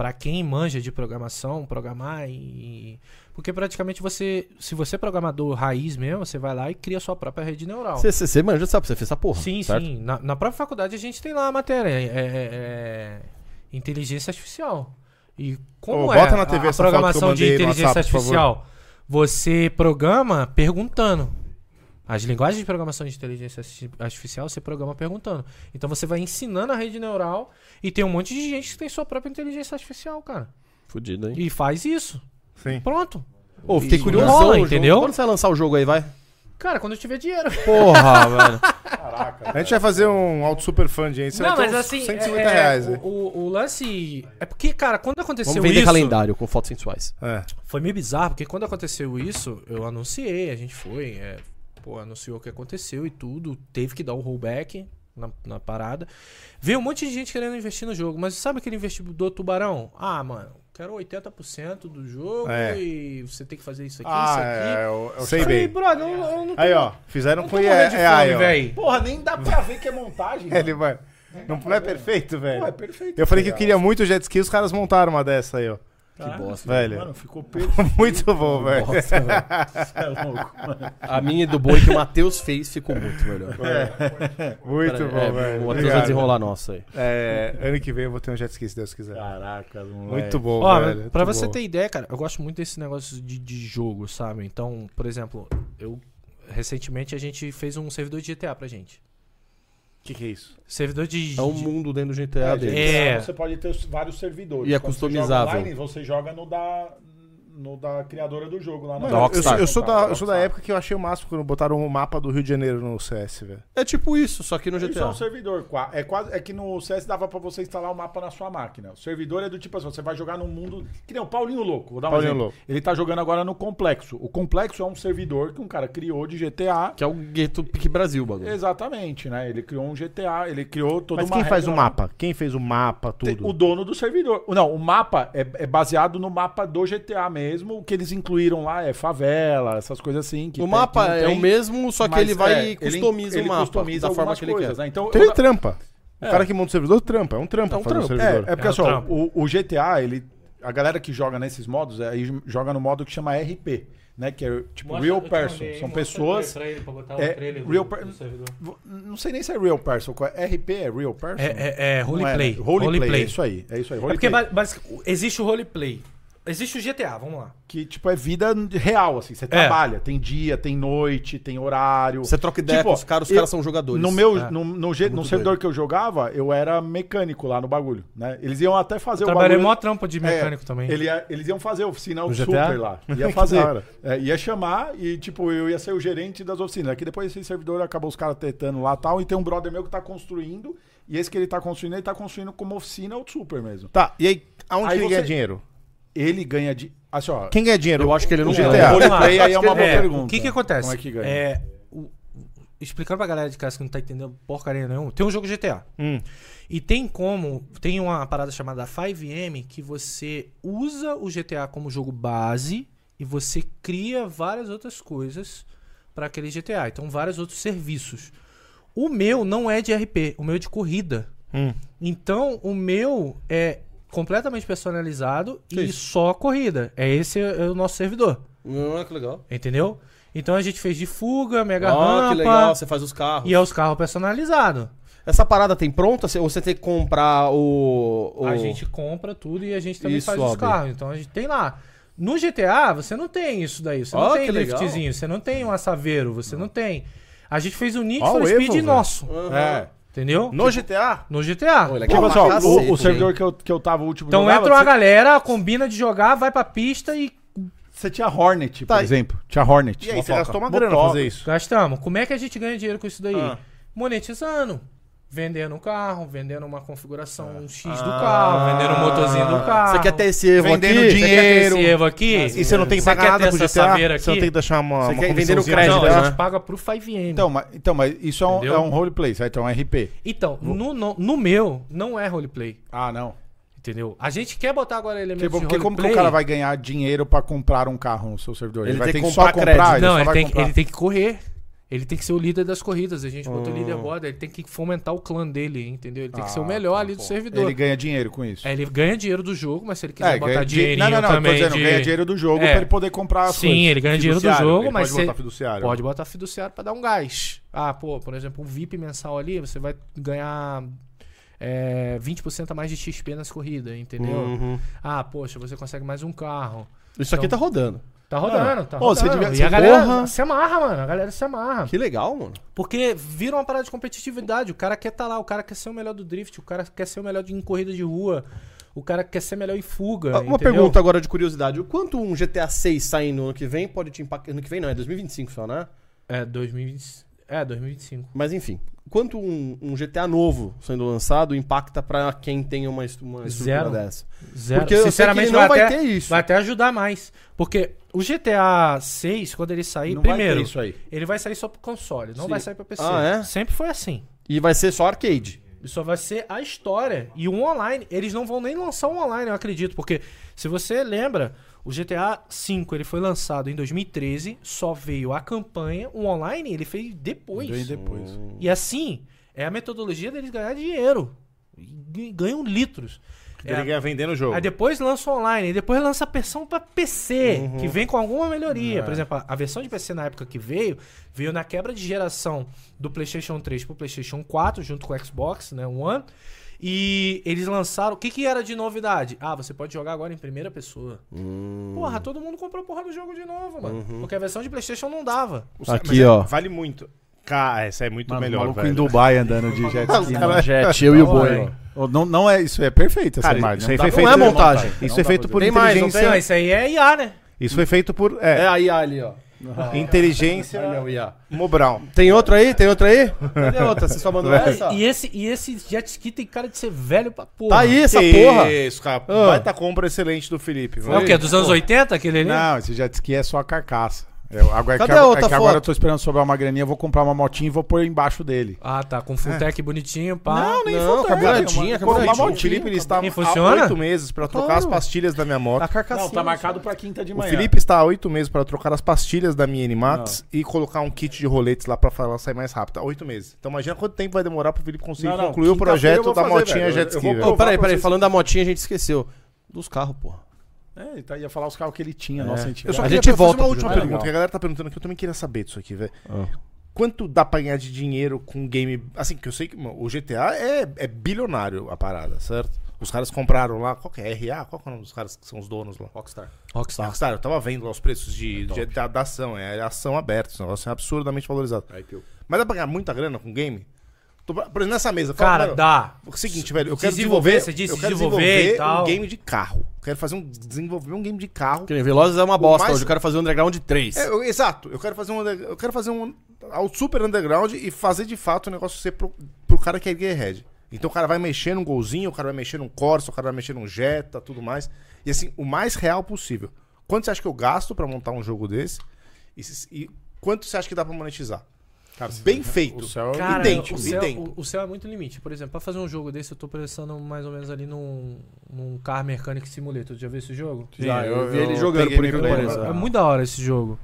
pra quem manja de programação, programar e. Porque praticamente você. Se você é programador raiz mesmo, você vai lá e cria sua própria rede neural. Você, manja, sabe? Você fez essa porra. Sim, certo? sim. Na, na própria faculdade a gente tem lá a matéria. É, é- é inteligência artificial. E como Ô, é bota na TV a eu programação de inteligência WhatsApp, artificial? Você programa perguntando. As linguagens de programação de inteligência arti- artificial você programa perguntando. Então você vai ensinando a rede neural e tem um monte de gente que tem sua própria inteligência artificial, cara. Fudido, hein? E faz isso. Sim. Pronto. Ô, fiquei E curioso. rola, entendeu? Quando você vai lançar o jogo aí, vai? Cara, quando eu tiver dinheiro. Porra, *laughs* velho. Caraca. A gente vai fazer um auto super fund aí. Você Não, vai ter mas uns assim, 150 é- é, reais. o, aí. o, o lance é porque, cara, quando aconteceu Vamos vender isso, calendário com fotos sensuais. É. foi meio bizarro, porque quando aconteceu isso, eu anunciei, a gente foi, é, pô, anunciou o que aconteceu e tudo, teve que dar um rollback na, na parada. Veio um monte de gente querendo investir no jogo, mas sabe aquele investidor tubarão? Ah, mano, quero 80% do jogo É. e você tem que fazer isso aqui, Ah, isso aqui. é, é o, é o Sei Falei, bem. brother, eu, eu não tô, Aí, ó. Fizeram com é, é, aí, ó. velho. Porra, nem dá pra ver que é montagem. *laughs* mano. Ele vai. Não, não é perfeito, velho? Pô, é perfeito. Eu falei que eu Legal. queria muito jet ski, os caras montaram uma dessa aí, ó. Que bosta. Velho. Mano, ficou perfeito. *laughs* Muito bom, velho. *laughs* É louco, mano. A minha do boi que o Matheus fez ficou muito melhor. Muito Pera- bom, é, velho. O Matheus vai desenrolar a nossa aí. É, ano que vem eu vou ter um jet ski, se Deus quiser. Caraca, moleque. Muito bom, Ó, velho. pra muito você bom. ter ideia, cara, eu gosto muito desse negócio de, de jogo, sabe? Então, por exemplo, eu recentemente a gente fez um servidor de GTA pra gente. O que, que é isso? Servidor de. É um mundo dentro do GTA É, dele. gente, É. Você pode ter vários servidores. E é Quando você customizável. joga online, você joga no da. No da criadora do jogo lá na Mano, eu, Rockstar. sou- eu sou da, eu sou da época que eu achei o máximo quando botaram o mapa do Rio de Janeiro no CS, velho. É tipo isso, só que no Isso é GTA. um servidor. É, quase, é que no CS dava pra você instalar o mapa na sua máquina. O servidor é do tipo assim, você vai jogar num mundo. Que nem o Paulinho Louco. Vou dar um Paulinho exemplo. Louco. Ele tá jogando agora no Complexo. O Complexo é um servidor que um cara criou de GTA. Que é o Gueto Pique Brasil, bagulho. Exatamente, né? Ele criou um GTA, ele criou toda Mas uma quem faz o mapa? Quem fez o mapa, tudo? O dono do servidor. Não, o mapa é, é baseado no mapa do GTA mesmo. O que eles incluíram lá é favela, essas coisas assim. que O tem- mapa que não é tem, o mesmo, só que ele vai é, e customiza ele o mapa customiza da forma que ele coisas, quer. né? Então, Então eu- ele trampa. O É. cara que monta o servidor trampa. É um trampo É um fazer o trampo. servidor. É, é porque É, assim, o o, o GTA, ele. A galera que joga nesses modos, aí joga no modo que chama RP, né? Que é tipo Real Person. São pessoas. é, real per- v- Não sei nem se é Real Person. é? RP é Real Person? É, é, é roleplay. né? Roleplay. Roleplay. É isso aí. É isso aí. É porque basic- existe o roleplay. Existe o GTA, vamos lá. Que, tipo, é vida real, assim. Você trabalha. Tem dia, tem noite, tem horário. Você troca ideia Tipo, com os caras, os eu- caras são jogadores. No meu, É. no, no, no muito servidor que eu jogava, eu era mecânico lá no bagulho, né? Eles iam até fazer o Trabalhei bagulho... mó trampa de mecânico É, também. ele ia- eles iam fazer a oficina No super GTA? lá. Ia fazer. *laughs* É, ia chamar e, tipo, eu ia ser o gerente das oficinas. Aqui depois esse servidor acabou os caras tetando lá e tal. E tem um brother meu que tá construindo. E esse que ele tá construindo, ele tá construindo como oficina o super mesmo. Tá, e aí, aonde Aí que ele você- ganha dinheiro? Ele ganha de. Assim, ó. Quem ganha dinheiro? Eu acho que ele não O ganha. GTA. O roleplay aí é uma boa É, pergunta. O que que acontece? Como é que ganha? É, o- explicando pra galera de casa que não tá entendendo porcaria nenhuma, tem um jogo GTA. Hum. E tem como, tem uma parada chamada 5M que você usa o GTA como jogo base e você cria várias outras coisas pra aquele GTA. Então, vários outros serviços. O meu não é de RP, o meu é de corrida. Hum. Então, o meu é completamente personalizado Que e isso? só corrida. É esse é o nosso servidor. Ah, que legal. Entendeu? Então a gente fez de fuga, mega Ah, que legal, rampa você faz os carros. e é os carros personalizados. Essa parada tem pronta ou você tem que comprar o. o- A gente compra tudo e a gente também Isso, faz os carros. Então a gente tem lá. No GTA, você não tem isso daí. Você não Ah, tem que legal. driftzinho, você não tem um assaveiro, você não, tem. A gente fez o Need Ó, for o Speed Evo, nosso. Aham. É. Entendeu? No GTA? No GTA. Olha, Tipo Pô, assim, ó, pra o, cacete, o servidor hein? que eu, que eu tava o último Então jogava, entra uma você- galera, combina de jogar, vai pra pista e Você tinha Hornet, Tá, por e- exemplo. Tinha Hornet. E aí, você gastou uma grana pra fazer isso? gastamos. Como é que a gente ganha dinheiro com isso daí? Ah. Monetizando. Vendendo um carro, vendendo uma configuração X do Ah. carro, vendendo um motorzinho do carro. Você quer ter esse Evo Vendendo aqui? dinheiro. Você quer ter esse Evo aqui? E você não tem que Você pagar nada pro GTA? saveira Você não aqui? tem que deixar uma, Você uma quer vender comissãozinha crédito, Não, pra a né? gente paga pro 5M. Então, mas, então, mas isso é um, Entendeu? é um roleplay, certo? É um RP. Então, no, no, no meu, não é roleplay. Ah, não. Entendeu? A gente quer botar agora elementos Porque, de porque como que roleplay. o cara vai ganhar dinheiro pra comprar um carro no seu servidor? Ele, Ele vai ter que que só comprar crédito. ele Não, só ele vai tem, comprar. ele tem que correr. Ele tem que ser o líder das corridas. A gente botou Hum. leaderboard, ele tem que fomentar o clã dele, entendeu? Ele tem que ser o Ah, melhor tá, ali do servidor. Ele ganha dinheiro com isso. É, ele ganha dinheiro do jogo, mas se ele quiser É, botar ganha di- dinheirinho Não, não, não, também dizendo, de... ganha dinheiro do jogo É. pra ele poder comprar as Sim, coisas. ele ganha dinheiro do jogo, ele mas pode você botar fiduciário. pode botar fiduciário pra dar um gás. Ah, pô, por exemplo, um VIP mensal ali, você vai ganhar é, 20% a mais de XP nas corridas, entendeu? Uhum. Ah, poxa, você consegue mais um carro. Isso aqui tá rodando. Tá rodando, tá você rodando. devia- e você- a galera porra. se amarra, mano. A galera se amarra. Que legal, mano. Porque vira uma parada de competitividade. O cara quer estar lá, o cara quer ser o melhor do drift, o cara quer ser o melhor de- em corrida de rua, o cara quer ser melhor em fuga. Ah, Uma entendeu? pergunta agora de curiosidade. O quanto um GTA 6 saindo ano que vem pode te impactar? Ano que vem não, é 2025 só, né? É, 2020... é 2025. Mas enfim, quanto um, um GTA novo sendo lançado impacta pra quem tem uma, uma estrutura Zero. dessa? Zero. Porque Sinceramente, não vai até, ter isso. Vai até ajudar mais. Porque o GTA 6, quando ele sair, Não vai primeiro, ele vai sair só pro console, não Sim. vai sair pra PC. Ah, é? Sempre foi assim. E vai ser só arcade. Isso só vai ser a história. E o online, eles não vão nem lançar um online, eu acredito. Porque, se você lembra, o GTA V ele foi lançado em 2013, só veio a campanha, o online ele fez depois. Bem depois. E assim, é a metodologia deles ganhar dinheiro. E ganham litros. É, Ele ganha vendendo o jogo. Aí depois lança online, e depois lança a versão pra PC, Uhum. que vem com alguma melhoria. É. Por exemplo, a- a versão de PC na época que veio, veio na quebra de geração do PlayStation 3 pro PlayStation 4, junto com o Xbox, né, One. E eles lançaram. O que, que era de novidade? Ah, você pode jogar agora em primeira pessoa. Hum. Porra, todo mundo comprou porra do jogo de novo, mano. Uhum. Porque a versão de PlayStation não dava. Aqui, Mas é- ó. Vale muito. Cara, essa é muito Mano, melhor, maluco velho. em Dubai andando de *laughs* jet ski. mano. Jet, eu e o boi. Não, não é isso, é perfeito essa Cara, imagem. isso não aí dá foi pra feito- fazer não é montagem. Isso é feito por fazer. Tem mais, não inteligência. Não, isso aí é IA, né? Isso foi feito por É é, a IA ali, ó. Inteligência Olha o IA. Mobral. Tem outro aí? Tem outro aí? Cadê outra? Você só mandou essa? E esse, e esse jet ski tem cara de ser velho pra porra. Tá aí essa Que porra. Isso, cara. Ah. Baita compra excelente do Felipe. É o quê? Dos anos 80 aquele ali? Não, esse jet ski é só a carcaça. Eu, agora Cadê que, a agora- outra é que agora foto? eu tô esperando sobrar uma graninha, eu vou comprar uma motinha e vou pôr embaixo dele. Ah, tá. Com fulltech bonitinho, pá. Não, nem Não, carburadinha. Comprar uma O Felipe ele está E há funciona? oito meses para trocar as pastilhas da minha moto. Não, tá marcado pra quinta de O manhã. Felipe está há oito meses para trocar as pastilhas da minha N-Max e colocar um kit de roletes lá para ela sair mais rápido. Há oito meses. Então imagina quanto tempo vai demorar pro Felipe conseguir Não, não, concluir o projeto da fazer, motinha velho. jet ski. peraí, pra peraí. Falando da motinha, a gente esqueceu. Dos carros, porra. É, ele tá- ia falar os carros que ele tinha. Nossa, a gente... Eu só A queria gente fazer volta uma última jogo. pergunta, Legal. que a galera tá perguntando que eu também queria saber disso aqui, velho. Ah. Quanto dá pra ganhar de dinheiro com game. Assim, que eu sei que o GTA é, é bilionário a parada, certo? Os caras compraram lá. Qual que é? RA? Qual que é o nome dos caras que são os donos lá? Rockstar. Rockstar. Rockstar, eu tava vendo lá os preços de, de- da, da ação. É ação aberta. Esse negócio é absurdamente valorizado. Mas dá pra ganhar muita grana com game? Tô- por exemplo, nessa mesa. fala, Cara, mano, dá. O seguinte, velho, eu quero Desenvolver, desenvolver. você disse eu quero desenvolver desenvolver tal. um game de carro. Quero fazer um. Desenvolver um game de carro. Que nem Velozes é uma bosta mais- hoje. Eu quero fazer o Underground 3. É, eu- exato. Eu quero fazer um. Eu quero fazer um. Ao super underground e fazer de fato o negócio ser pro, pro cara que é gearhead. Então o cara vai mexer num golzinho, o cara vai mexer num Corsa, o cara vai mexer num Jetta, tudo mais. E assim, o mais real possível. Quanto você acha que eu gasto pra montar um jogo desse? E, e quanto você acha que dá pra monetizar? Bem feito. O céu é Cara, idêntico, o céu, idêntico. o, o céu é muito limite. Por exemplo, pra fazer um jogo desse, eu tô pensando mais ou menos ali num, num Car Mechanic Simulator. Já viu esse jogo? Já, eu, eu- vi ele eu jogando, por incrível que? É muito da hora esse jogo.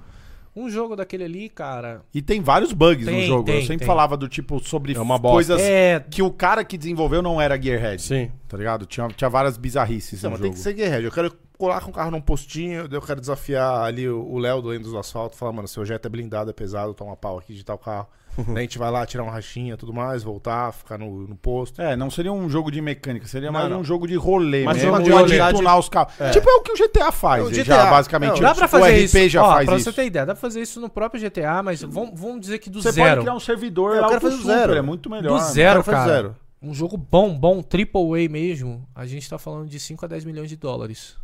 Um jogo daquele ali, cara. E tem vários bugs no Tem, jogo. tem, eu sempre tem. falava do tipo sobre É coisas É. que o cara que desenvolveu não era Gearhead. Sim. Tá ligado? Tinha, tinha várias bizarrices Não, no mas tem jogo. que ser gearhead. Eu quero colar com o carro num postinho, daí eu quero desafiar ali o o Léo do Lendos do Asfalto, falar, mano, seu Jetta é blindado, é pesado, toma pau aqui de tal carro. daí a gente vai lá tirar uma rachinha e tudo mais, voltar, ficar no, no posto. É, não seria um jogo de mecânica, seria Não, mais não. um jogo de rolê Mas mesmo, uma de qualidade- tunar os carros. Tipo é o que o GTA faz, É, o já, GTA. basicamente. Não, Dá pra o fazer RP isso. já Ó, faz pra isso. você ter ideia, dá pra fazer isso no próprio GTA, mas vamos, vamos dizer que do Você zero. pode criar um servidor Eu lá quero pro fazer do super, zero. é muito melhor. Do zero, Quero fazer cara. zero. Um jogo bom, bom, triple A mesmo, a gente tá falando de 5 a 10 milhões de dólares.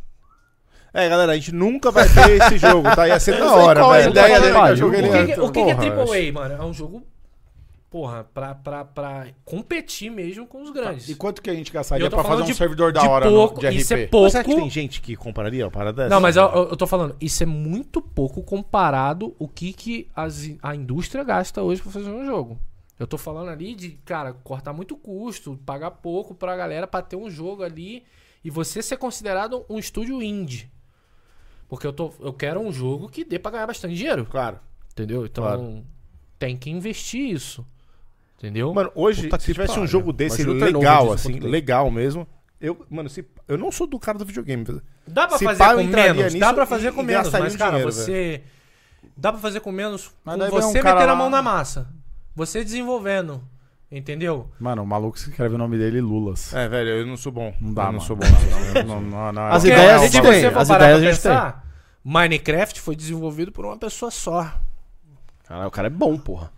É, galera, a gente nunca vai ter esse jogo, tá? Ia ser da hora, qual é a velho. ideia dele que eu joguei O que, antes. que, o que, que é Porra, triple A, mano? É um jogo, porra, pra, pra, pra competir mesmo com os grandes. E quanto que a gente gastaria pra fazer um servidor da hora no- pouco, de RP? isso é pouco. Você acha que tem gente que compraria uma parada dessa? Não, mas eu, eu- eu tô falando, isso é muito pouco comparado o que, que as- a indústria gasta hoje pra fazer um jogo. Eu tô falando ali de, cara, cortar muito custo, pagar pouco pra galera pra ter um jogo ali e você ser considerado um estúdio indie. Porque eu, tô, eu quero um jogo que dê pra ganhar bastante dinheiro, Claro. entendeu? Então Claro. tem que investir isso. Entendeu? Mano, hoje, Puta se tivesse um jogo desse legal, assim, tem. legal mesmo. Eu, mano, se, eu não sou do cara do videogame. Dá pra Se fazer pá, com menos, dá pra fazer com menos, mas cara, dinheiro, você dá pra fazer com menos Mas com você um cara metendo a lá- mão na massa. Você desenvolvendo, entendeu? Mano, o maluco escreve o nome dele Lulas. É, velho, eu não sou bom. Não dá, eu não mano. sou bom. não, não, não, As eu- ideias não, a gente não, tem, se você for as parar ideias a gente pensar, Minecraft foi desenvolvido por uma pessoa só. Caralho, o cara é bom, porra.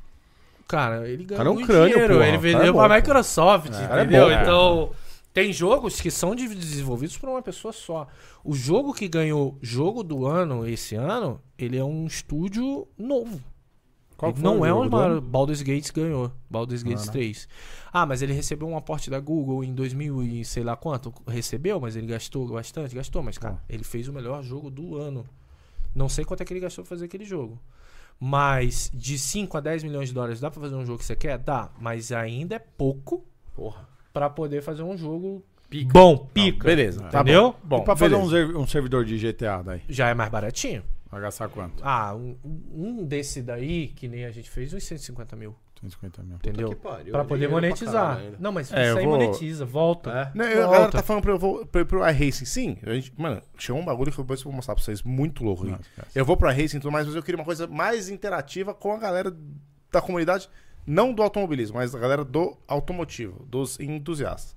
Cara, ele ganhou cara é um crânio, dinheiro, porra. ele é vendeu bom, pra. Microsoft, cara é entendeu? bom, é. então, tem jogos que são de- desenvolvidos por uma pessoa só. O jogo que ganhou jogo do ano esse ano, ele é um estúdio novo. Qual Ele foi não o é um ano? Baldur's Gates ganhou. Baldur's Gates Ah, não. 3. Ah, mas ele recebeu um aporte da Google em 2000 e sei lá quanto. Recebeu, mas ele gastou bastante. Gastou, mas, cara, ele fez o melhor jogo do ano. Não sei quanto é que ele gastou pra fazer aquele jogo. Mas de 5 a 10 milhões de dólares dá pra fazer um jogo que você quer? Dá. Mas ainda é pouco Porra. pra poder fazer um jogo bom, pica. Beleza, tá Entendeu? bom. e pra fazer beleza. um, ser- um servidor de GTA daí? Já é mais baratinho. Vai gastar quanto? Ah, um, um desse daí, que nem a gente fez, uns 150 mil. 150 mil. Entendeu? que pariu, Pra poder pra monetizar. ainda. Não, mas É, isso eu aí vou- monetiza, volta. É? Não, eu- a Volta. galera tá falando pra eu vou pra, pro iRacing. Sim, a gente, mano, chegou um bagulho que depois eu vou mostrar pra vocês, muito louco. esquece. Eu vou pro iRacing e tudo mais, mas eu queria uma coisa mais interativa com a galera da comunidade, não do automobilismo, mas a galera do automotivo, dos entusiastas.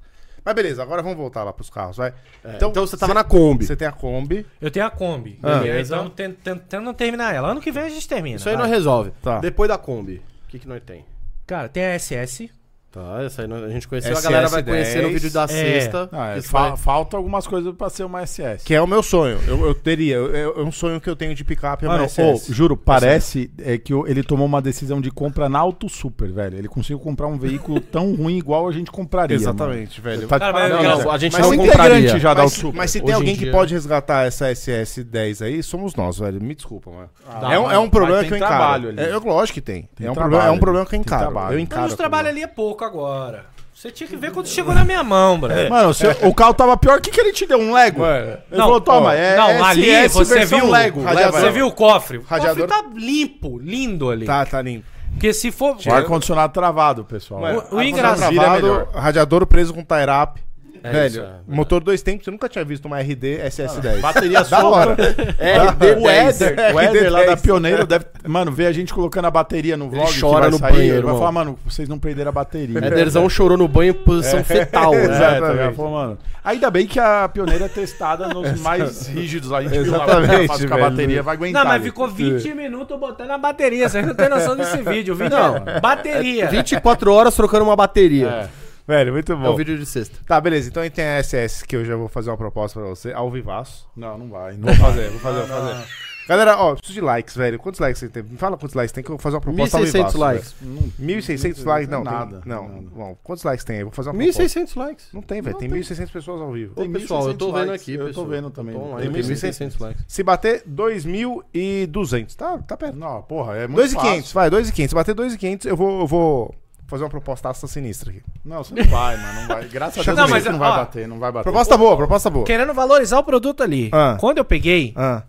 Mas beleza, agora vamos voltar lá pros carros, vai. Então, você tava na Kombi. Você tem a Kombi. Eu tenho a Kombi. Ah. e aí estamos tentando terminar ela. Ano que vem a gente termina. Isso aí vai. nós resolve. Tá. Depois da Kombi, o que, que nós tem? Cara, tem a SS. Tá, essa aí não- a gente conheceu, a SS10. galera vai conhecer no vídeo da sexta. Ah, é, fa- vai- Falta algumas coisas pra ser uma SS. Que é o meu sonho. Eu, eu teria. eu- É um sonho que eu tenho de picape. É Mano, uma ô, SS. juro, parece é, que o- ele tomou uma decisão de compra na Auto Super, velho. Ele conseguiu comprar um veículo tão *laughs* ruim igual a gente compraria. Exatamente, velho. Tá de Cara, mas- parabéns, não, velho. a gente Mas não o compraria. integrante já da Mas, Auto Super. mas se tem Hoje em alguém que dia- pode resgatar essa SS10 aí, somos nós, velho. Me desculpa, mano. Dá, é, um, é um mas problema tem que eu encaro. trabalho ali. É, eu, lógico que tem. Tem é, um trabalho problema, é um problema que eu Tem encaro. trabalho. Eu Mas encaro. os trabalhos ali é pouco agora. Você tinha que ver quando chegou na minha mão, bro. Mano, se o carro tava pior, o que, que ele te deu? Um Lego? Mano, Ele Não, falou, toma, ó, é não, ali SS você viu, Lego. radiador. Você viu o cofre? O Radiador- cofre tá limpo, lindo ali. Tá, tá limpo. Porque se for... O ar-condicionado travado, pessoal. Mano, o ar-condicionado engraçado- travado, é melhor. radiador preso com tie up. É velho, isso, é motor dois tempos, eu nunca tinha visto uma RD SS10. Bateria *laughs* Da hora. É, o RD10. Éder, o Éder lá RD10. da Pioneiro deve. Mano, ver a gente colocando a bateria no vlog. que chora vai no sair, banho, Ele vai irmão. falar, mano, vocês não perderam a bateria. Ederzão chorou no banho em posição fetal. *laughs* É, né? tá Exatamente. ligado? Falou, mano. Ainda bem que a pioneira é testada nos mais rígidos lá. A gente viu lá Exatamente, o faz com a bateria, vai aguentar. Não, mas ficou 20 minutos botando a bateria. Vocês não têm noção desse vídeo. 20 Não. bateria. 24 horas trocando uma bateria. É. Velho, muito É, o bom. vídeo de sexta. Tá, beleza. Então aí tem a SS que eu já vou fazer uma proposta pra você, ao vivaço. Não, não vai. Não Vou fazer, vou fazer, vou fazer. Galera, ó, preciso de likes, velho. Quantos likes você tem? Me fala quantos likes tem que eu vou fazer uma proposta ao 1.600 vivaço. likes. velho. 1.600 likes? Não, Não, tem- nada, Não, nada. bom, quantos likes tem aí? Vou fazer uma proposta. 1.600 likes. Não tem, velho. Tem 1.600 pessoas ao vivo. Ô, pessoal, eu tô 1.600 vendo likes. aqui, Eu tô pessoal. vendo também. Tô online, Tem tem 1.600. 1.600 likes. Se bater 2.200, tá, tá perto. Não, porra, é muito 2.500, fácil. vai, 2.500. Se bater 2.500, eu vou, eu vou fazer uma propostaça sinistra aqui. Não, você não vai, mano. Não vai. Graças a Deus Não, mas, não vai ó, bater, não vai bater. Proposta boa, proposta boa. Querendo valorizar o produto ali. Ah. Quando eu peguei, Ah,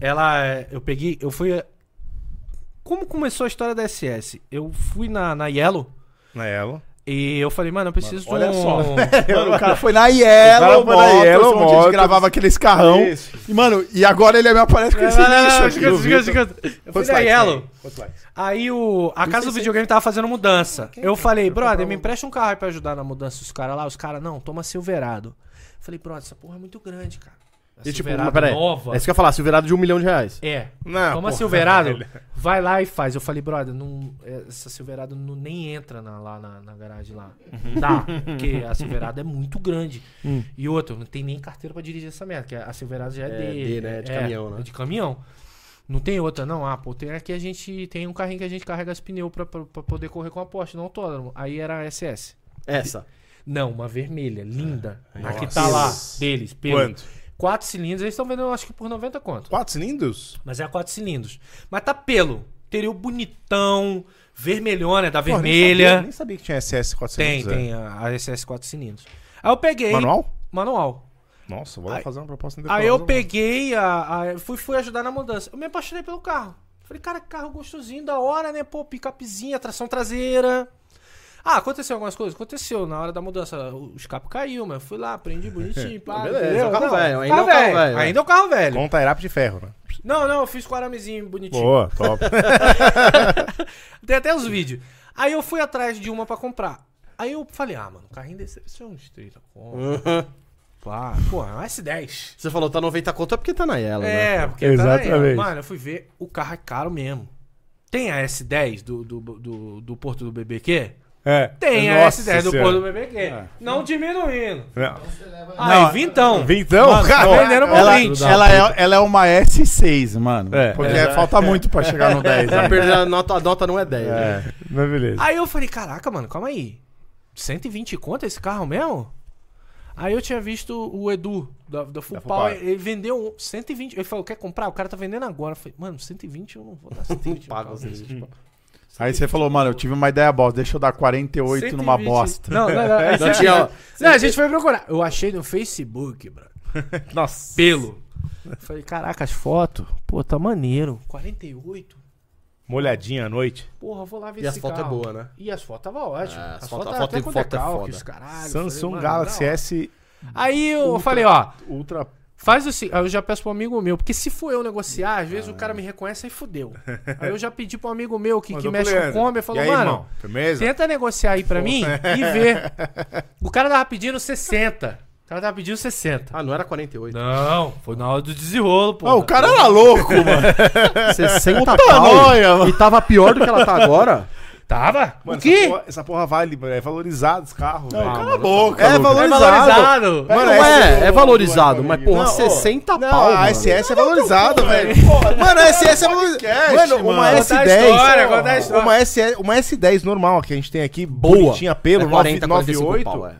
ela. Eu peguei. Eu fui. Como começou a história da SS? Eu fui na, na Yellow na Elo. E eu falei, mano, eu preciso olha de um. só. *laughs* *laughs* Mano, o cara foi na Yellow foi na Yellow onde a gente gravava aqueles carrão. Isso. E, mano, e agora ele me aparece com esse lixo não, escuta, Vitor. escuta. Eu fui Quantos na Yellow. likes? Aí o, a casa do videogame tava fazendo mudança. Eu falei, brother, me empresta um carro aí pra ajudar na mudança dos caras lá. Os caras, não, toma Silverado. Falei, brother, essa porra é muito grande, cara. A E tipo, Silverado mas peraí. nova. É isso que eu ia falar, Silverado de um milhão de reais. É. Não, Toma porra, Silverado, velho. vai lá e faz. Eu falei, brother, não, essa Silverado não, nem entra na- lá na, na garagem lá. Não dá, *laughs* porque a Silverado é muito grande. E outro, não tem nem carteira pra dirigir essa merda, que a Silverado já é, É D, D, né? De caminhão, né? é de caminhão. Não tem outra, não. Ah, pô, tem aqui a gente tem um carrinho que a gente carrega os pneus pra, pra, pra poder correr com a Porsche, não autódromo. Aí era a SS. Essa. Não, uma vermelha, linda. A que tá lá, deles, pelo. Quanto? Quatro cilindros, eles estão vendendo, acho que por 90 conto. Quatro cilindros? Mas é a quatro cilindros. Mas tá pelo. Interior bonitão, vermelhona, da Porra, nem vermelha. sabia- Nem sabia que tinha SS 4 tem, cilindros. tem a, a SS 4 cilindros. Aí eu peguei. é. Manual? Manual. Nossa, vou Aí- fazer uma proposta Aí eu peguei, a, a- fui, fui ajudar na mudança. Eu me apaixonei pelo carro. Falei, cara, que carro gostosinho, da hora, né? Pô, picapezinha, tração traseira. Ah, aconteceu algumas coisas? Aconteceu. Na hora da mudança, o escape caiu, mas eu fui lá, prendi bonitinho. *laughs* pá, Beleza, entendeu? é o carro Não, velho, ainda é o carro velho, Ainda é o carro velho. Com up de ferro, né? Não, não, eu fiz com aramezinho bonitinho. Boa, *laughs* top. Tem até os vídeos. Aí eu fui atrás de uma pra comprar. Aí eu falei, ah, mano, o carrinho desse deve ser uns 30 conto. Pá, pô, é um S10. Você falou, tá 90 conto é porque tá na Yellow, É, né? porque tá aí, Exatamente. Mano, eu fui ver, o carro é caro mesmo. Tem a S10 do, do, do, do Porto do BBQ? É. Tem a Nossa S10 do. Porto do BBQ. Não diminuindo. Não. Aí, vintão. Vintão, Mano, cara. tá vendendo por Ela, 20. ela, é, ela é uma S6, mano. É. porque É. falta muito pra chegar no 10. Pra né? a nota, a nota não é 10. né? Mas beleza. Aí eu falei, caraca, mano, calma aí. 120 conto esse carro mesmo? Aí eu tinha visto o Edu da, da Full Da Power, ele vendeu um 120. Ele falou, quer comprar? O cara tá vendendo agora. Eu falei, mano, 120 eu não vou dar *laughs* 120. Paga no os carro. 120. Aí você falou, mano, eu tive uma ideia bosta, deixa eu dar 48 numa 120. bosta. Não, não, não. *laughs* é Não tinha, Não, a gente foi procurar. Eu achei no Facebook, bro. *laughs* Nossa. Pelo. Eu falei, caraca, as fotos. Pô, tá maneiro. 48. Molhadinha à noite. Porra, vou lá ver E esse as fotos é boa, né? E as fotos tava ótimo. É, as as fotos foto- foto até em com foto é foda. os caralho. Samsung Falei, mano, Galaxy. S Aí eu Ultra. falei, ó, Ultra. Faz o seguinte, aí eu já peço pro amigo meu, porque se for eu negociar, às vezes o cara me reconhece e fudeu. *laughs* Aí eu já pedi pro amigo meu que, que mexe com Leandro. Kombi, E falou, aí, mano, irmão? Firmeza? tenta negociar aí pra mim e *laughs* ver. O cara tava pedindo 60. O cara tava pedindo 60. Ah, não era 48. Não, foi na hora do desenrolo, pô. Ah, o cara era louco, mano. *laughs* 60 Puta pau. noia, mano. E tava pior do que ela tá agora. Tava? Mano, o quê? Essa porra, essa porra vale, é valorizado esse carro. velho. Cala a boca. É Lucas. É valorizado. valorizado. Mano, Não, é, esse- é valorizado, mas porra, Não, ô, 60 Não, pau. a. SS é valorizada, velho. Mano, a SS é valorizada. Mano, uma mano. S10. Conta a história, conta a história. Uma, S, uma S10 normal que a gente tem aqui, Boa. bonitinha, pelo, é 40, 98. 45 pau, é.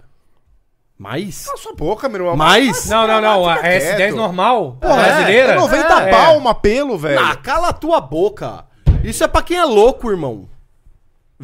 Mais? Cala sua boca, meu irmão. Mais? Não, não, não. A Fica S10 quieto. normal, Porra, brasileira. É 90 É. pau uma pelo, velho. Ah, cala a tua boca. Isso é pra quem é louco, irmão.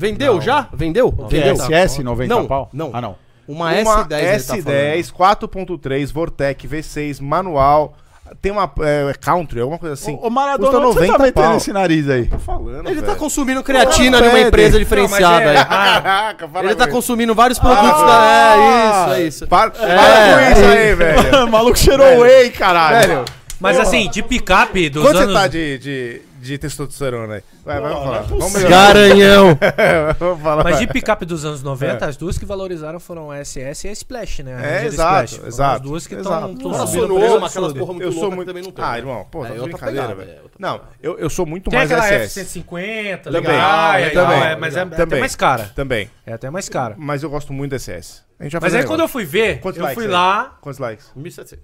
Vendeu já? Vendeu? Vendeu? SS 90 Não, pau? não. Ah, não. Uma, Uma S10 ele tá S10 4.3 Vortec V6 manual. Tem uma é, Country, alguma coisa assim. Ô, Maradona, Custa onde você tá 90 metendo pau. esse nariz aí? Tô falando, Ele tá velho. consumindo creatina de uma Pede. empresa diferenciada Não, mas é- aí. Caraca, para Ele com tá isso. consumindo vários produtos da. É isso, é isso. Para, para É, com isso é aí, *laughs* velho. *laughs* o maluco cheirou whey, caralho. Velho, Mas assim, de picape dos quanto anos... você tá de, de, de testosterona aí? Vai, vai, vamos falar. Vamos melhorar. Garanhão. *laughs* vamos falar. Mas de picape dos anos 90, as duas que valorizaram foram a SS e a Splash, né? A É, Ranger exato, Foram exato, As duas que estão subindo preço aquelas porra muito Eu sou muito. também não tem. Ah, irmão, pô, É tá de outra brincadeira, velho. é Não, eu, eu sou muito Tem mais aquela SS. F-150, Também. legal, é, Também. é, mas é até Também. mais cara. Também. É até mais cara. Mas eu gosto muito da SS. A gente vai Mas aí quando eu fui ver, eu fui lá, Quantos likes? 1.700.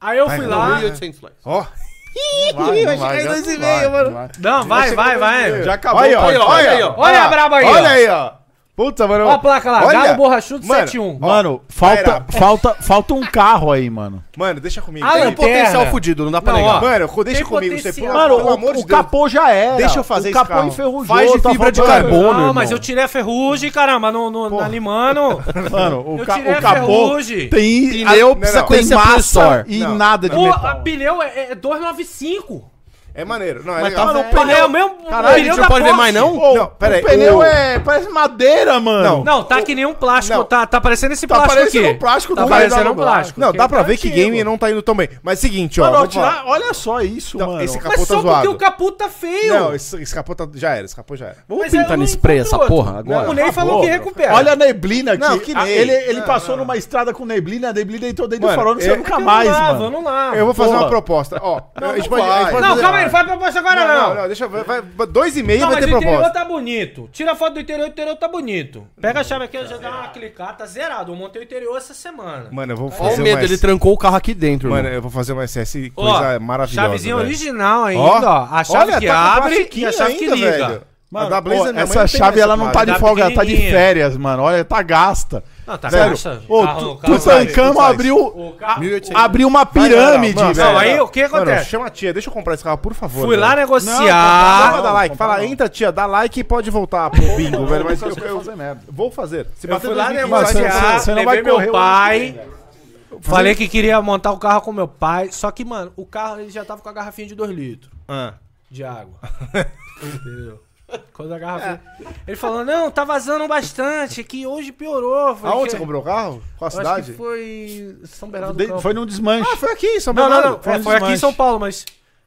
aí eu fui não, lá... 1.800 likes. Ó. Vai, vai não vai, chegar em já dois e vai, meio, mano. vai. Não, vai, vai, vai. Já acabou. Olha, aí, ó. Olha a braba aí, ó. Olha aí, ó. Puta, mano. Ó a placa lá, Olha. Galo Borrachudo Mano, 71. Mano, falta, falta, falta um carro aí, mano. Mano, deixa comigo. Ah, Tem um lanterna. potencial fudido, não dá pra Não, negar. ó. Mano, deixa Tem comigo. Você, potencial. Mano, pelo o, amor de o Deus. capô já era. Deixa eu fazer o esse capô carro. enferrujou. Faz de tá fibra de carbono. Não, irmão. mas eu tirei a ferrugem, caramba, no, no, na Limano. *laughs* Mano, o, ca o capô ferrugem. tem, Pneu a- precisa conhecer massa e nada de Pô, metal. a pneu é, é 295. É maneiro. Não, é Mas legal. tá Mano, velho. o pneu é o mesmo Caralho, a pneu gente não pode ver mais, não? Ô, Não, pera aí, o pneu o- é. Parece madeira, mano. Não, tá que nem um plástico. Não. Tá, tá parecendo esse Tá plástico parecendo aqui. um plástico Tá do parecendo um plástico. Não, dá pra tá ver que antigo. game não tá indo tão bem. Mas seguinte, ó. Mano, vamos falar. tirar, olha só isso, Não, mano. esse capô Mas tá só porque zoado. o capô tá feio. Não, esse, esse capô tá, já era. Esse capô já era. Vamos Mas eu pintar não no spray essa porra agora. O Ney falou que recupera. Olha a neblina aqui. Não, que Ah, nem. ele ele Não, passou não. numa estrada com neblina, a neblina entrou dentro Mano, do farol, não saiu É nunca mais, não mano. Eu não vou fazer Porra. uma proposta. Ó, a gente não pode, a gente vai. pode Não, fazer- calma aí, não faz proposta agora Não, não. não, não, deixa eu ver. Vai, dois e meio Não, vai mas ter o interior proposta. tá bonito. Tira a foto do interior, o interior tá bonito. Pega a chave aqui, eu já dá uma clicada, tá zerado. Eu montei o interior essa semana. Mano, eu vou Olha fazer o medo, uma ele trancou o carro aqui dentro, Mano, eu vou fazer uma SS Ó, coisa maravilhosa. Chavezinha original ainda, Ó, ó. A chave olha, que tá com abre e a chave que ainda, liga. velho. Mano, a da Blazer, ó, essa chave essa ela não tá de folga, ela tá de férias, mano. Olha, tá gasta. Não, tá Sério. gasta. Ô, Carro- tu, carro tu vai. tancamos, faz. abriu, O carro- 1800. abriu uma pirâmide, não, velho. Não, aí o que Mano, acontece? chama a tia, deixa eu comprar esse carro, por favor. Fui lá velho. negociar. Não, Não, dá like. Fala, não. entra, tia, dá like e pode voltar pro bingo, velho. Mas eu, vai eu fazer merda. vou fazer. Se Eu bater fui lá 2015, Mas você- negociar, você não vai meu pai. Falei que queria montar o carro com meu pai. Só que, mano, o carro ele já tava com a garrafinha de 2 litros Ah. de água. *laughs* Entendeu? Quando a garrafinha. Ele falou, não, tá vazando bastante, que hoje piorou. Falei, Aonde que- você comprou o carro? Qual a Eu acho que cidade? foi São Bernardo do De-. Foi num desmanche. Ah, foi aqui, em São Não, não, Bernardo. não. Foi é, Foi aqui em. São Paulo, mas.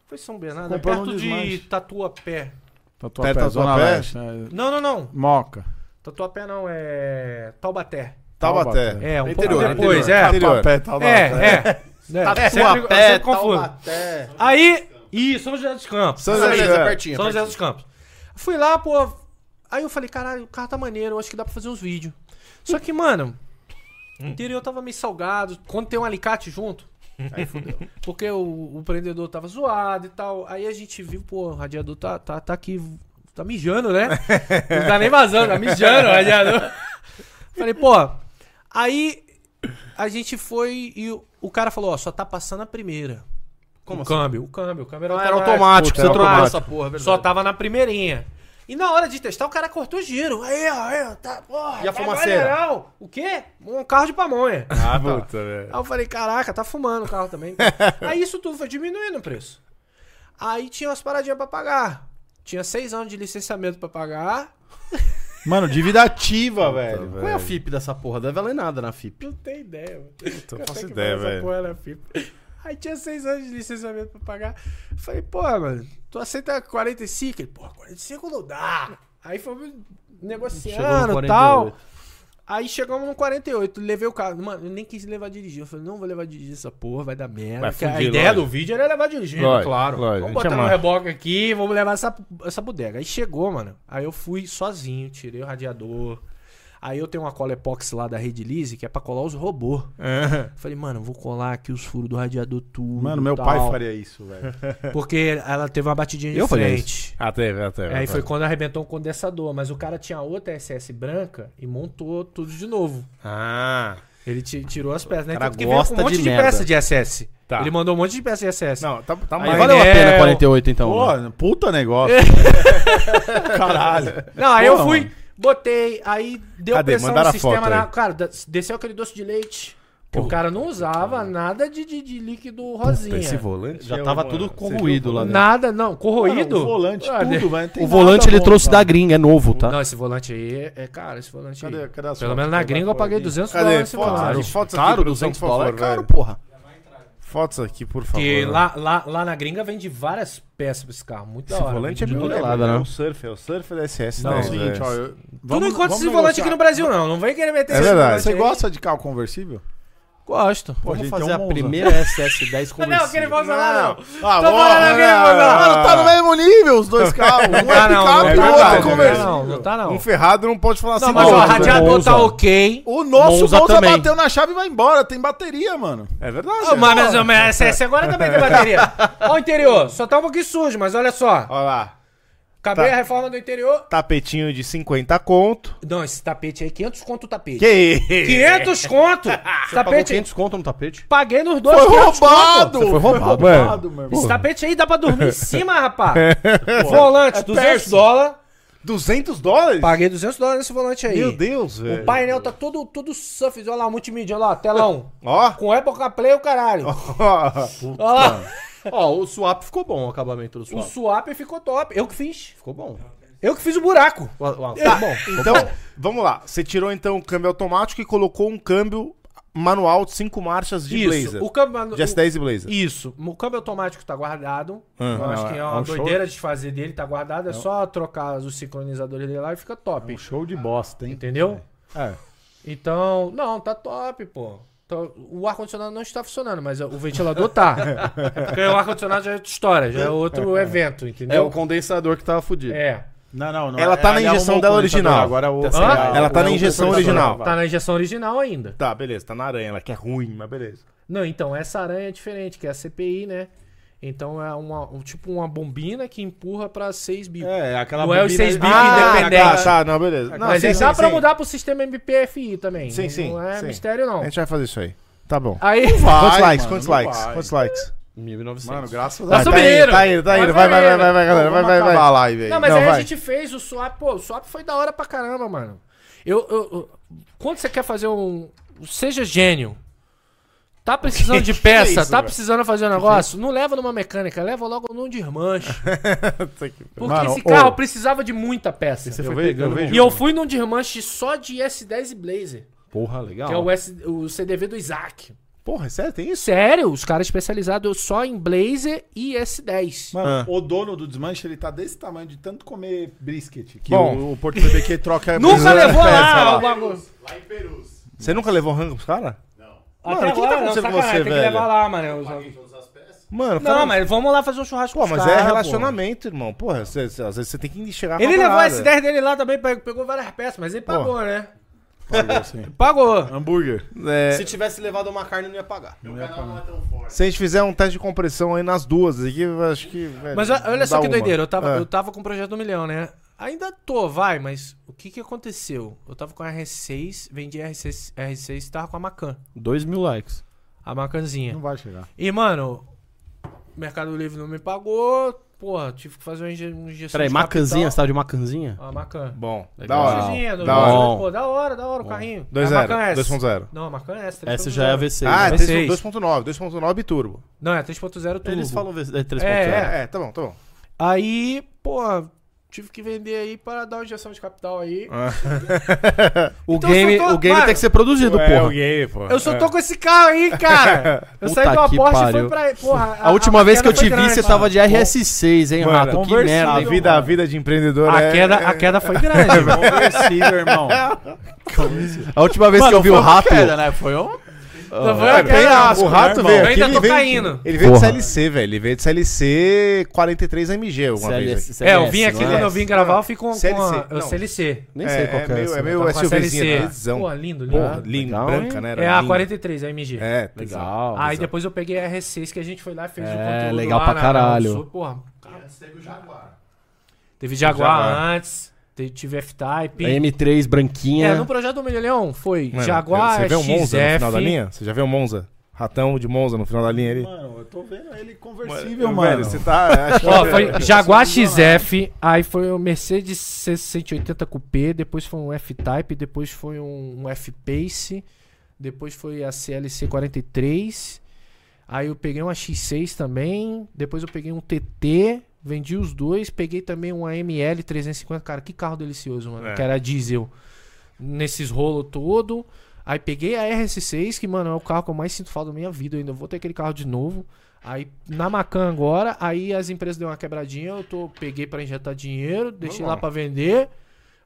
Foi São Bernardo, é Comprou perto de. Tatuapé. Tatuapé, da Zona Tatuapé? Leste, né? Não, não, não. Moca. Tatuapé não, é. Taubaté. Taubaté. É, um Interior, pouco depois, interior. é. Interior. Tatuapé, Taubaté. É, é. é. Eu sempre confundo. Aí. Ih, São José dos Campos. São José dos Campos. pertinho. São José dos Campos. Fui lá, pô. Aí eu falei, caralho, o carro tá maneiro, eu acho que dá pra fazer uns vídeos. Só que, mano, o interior tava meio salgado. Quando tem um alicate junto, aí fudeu. *laughs* Porque o, o prendedor tava zoado e tal. Aí a gente viu, pô, o radiador tá, tá, tá aqui, tá mijando, né? Não tá nem vazando, tá mijando o radiador. *laughs* Falei, pô, aí a gente foi e o, o cara falou, ó, só tá passando a primeira. Como o assim? câmbio, o câmbio, o câmbio era era automático. você era trocou automático. essa porra, é verdade. Só tava na primeirinha. E na hora de testar, o cara cortou giro. Aí, ó, aí, ó, tá, porra. E a tá fumaceira? O quê? Um carro de pamonha. *laughs* Ah, puta, velho. Aí eu falei, caraca, tá fumando o carro também. *laughs* Aí isso tudo foi diminuindo o preço. Aí tinha umas paradinhas pra pagar. Tinha seis anos de licenciamento pra pagar. *laughs* Mano, dívida ativa, velho. Qual é a FIP dessa porra? Deve valer nada na FIP. Não tem ideia, mano. Não faço ideia, essa velho. porra era FIP. Aí tinha seis anos de licenciamento pra pagar. Falei, pô, mano, tu aceita 45? Ele, pô, 45 não dá. Aí fomos negociando e 48. tal. Aí chegamos no 48, levei o carro. Mano, eu nem quis levar dirigir. Eu falei, não vou levar dirigir essa porra, vai dar merda. Vai Porque a fundir, ideia lógico. do vídeo era levar dirigir? Lógico, claro. lógico, Vamos botar é no macho. reboque aqui, vamos levar essa, essa bodega. Aí chegou, mano. Aí eu fui sozinho, tirei o radiador. Aí eu tenho uma cola epoxy lá da Rede Lise, que é pra colar os robôs. Falei, mano, vou colar aqui os furos do radiador tudo. Mano, meu tal. pai faria isso, velho. *laughs* Porque ela teve uma batidinha de Eu frente. Ah, teve, ah, teve. Aí ah, foi quando arrebentou o condensador. Mas o cara tinha outra SS branca e montou tudo de novo. Ah. Ele ti- tirou as peças, né? O cara Tanto que veio gosta com um monte de de, peça de SS. Tá. Ele mandou um monte de peça de SS. Não, tá, tá Aí mais. valeu a Painel. pena 48, então. né? Pô, puta *laughs* negócio. Caralho. Não, aí eu Porra, fui, mano. Botei, aí deu Cadê? pressão Mandaram no sistema foto na. Cara, desceu aquele doce de leite. Que o cara não usava nada de, de, de líquido rosinha. Esse volante Já é tava uma- tudo corroído lá dentro. Nada, não. Corroído? Mano, o volante, Ah, tudo, velho. tem O volante ele bom, trouxe cara. da gringa, é novo, tá? Não, esse volante aí é, é caro, esse volante Cadê, aí. cadê Pelo menos na gringa eu paguei aqui. 200 Cadê? dólares fotos aqui, Caro, produção, 200 por favor, dólares é caro, porra. Fotos aqui, por favor. Porque lá, lá, lá na gringa vende várias peças pra esse carro. Muito da Esse hora. volante é tudo. tonelada, né? É o Surfer, é o Surfer da SS. Não, É o seguinte, ó. eu- Tu não vamos- encontra vamos esse volante negociar. aqui no Brasil, não. Não vem querer meter É esse verdade. volante Você aí. gosta de carro conversível? Gosto. Pô, Vamos gente, fazer um a Monza. primeira SS10 *laughs* Não, conversível. aquele Monza lá não. Ah, Tô porra, falando aquele? Monza lá. Mano, tá no mesmo nível os dois carros. Um é *laughs* Não tá não, picape não e o tá outro é não, não tá conversível. não, não tá não. Um ferrado não pode falar Não, assim. mas não, ó, o radiador tá ok. O nosso Monza Monza, bateu na chave e vai embora. Tem bateria, mano. É verdade. Ah, mas, mas, mas SS agora também tem bateria. *laughs* Ó o interior, só tá um pouquinho sujo, mas olha só. Olha lá. Acabei Tá. a reforma do interior. Tapetinho de 50 conto. Não, esse tapete aí, 500 conto o tapete. Que 500 conto! *laughs* Esse Pagou tapete, 500 conto no tapete? paguei nos dois. Foi 500 conto. roubado! Você foi roubado, Foi mano. roubado, meu irmão. Esse tapete aí dá pra dormir em cima, *laughs* rapaz. Volante, 200 Perse. dólares. 200 dólares? Paguei 200 dólares nesse volante aí. Meu Deus, velho. O painel tá todo, todo surf, olha lá, multimídia, olha lá, telão. Ó. Com Apple CarPlay o caralho. *laughs* Ó. Olha lá. Ó, o swap ficou bom, o acabamento do O swap. swap ficou top. Eu que fiz. Ficou bom. Eu que fiz o buraco. Ficou bom. Então, vamos lá. Você tirou então o câmbio automático e colocou um câmbio manual de 5 marchas de Isso. Blazer. O câmbio, De S10 e Blazer. Isso. O câmbio automático tá guardado. Ah, eu acho que é é uma um show. doideira de fazer dele, tá guardado. É só trocar os sincronizadores dele lá e fica top. Um show de bosta, hein? Entendeu? É. Então, não, tá top, pô. Então, o ar-condicionado não está funcionando, mas o ventilador tá. *laughs* É porque o ar-condicionado já é outra história, já é outro evento, É entendeu? o condensador que tava fudido. É. Não, não, não. Ela tá na ele injeção dela original. Agora o... Hã? Ela tá na injeção original. Tá na injeção original ainda. Tá, beleza. Tá na aranha. Ela que é ruim, mas beleza. Não, então, essa aranha é diferente, que é a CPI, né? Então é uma, um- tipo uma bombina que empurra pra 6 bicos. É, aquela Não é os bobina- seis bicos Ah, independentes. Tá, tá, não, beleza. Não, Mas sim, ele sim, dá pra sim. mudar pro sistema MPFI também. Sim, sim, Não é sim. mistério, não. A gente vai fazer isso aí. Tá bom. Aí. quantos Vai, likes? mano, quantos likes? vai. Quantos likes? 1900. Mano, graças Tá a Deus. subindo. Tá indo, tá indo. Vai, Vai, vai, vai, vai, vai, vai, galera. Vai, vai, vai. a live aí. Não, mas Não, aí vai. a gente fez o swap. Pô, o swap foi da hora pra caramba, mano. Eu, eu- eu- quando você quer fazer um. Seja gênio. Tá precisando de *laughs* peça, isso, tá precisando fazer um negócio? Não leva numa mecânica, leva logo num desmanche. *laughs* Porque Mano, esse ô. carro precisava de muita peça. Você Eu foi pegando. eu vejo- E eu fui num desmanche só de S10 e Blazer. Porra, legal. Que é o, S, o CDV do Isaac. Porra, é sério? Tem isso? Sério, os caras especializados só em Blazer e S10. Mano, Ah. o dono do desmanche, ele tá desse tamanho de tanto comer brisket. Que Bom. o, o Porto BBQ troca... *laughs* Nunca levou lá o bagulho. Lá em Perus. Você nunca levou rango pros caras? Não. Mano, Até o que que tá acontecendo com sacanagem, você, tem velho? que levar lá, mano. Mano, Não, cara- mas vamos lá fazer um churrasco Pô, com os mas é relacionamento, irmão. Porra, cê- cê- às vezes você tem que pô. Ele levou parada. esse 10 dele lá também, pegou, várias peças, mas ele pagou, né? Pagou, *laughs* sim. Pagou. Hambúrguer. É, Se tivesse levado uma carne, não ia pagar. Meu canal não é tão forte. se a gente fizer um teste de compressão aí nas duas aqui, acho que. velho, Mas olha só que uma. doideira, eu tava, É. eu tava com o projeto do milhão, né? Ainda tô, vai, mas o que que aconteceu? Eu tava com a R6, vendi a R6, R6 e tava com a Macan. 2 mil likes. A Macanzinha. Não vai chegar. E, mano, o Mercado Livre não me pagou. Porra, tive que fazer uma inje- uma injeção Peraí, de macanzinha? Você capital. tava de macanzinha? A Macan. Bom, da Legal. hora. Macanzinha, do- Da hora. Bom. Pô, da hora, da hora o carrinho. 2.0. A Macan S. 2.0. Não, a Macan S. Essa já é a 3.0. V6. Ah, né? V6. 2.9. 2.9 turbo. Não, é 3.0 turbo. Eles falam V- é 3.0. É, É, tá bom, tá bom. Aí, pô, tive que vender aí para dar uma injeção de capital aí. *laughs* O Então, game, tô- o game Mano, tem que ser produzido, É, porra. o game, pô. Eu só tô com esse carro aí, cara. *laughs* Eu Puta saí do Porsche e fui pra. Porra, A última vez que eu queda te foi vi, grande, você mano. tava de RS6, hein, Mano, Rato? Que merda, A vida, a vida de empreendedor A é... queda, a queda foi grande. *laughs* Conversível, irmão. A última vez que eu vi o Rato... né? Foi um... Não foi É, penhasco, o rato né, veio aqui, ainda ele tô veio, caindo. Ele veio de. CLC, velho. Ele veio de CLC 43 MG alguma vez. aqui. É, eu vim aqui não quando eu vim gravar, eu fico com, com CLC, a, eu não. CLC. Nem sei É, qual é que é meio- é meio né? Com a SUVzinha, CLC. televisão. Pô, lindo, lindo. Porra, lindo, legal, branca, hein? né? Era É a lindo. 43, a MG. É, Legal. Aí depois eu peguei a R6 que a gente foi lá e fez o É, conteúdo legal pra caralho. Porra, Antes teve o Jaguar. teve Jaguar, Jaguar. antes, te- tive F-Type. A M3 branquinha. É, no projeto do Milhão foi Mano, Jaguar, Você vê o Monza no XF. final da linha? Você já viu o Monza? Ratão de Monza no final da linha ali? Mano, eu tô vendo ele Mano, conversível, mano. velho, você tá... *laughs* Ó, foi Jaguar XF, aí foi o Mercedes C180 Coupé, depois foi um F-Type, depois foi um, um F-Pace, depois foi a CLC 43, aí eu peguei uma X6 também, depois eu peguei um TT, vendi os dois, peguei também uma ML 350, cara, que carro delicioso, mano, É. que era diesel, nesses rolos todo. Aí peguei a RS6, que, mano, é o carro que eu mais sinto falta da minha vida. Eu ainda vou ter aquele carro de novo. Aí na Macan agora, aí as empresas deu uma quebradinha, eu tô, peguei pra injetar dinheiro, deixei Normal. lá pra vender.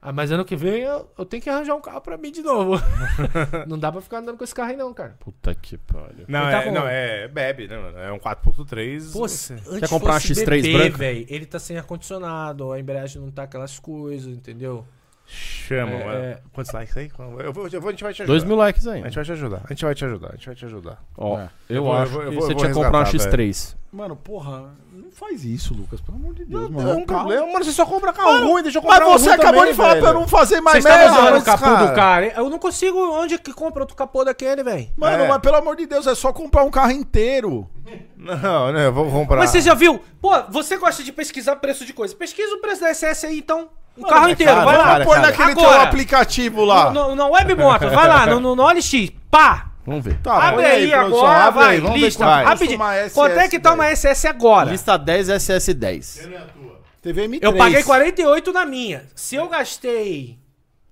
Ah, mas ano que vem eu, eu tenho que arranjar um carro pra mim de novo. *laughs* não dá pra ficar andando com esse carro aí não, cara. Puta que pariu. Não, Ele tá é, com- não, é bebe, né, mano? É um 4.3. Pô, você- antes Quer comprar uma fosse X3 bebê, branca? velho, ele tá sem ar-condicionado, a embreagem não tá aquelas coisas, entendeu? Chama, É, mano. é. Quantos likes aí? Eu vou, eu vou, a gente vai te ajudar. Dois mil likes A ainda. gente vai te ajudar. A gente vai te ajudar. A gente vai te ajudar. Ó, É. eu, vou- eu acho vou- eu que vou- você eu tinha que comprar um resgatar, X3. Mano, porra, não faz isso, Lucas, pelo amor de Deus, Não, mano. é É um carro- problema, mano. Você só compra carro Mano, ruim, deixa eu Mas comprar um você acabou também, de falar velho. pra eu não fazer mais estão merda, usando o mas, capô cara. do cara. hein? Eu não consigo. Onde que compra outro capô daquele, velho? Mano, É. mas pelo amor de Deus, é só comprar um carro inteiro. Não, né? Eu vou comprar. Mas você já viu? Pô, você gosta de pesquisar preço de coisa. Pesquisa o preço da SS aí, então. Um Mano, carro é inteiro, caro, vai é lá. cara. naquele Agora. teu aplicativo lá. No, no, no Web Moto, vai lá, no, no, no OLX, pá! Vamos ver. Tá, abre põe aí, produção, agora, abre vai, aí, vamos ver lista, quanto custa rapidinho. SS, Quanto é que tá uma. SS agora? Lista 10 SS10. Não é a tua. TV M3. Eu paguei 48 na minha. Se eu gastei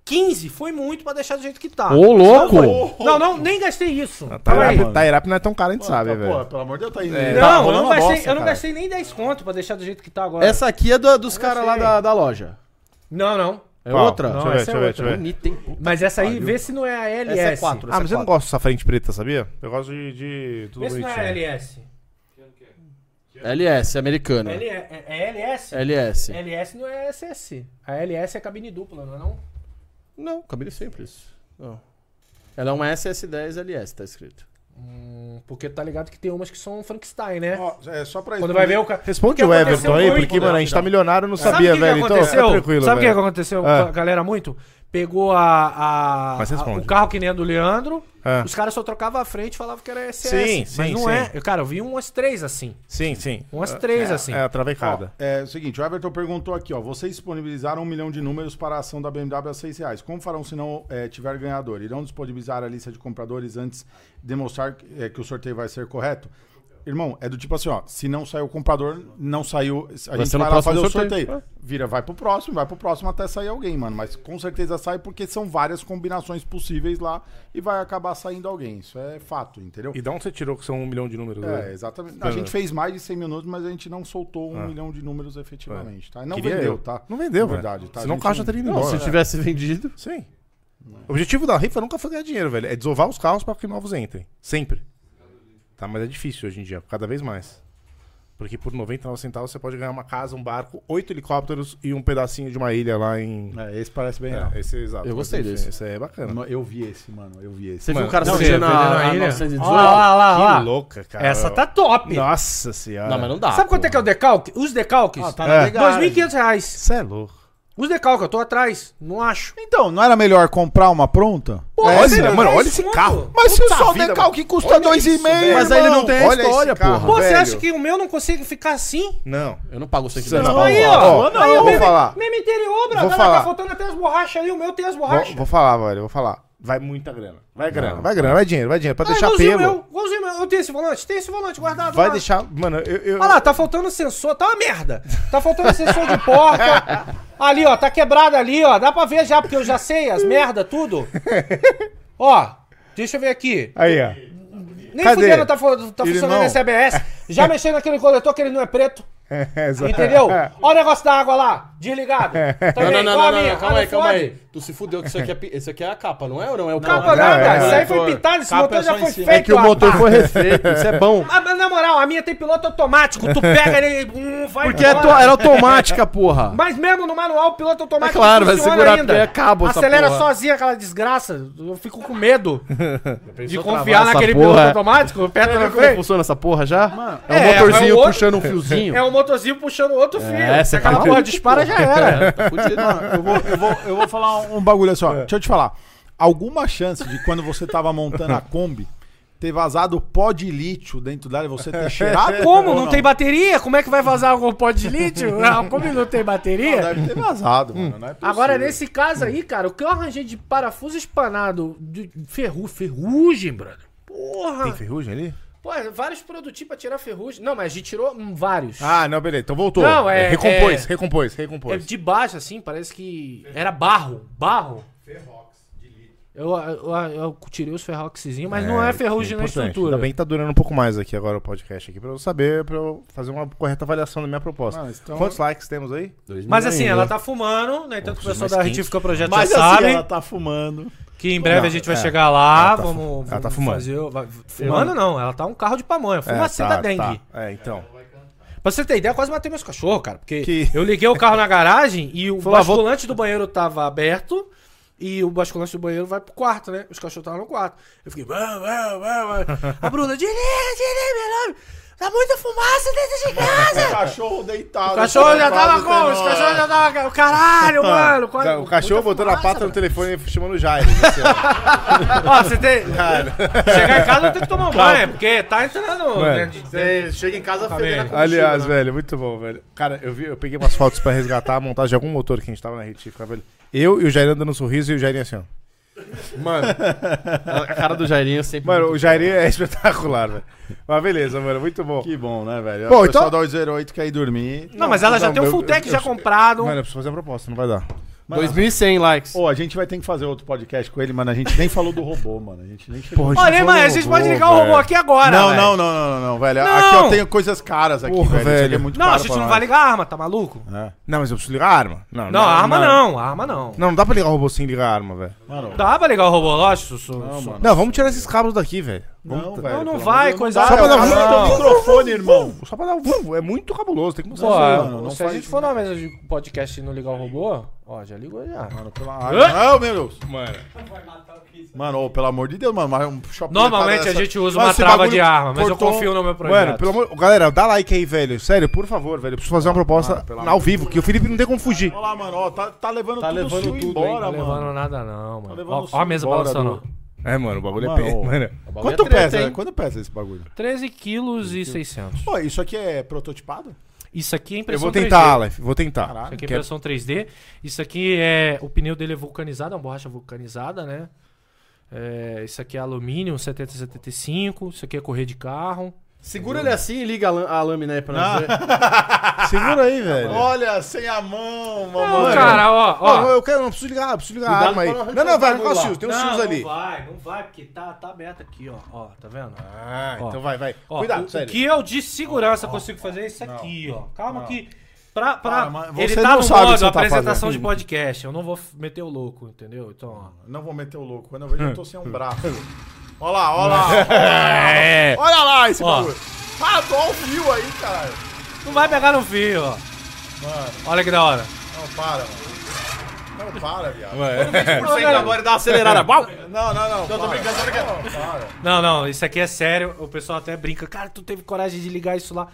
15, foi muito pra deixar do jeito que tá. Ô, louco! Não, foi. não, não, nem gastei isso. Tá, aí. Tairap, não é tão caro, a gente sabe, Tá, velho. Pô, pelo amor de Deus, tá indo. É. Não, tá eu não, gastei, bosta, eu não gastei nem 10 conto pra deixar do jeito que tá agora. Essa aqui é do- dos caras lá da, da loja. Não, não. É Qual? outra? Deixa eu Não, ver, deixa é eu ver, deixa eu ver. Bonita, hein? Puta Mas essa aí, pariu. vê se não é a LS. Essa é 4. Ah, mas eu não gosto dessa frente preta, sabia? Eu gosto de, de tudo Vê se não é a bonitinho. LS. LS, americana. L- é, é LS? LS. LS não é SS. A LS é cabine dupla, não é não? Não, cabine simples. Não. Ela é uma SS10 LS, tá escrito. Hum, porque tá ligado que tem umas que são Frankenstein, né? Ó, é só pra Quando vai ver o cara. Responde que o Everton aí, porque, mano, a gente tá milionário, eu não Sabe sabia, o que que velho. Então, aconteceu? fica tranquilo, Sabe o que velho. aconteceu a galera muito? Pegou a, a- Mas a- o carro que nem a do Leandro, Ah. os caras só trocavam a frente e falavam que era SS. Sim, mas sim, não sim. é. Eu, Cara, eu vi umas três assim. Sim, sim. Umas três assim. É a travecada. É o seguinte, o Everton perguntou aqui, ó. Vocês disponibilizaram um milhão de números para a ação da BMW a 6 reais. Como farão se não é, tiver ganhador? Irão disponibilizar a lista de compradores antes de demonstrar que, é, que o sorteio vai ser correto? Irmão, é do tipo assim, ó. Se não saiu o comprador, não saiu. A gente ser no vai lá fazer o sorteio. sorteio. Vira, vai pro próximo, vai pro próximo até sair alguém, mano. Mas com certeza sai porque são várias combinações possíveis lá e vai acabar saindo alguém. Isso é fato, entendeu? E de onde você tirou que são um milhão de números? É, velho? exatamente. A gente fez mais de 100 minutos, mas a gente não soltou um Ah. milhão de números efetivamente, tá? Não Queria vendeu, eu. tá? Não vendeu, Na verdade, tá? Senão o gente carro já não- teria ido Não, embora. se tivesse vendido. Sim. O objetivo da rifa nunca foi ganhar dinheiro, velho. É desovar os carros para que novos entrem. Sempre. Tá, mas é difícil hoje em dia, cada vez mais. Porque por 99 centavos você pode ganhar uma casa, um barco, oito helicópteros e um pedacinho de uma ilha lá em. É, esse parece bem real. É, esse é exato. Eu gostei enfim, desse. Esse é bacana. Eu vi esse, mano. Eu vi esse. Você viu Mano, o cara não, subindo você vendeu na a, a ilha? 918? Olha lá, lá, lá. Que louca, cara. Essa tá top. Nossa senhora. Não, mas não dá. Sabe quanto é que é o decalque? Os decalques? Ah, tá É. legal. 2.500 reais. Você é louco. Os decalques, eu tô atrás. Não acho. Então, não era melhor comprar uma pronta? Pô, Olha, você não mano, olha esse carro. Mas se só o vida, decalque custa Olha dois e isso, meio, velho. Mas aí ele não tem a Olha esse história, porra. Pô, você acha que o meu não consegue ficar assim? Não. Eu não pago 100 Você não. não. Aí, Ó, aí, eu vou falar. Mesmo interior, brother. Olha. Tá faltando até as borrachas aí. O meu tem as borrachas. Vou, vou falar, velho, vou falar. Vai muita grana. Vai grana, vai grana, vai dinheiro, vai dinheiro. Pra Ah, deixar pelo. meu, igualzinho meu. Eu tenho esse volante, tem esse volante guardado Vai lá. deixar. Mano, eu. eu- Olha lá, tá faltando sensor, tá uma merda. Tá faltando sensor de porta. Ali, ó, tá quebrado ali, ó. Dá pra ver já, porque eu já sei as merda, tudo. Ó, deixa eu ver aqui. Aí, ó. Nem Cadê? fudendo tá, tá funcionando não. esse ABS. Já mexendo naquele coletor que ele não é preto. *laughs* É. Entendeu? Olha o negócio da água lá, desligado. *laughs* Não, não, não, não, não, minha. não, calma aí, calma aí. Tu se fudeu que isso aqui é, esse aqui é a capa, não é? Ou não é o Capa nada, é, isso aí foi pintado, esse motor é já foi feito. É que o motor foi *laughs* refeito, isso é bom. Ah, mas na moral, a minha tem piloto automático. Tu pega ele, hum, vai Porque é era automática, porra. Mas mesmo no manual, o piloto automático É claro, vai funciona segurar ainda. cabo Acelera porra. sozinha aquela desgraça. Eu fico com medo de confiar naquele piloto automático como funciona essa porra já? é um é, motorzinho puxando um fiozinho. É um motorzinho puxando outro fio. É, Se você tá porra dispara, já era. *laughs* Tá fudido. Eu vou, eu, vou, eu vou falar um bagulho assim, ó. Deixa eu te falar. Alguma chance de quando você tava montando a Kombi ter vazado pó de lítio dentro dela e você ter cheirado? *laughs* Como? ou Não, tem bateria? Como é que vai vazar algum pó de lítio? *laughs* Ah, Como não tem Não, bateria? deve ter vazado, mano. Não é possível. Agora, nesse caso aí, cara, o que eu arranjei de parafuso espanado de ferru, ferrugem, brother. Porra! Tem ferrugem ali? Pô, vários produtinhos pra tirar ferrugem. Não, mas a gente tirou hum, vários. Ah, não, beleza. Então voltou. Não, é- Recompôs, é- recompôs, É, recompôs. de baixo, assim, parece que era barro. Barro. Eu, eu, eu tirei os ferroxizinhos, mas não é ferrugem na importante. estrutura. Ainda bem que tá durando um pouco mais aqui agora o podcast aqui, pra eu saber, pra eu fazer uma correta avaliação da minha proposta. Então- Quantos likes temos aí? Mas assim, ela tá fumando, né? Tanto que o pessoal da 15. Retífica Projeto Mas já assim, sabe ela tá fumando. Que em breve Não, a gente vai é. chegar lá. Ela tá vamos, ela vamos tá fumando. fazer. vai- fumando não, ela tá um carro de pamonha. Fumacê da dengue. tá. É, então. Pra você ter ideia, eu quase matei meus cachorros, cara. Porque Que- eu liguei o carro na garagem e o Falou, ah, vou- basculante do banheiro tava aberto. E o basculante do banheiro vai pro quarto, né? Os cachorros estavam no quarto. Eu fiquei. A Bruna, desliga, desliga, meu nome. Tá muita fumaça dentro de casa. cachorro deitado. O cachorro já tava como? Os cachorros já tava. Caralho, *laughs* mano. quase- O cachorro muita botando a fumaça, pata no telefone e chamando o Jair. assim, *laughs* ó. Ó, você tem. Chegar em casa eu tenho que tomar um banho, porque tá entrando. né, de- Você chega em casa fedendo a Aliás, né? velho, muito bom, velho. Cara, eu, vi, eu peguei umas fotos pra resgatar a montagem de algum motor que a gente tava na retífica, velho. Eu e o Jair dando um sorriso e o Jairinho assim, ó. Mano, a cara do Jairinho sempre. Mano, o Jairinho é espetacular, velho. Mas beleza, mano, muito bom. Que bom, né, velho? Bom, o pessoal então- da 808 quer ir dormir. Não, mas ela já Não, tem um full tech já eu- comprado. Mano, eu preciso fazer uma proposta, não vai dar. 2100 likes. Pô, a gente vai ter que fazer outro podcast com ele, mano. A gente nem falou do robô, mano. A gente nem chegou. Hein, falou mano, a gente robô, pode ligar o robô aqui agora. não, velho. não, não, não, não, não, velho. Não. Aqui eu tenho coisas caras aqui, Porra, velho. Isso aqui é velho. muito Não, a caro gente pra não nós. vai ligar a arma, tá maluco? É. Não, mas eu preciso ligar a arma. Não, Não, a arma não, a arma não. Não, não dá pra ligar o robô sem ligar a arma, velho. Mano, Dá pra ligar o robô, lógico, Sussu. não, mano. Não, vamos tirar esses cabos daqui, velho. Não, velho. Não, não pelo vai, amor de Deus, coisa-. Só pra dar um- do microfone, irmão. Só pra dar um. É muito cabuloso, tem que mostrar Pô, isso aí, mano, não se a faz gente isso, for numa mesa de podcast e não ligar o robô, ó, já ligou já. Mano, pelo amor Não, meu Deus. Mano. Mano, ô, pelo amor de Deus, mano. mas um shopping Normalmente a gente usa Mano, uma trava de arma, mas eu confio no meu projeto. Mano, pelo amor. Galera, dá like aí, velho. Sério, por favor, velho. Eu preciso fazer uma proposta Mano, ao vivo, que o Felipe não tem como fugir. Olha lá, mano, ó, tá, tá levando Tá tudo levando tudo, embora, Não tá mano. levando nada não, mano. levando Ó, ó a mesa balançando. É, mano, o bagulho é Mano, pé. ô. Mano. Quanto é treta, pesa? hein? Quanto pesa esse bagulho? 13 quilos e 600. Pô, isso aqui é prototipado? Isso aqui é Eu impressão vou 3D. tentar, Aleph. Vou tentar. Caralho. Isso aqui é impressão 3D. Isso aqui é. O pneu dele é vulcanizado, é uma borracha vulcanizada, né? É, isso aqui é alumínio 7075. Isso aqui é correr de carro. Segura ele assim e liga a, a lâmina aí pra nós ver. *laughs* Segura aí, velho. Olha, sem a mão, Não, mamãe. cara, ó, ó. Não, eu quero, não preciso ligar, preciso ligar a Cuidado arma aí. não Não, não, vai, arrancar os fios, tem uns não, fios ali. Não vai, não vai, porque tá, tá aberto aqui, ó. Ó, tá vendo? Ah, Ó. então vai, vai. Ó, Cuidado, o, sério. o que eu de segurança consigo fazer é isso aqui, ó. Calma que. Pra, pra, mas ele tá não no sabe modo tá apresentação fazendo. de podcast. Eu não vou meter o louco, entendeu? Então, ó. Não vou meter o louco. Quando eu vejo, eu tô sem um braço. *laughs* Olha lá, olha lá. É. Olha lá esse Ó. bagulho. Ah, tô ao fio aí, caralho. Não vai pegar no fio, ó. Mano, Olha que da hora. não, para, mano. Não, para, viado. *laughs* agora dá uma acelerada. Não, não, não. Não, tô brincando, tô brincando. Não, para. Não, não, isso aqui é sério. O pessoal até brinca. Cara, tu teve coragem de ligar isso lá.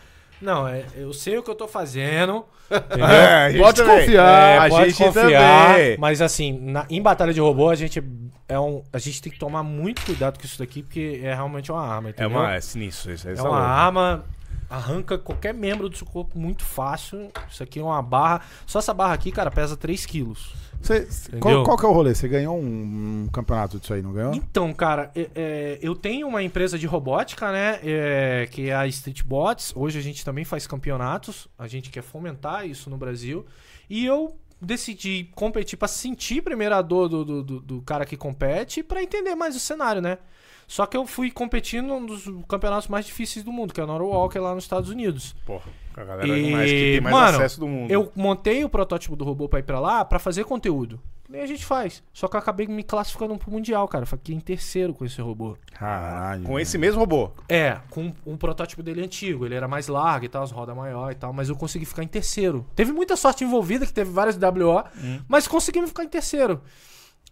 Não, é, eu sei o que eu tô fazendo. *laughs* É, Pode também. confiar. É, É, a pode gente confiar, também. mas assim, na- em batalha de robô, a gente é um, a gente tem que tomar muito cuidado com isso daqui, porque é realmente uma arma, É entendeu? uma, é sinistro isso. É isso uma arma. arranca qualquer membro do seu corpo muito fácil. Isso aqui é uma barra. Só essa barra aqui, cara, pesa 3 quilos. Você- qual, qual que é o rolê? Você ganhou um, um campeonato disso aí, não ganhou? Então, cara, é- é, eu tenho uma empresa de robótica, né? é, que é a Streetbots. Hoje a gente também faz campeonatos. A gente quer fomentar isso no Brasil. E eu decidi competir pra sentir primeiro a dor do, do, do- do cara que compete e pra entender mais o cenário, né? Só que eu fui competindo num dos campeonatos mais difíceis do mundo, que é o Norwalker lá nos Estados Unidos. Porra, a galera E, mais que tem mais mano, acesso do mundo. Eu montei o protótipo do robô pra ir pra lá pra fazer conteúdo. Nem a gente faz. Só que eu acabei me classificando pro Mundial, cara. Eu Fiquei em terceiro com esse robô. Caralho. Com esse mesmo robô. É, com um protótipo dele antigo. Ele era mais largo e tal, as rodas maior e tal. Mas eu consegui ficar em terceiro. Teve muita sorte envolvida, que teve várias WO, mas conseguimos ficar em terceiro.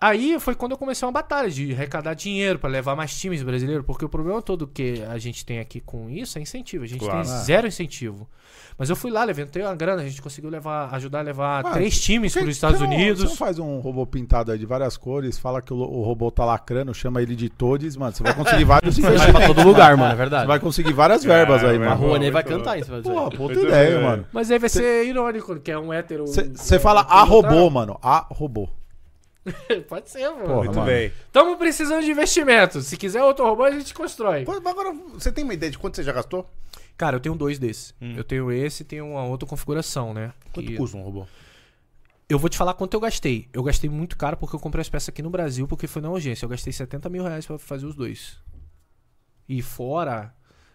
Aí foi quando eu comecei uma batalha de arrecadar dinheiro pra levar mais times brasileiros, porque o problema todo que a gente tem aqui com isso é incentivo. A gente Claro. tem zero incentivo. Mas eu fui lá, levantei uma grana, a gente conseguiu levar, ajudar a levar Mano, três times para os Estados você não- Unidos. Você não faz um robô pintado aí de várias cores, fala que o, o robô tá lacrando, chama ele de Todes, mano. Você vai conseguir vários *laughs* Vai investimentos. pra todo lugar, mano, é Você verdade. vai conseguir várias verbas aí, Caramba, A mano. Boa, Rouanet vai cantar isso, vai. Porra, puta ideia, bem. mano. Mas aí vai ser irônico, que é um hétero. Você fala a robô, mano. A robô. *laughs* Pode ser, mano. Porra, Muito mano. bem. Estamos precisando de investimento. Se quiser outro robô, a gente constrói. Pô, Agora, você tem uma ideia de quanto você já gastou? Cara, eu tenho dois desses. Eu tenho esse e tenho uma outra configuração, né? Quanto Que- custa um robô? Eu vou te falar quanto eu gastei. Eu gastei muito caro porque eu comprei as peças aqui no Brasil porque foi na urgência. Eu gastei 70 mil reais pra fazer os dois. E fora,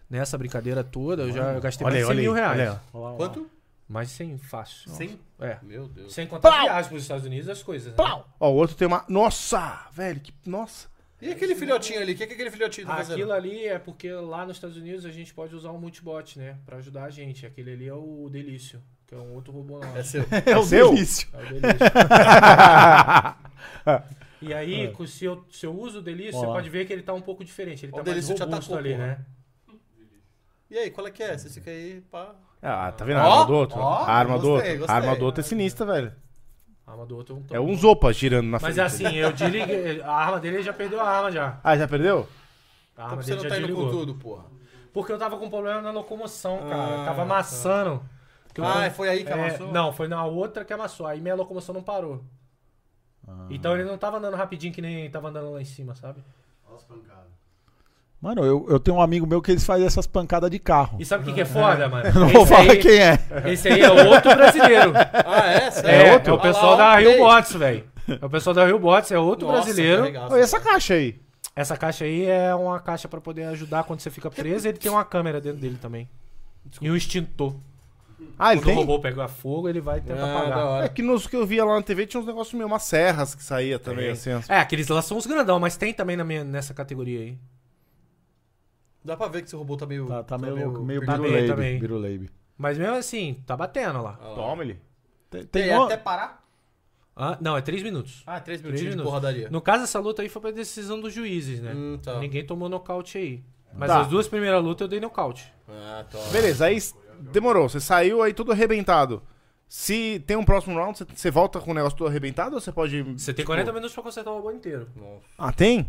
nessa brincadeira toda, eu já gastei Olha aí, mais de 100 olha mil aí, reais. olha aí. Olha lá, olha lá. Quanto? Mais de 100, fácil. 100? É. Meu Deus. Sem contar a viagem pros Estados Unidos e as coisas. Né? Ó, o outro tem uma. Nossa, velho, que. Nossa. E aquele filhotinho ali? O que, que aquele filhotinho tá Aquilo fazendo? ali é porque lá nos Estados Unidos a gente pode usar um multibot, né? Pra ajudar a gente. Aquele ali é o Delício, que é um outro robô nosso. É seu. *laughs* É o seu? delício. É o Delício. *laughs* e aí, co- se, eu, se eu uso o Delício, você Ó lá. pode ver que ele tá um pouco diferente. Ele tá o mais Delício te robusto atacou, ali, porra. né? E aí, qual é que é? Você fica aí, pá. Ah, tá vendo a Ó, arma do outro? ó, a arma do gostei, outro. A arma do outro é sinistra, velho. A arma do outro é um É uns opas girando na Mas frente. é assim, eu desliguei. A arma dele ele já perdeu a arma já. Ah, já perdeu? A Como arma você dele não já tá indo desligou. com tudo, porra? Porque eu tava com problema na locomoção, cara. Ah, tava tá. amassando. Porque eu- Ah, foi aí que É, amassou? Não, foi na outra que amassou. Aí minha locomoção não parou. Ah. Então ele não tava andando rapidinho que nem tava andando lá em cima, sabe? Mano, eu, eu tenho um amigo meu que eles fazem essas pancadas de carro. E sabe o que, que é foda, mano? Eu *laughs* não vou Esse falar aí- quem é. Esse aí é outro brasileiro. *laughs* Ah, é? É, Sério? é, o Olha pessoal lá, da Rio. Bots, velho. É o pessoal da Rio Bots, é outro Nossa, brasileiro. e essa caixa aí? Essa caixa aí é uma caixa pra poder ajudar quando você fica preso. Ele tem uma câmera dentro dele também. E um extintor. Ah, ele Quando o tem? robô pega fogo, ele vai tentar Ah, apagar. É que nos que eu via lá na TV tinha uns negócios meio umas serras que saía também, Tem. assim. as- É, aqueles lá são os grandão, mas tem também na minha, nessa categoria aí. Dá pra ver que seu robô tá meio. Tá, tá meio, meio, meio Tá biruleibe, tá bem. biruleibe. Mas mesmo assim, tá batendo lá. Ah. Toma ele. Tem, Tem tem uma- até parar? Ah, não, é 3 minutos. Ah, três Três de minutos. porradaria. No caso, essa luta aí foi pra decisão dos juízes, né? Hum, tá. Ninguém tomou nocaute aí. Mas Tá. as duas primeiras lutas eu dei nocaute. Ah, tá. Beleza, aí demorou. Você saiu aí tudo arrebentado. Se tem um próximo round, você- você volta com o negócio todo arrebentado ou você pode. Você tem tipo- 40 minutos pra consertar o robô inteiro. Nossa, Ah, tem?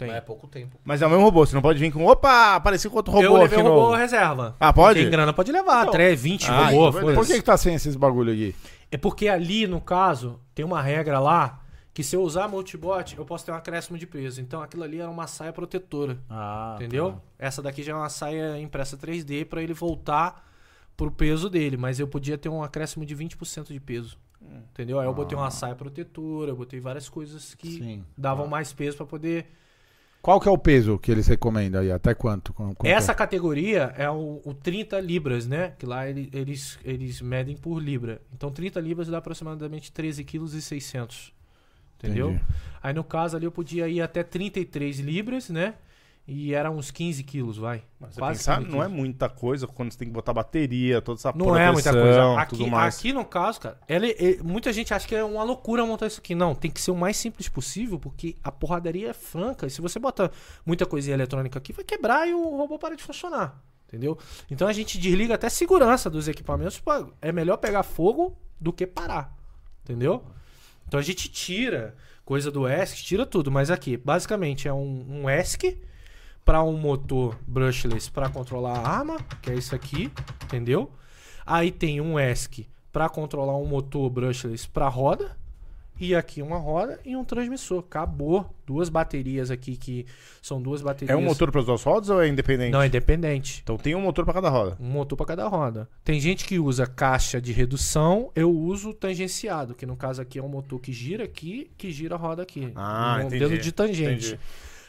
Tem. mas é pouco tempo. Mas é o mesmo robô, você não pode vir com. Opa, apareceu com outro robô eu levei aqui o robô novo. reserva. Ah, pode? Tem grana, pode levar. Então. 3, 20 Ah, robô. então. Por que, que tá sem esses bagulho aqui? É porque ali, no caso, tem uma regra lá que se eu usar multibot, eu posso ter um acréscimo de peso. Então aquilo ali era uma saia protetora. Ah, Entendeu? Essa daqui já é uma saia impressa 3D pra ele voltar pro peso dele, mas eu podia ter um acréscimo de 20% de peso. Entendeu? Aí eu botei uma saia protetora, eu botei várias coisas que Sim. davam mais peso pra poder. Qual que é o peso que eles recomendam aí? Até quanto? Essa é? categoria é o, o 30 libras, né? Que lá ele- eles, eles medem por libra. Então 30 libras dá aproximadamente 13 quilos e 600. Entendeu? Entendi. Aí no caso ali eu podia ir até 33 libras, né? E era uns 15 quilos, vai. Mas você pensar, 15 não é muita coisa quando você tem que botar bateria, toda essa Não é muita proteção, coisa. Aqui, aqui no caso, cara, ele- ele- muita gente acha que é uma loucura montar isso aqui. Não, tem que ser o mais simples possível, porque a porradaria é franca. E se você botar muita coisinha eletrônica aqui, vai quebrar e o robô para de funcionar. Entendeu? Então a gente desliga até segurança dos equipamentos. pô, É melhor pegar fogo do que parar. Entendeu? Então a gente tira coisa do ESC, tira tudo. Mas aqui, basicamente, é um, um ESC pra um motor brushless pra controlar a arma, que é isso aqui, entendeu? Aí tem um ESC pra controlar um motor brushless pra roda. E aqui uma roda e um transmissor. Acabou. Duas baterias aqui que são duas baterias. É um motor para as duas rodas ou é independente? Não, é independente. Então tem um motor para cada roda. Um motor para cada roda. Tem gente que usa caixa de redução, eu uso tangenciado, que no caso aqui é um motor que gira aqui, que gira a roda aqui. Ah, um entendi, modelo de tangente. entendi.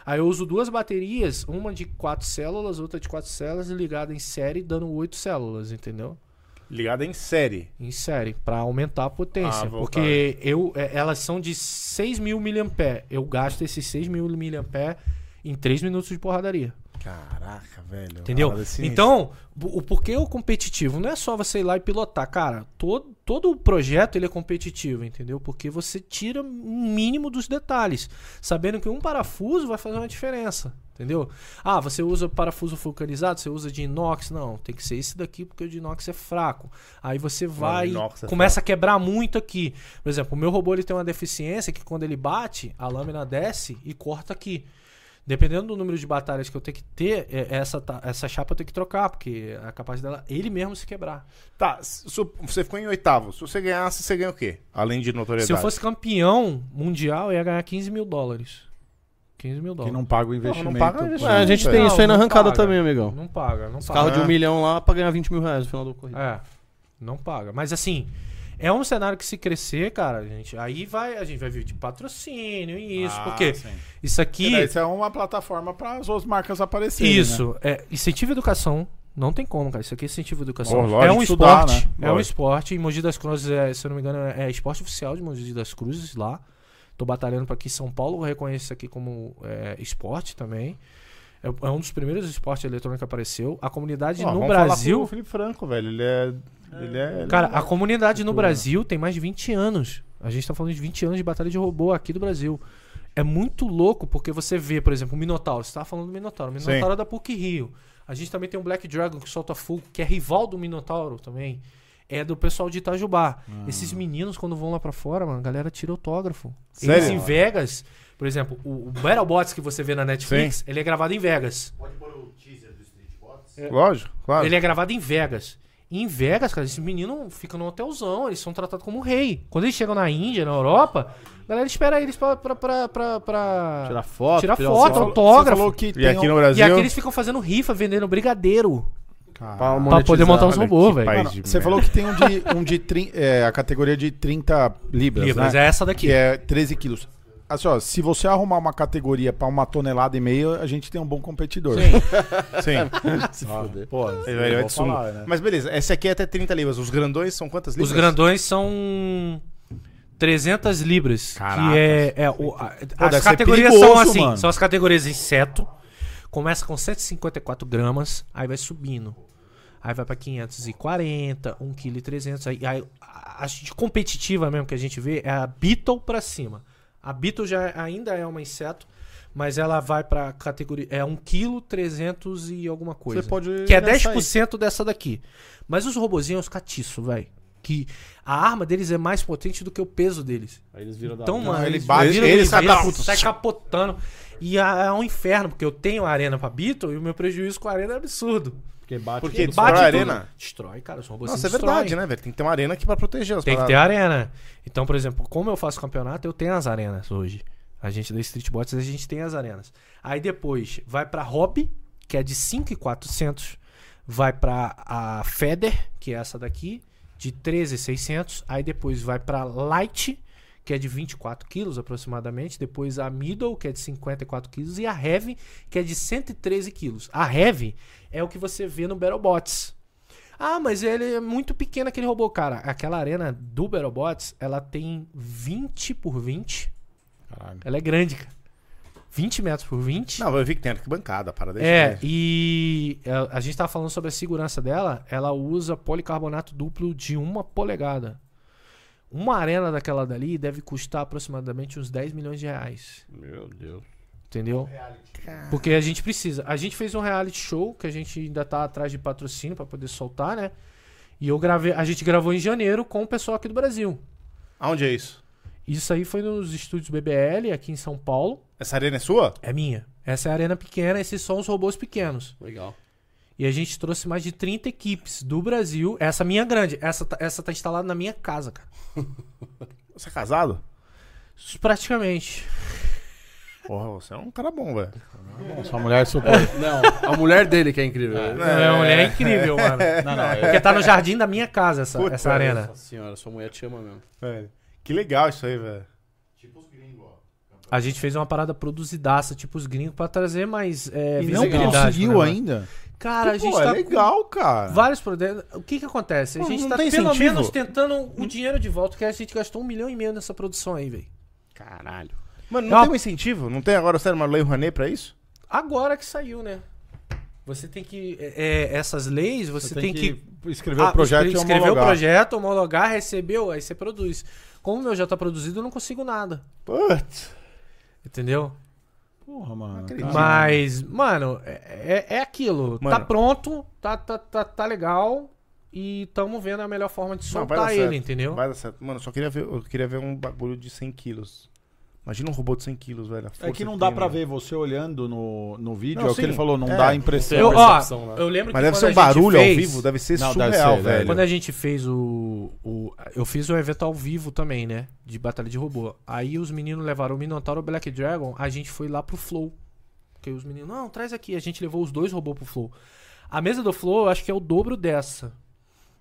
Aí eu uso duas baterias, uma de quatro células, outra de quatro células, ligada em série, dando oito células, entendeu? Ligada em série. Em série, para aumentar a potência. Ah, porque eu, é, elas são de 6 mil mAh. Eu gasto esses 6 mil mAh em 3 minutos de porradaria. Caraca, velho. Entendeu? Sinistra. Então, o porquê o competitivo não é só você ir lá e pilotar, cara. Todo, todo o projeto ele é competitivo, entendeu? Porque você tira o mínimo dos detalhes, sabendo que um parafuso vai fazer uma diferença, entendeu? Ah, você usa parafuso vulcanizado, você usa de inox, não, tem que ser esse daqui porque o de inox é fraco. Aí você vai, inox é começa a quebrar muito aqui. Por exemplo, o meu robô ele tem uma deficiência que quando ele bate, a lâmina desce e corta aqui. Dependendo do número de batalhas que eu tenho que ter, é- essa, ta- essa chapa eu tenho que trocar, porque é capaz dela ele mesmo se quebrar. Tá, se você ficou em oitavo. Se você ganhasse, você ganha o quê? Além de notoriedade. Se eu fosse campeão mundial, eu ia ganhar 15 mil dólares. 15 mil Que dólares. não paga o investimento. paga o investimento. É, a gente Não, tem isso aí na não arrancada paga. também, amigão. Não paga, não Os paga. carros de um milhão lá pra ganhar 20 mil reais no final do corrida. É, não paga. Mas assim, é um cenário que se crescer, cara, gente, aí vai, a gente vai vir de patrocínio e isso, Ah, porque sim. isso E aqui... daí Isso é uma plataforma para as outras marcas aparecerem. né? Isso, é incentivo à educação. Não tem como, cara. Isso aqui é incentivo à educação. Lógico, é um estudar, esporte. né? É um esporte. Em Mogi das Cruzes, é, se eu não me engano, é esporte oficial de Mogi das Cruzes lá. Tô batalhando para que São Paulo reconheça isso aqui como é, esporte também. É, é um dos primeiros esportes eletrônicos que apareceu. A comunidade Ó, no vamos falar com Brasil. o Felipe Franco, velho. Ele é. Ele é. Cara, a comunidade no Brasil tem mais de 20 anos. A gente tá falando de 20 anos de batalha de robô aqui do Brasil. É muito louco porque você vê, por exemplo, o Minotauro. Você tava falando do Minotauro. O Minotauro é da PUC Rio. A gente também tem o Black Dragon que solta fogo, que é rival do Minotauro também. É do pessoal de Itajubá. Ah. Esses meninos, quando vão lá pra fora, mano, a galera tira autógrafo. Sério? Eles em Vegas, por exemplo, o, o Battlebots que você vê na Netflix, ele é gravado em Vegas. Lógico, claro. Ele é gravado em Vegas. E em Vegas, cara, esses meninos ficam no hotelzão, eles são tratados como rei. Quando eles chegam na Índia, na Europa, a galera espera eles pra. pra, pra, pra, pra- Tirar foto, Tirar foto, autógrafo. falou que E aqui um- no E Brasil. aqui eles ficam fazendo rifa, vendendo brigadeiro. Pra Pra poder montar os Olha robôs, velho. você merda. falou que tem um de, um de trin- é, a categoria de 30 libras, Libras, né? é essa daqui. Que é 13 quilos. Assim, ó, se você arrumar uma categoria pra uma tonelada e meia, a gente tem um bom competidor. Sim. Se Ah, fuder. pô, Ele vai falar, né? Mas beleza, esse aqui é até 30 libras. Os grandões são quantas libras? Os grandões são 300 libras. Caraca. Que é, é o, a- deve as categorias perigoso, são assim: mano. são as categorias inseto. Começa com 154 gramas, aí vai subindo. Aí vai pra 540, 1,3 kg. Aí, aí a, a de competitiva mesmo que a gente vê é a Beetle pra cima. A Beetle já ainda é uma inseto, mas ela vai pra categoria. É 1 kg 300 e alguma coisa. Você pode. Que é nessa aí. 10% dessa daqui. Mas os robozinhos, os catiços, velho. Que a arma deles é mais potente do que o peso deles. Aí eles viram da Então, mano, ele eles viram, ele eles sai viram, capotando. sai capotando. E é é um inferno, porque eu tenho a arena pra Beetle e o meu prejuízo com a arena é absurdo. Porque bate. Porque tudo. destrói a tudo. arena. Destrói, cara. Os robozinhos Nossa, é verdade, né, velho? Tem que ter uma arena aqui pra proteger as Tem que ter paradas. arena. Então, por exemplo, como eu faço campeonato, eu tenho as arenas hoje. A gente da Street Bots, a gente tem as arenas. Aí depois vai pra Hobby, que é de 5,400. Vai pra a Feder, que é essa daqui, de 13,600. Aí depois vai pra Light, que é de 24 quilos aproximadamente. Depois a Middle, que é de 54 quilos. E a Heavy, que é de 113 quilos. A Heavy é o que você vê no BattleBots. Ah, mas ele é muito pequeno aquele robô, cara. Aquela arena do BattleBots, ela tem 20 por 20. Caralho. Ela é grande, cara. 20 metros por 20. Não, eu vi que tem arquibancada, para É, e a, a gente tava falando sobre a segurança dela. Ela usa policarbonato duplo de uma polegada. Uma arena daquela dali deve custar aproximadamente uns 10 milhões de reais. Meu Deus. Entendeu? Porque a gente precisa. A gente fez um reality show que a gente ainda tá atrás de patrocínio pra poder soltar, né? E eu gravei, a gente gravou em janeiro com o pessoal aqui do Brasil. Aonde é isso? Isso aí foi nos estúdios BBL aqui em São Paulo. Essa arena é sua? É minha. Essa é a arena pequena, esses são os robôs pequenos. Legal. E a gente trouxe mais de 30 equipes do Brasil. Essa minha grande. Essa, tá- essa tá instalada na minha casa, cara. *laughs* Você é casado? Praticamente. Porra, você é um cara bom, velho. Sua mulher suporta. *laughs* Não, a mulher dele que é incrível. É, uma mulher incrível, mano. *laughs* Não, não, é... Porque tá no jardim da minha casa essa, Puta, essa arena. Nossa senhora, sua mulher te ama mesmo. Velho, Que legal isso aí, velho. A gente fez uma parada produzidaça, tipo os gringos, pra trazer mais é, E não conseguiu negócio. ainda. Cara, a gente Pô, tá é com legal, cara. vários problemas. O que que acontece? A Não, gente não tá tem pelo incentivo. menos tentando o dinheiro de volta, que a gente gastou um milhão e meio nessa produção aí, velho. Caralho. Mano, É não uma- tem um incentivo? Não tem agora, sério, uma lei Rouanet pra isso? Agora que saiu, né? Você tem que. é, é, essas leis, você, tem, que. escrever Ah, o projeto e escre- escrever o homologar. projeto, homologar, recebeu, aí você produz. Como o meu já tá produzido, eu não consigo nada. Putz. Entendeu? Porra, mano. Mas, mano, é, é- é aquilo. Tá Mano. pronto, tá, tá, tá, tá legal. E tamo vendo a melhor forma de Não, vai soltar ele, entendeu? Vai dar certo. Mano, eu só queria ver, eu queria ver um bagulho de 100 quilos. Imagina um robô de 100 quilos, velho. É que não dá mano. ver você olhando no, no vídeo, Não, é o que ele falou, não É. dá a impressão. Eu, ó, né? eu lembro Mas que deve ser um barulho ao fez- vivo, deve ser Não, deve surreal, ser, velho. Quando a gente fez o, o. Eu fiz um evento ao vivo também, né? De batalha de robô. Aí os meninos levaram o Minotauro e o Black Dragon. A gente foi lá pro Flow. Porque os meninos, não, traz aqui. A gente levou os dois robôs pro Flow. A mesa do Flow, eu acho que é o dobro dessa.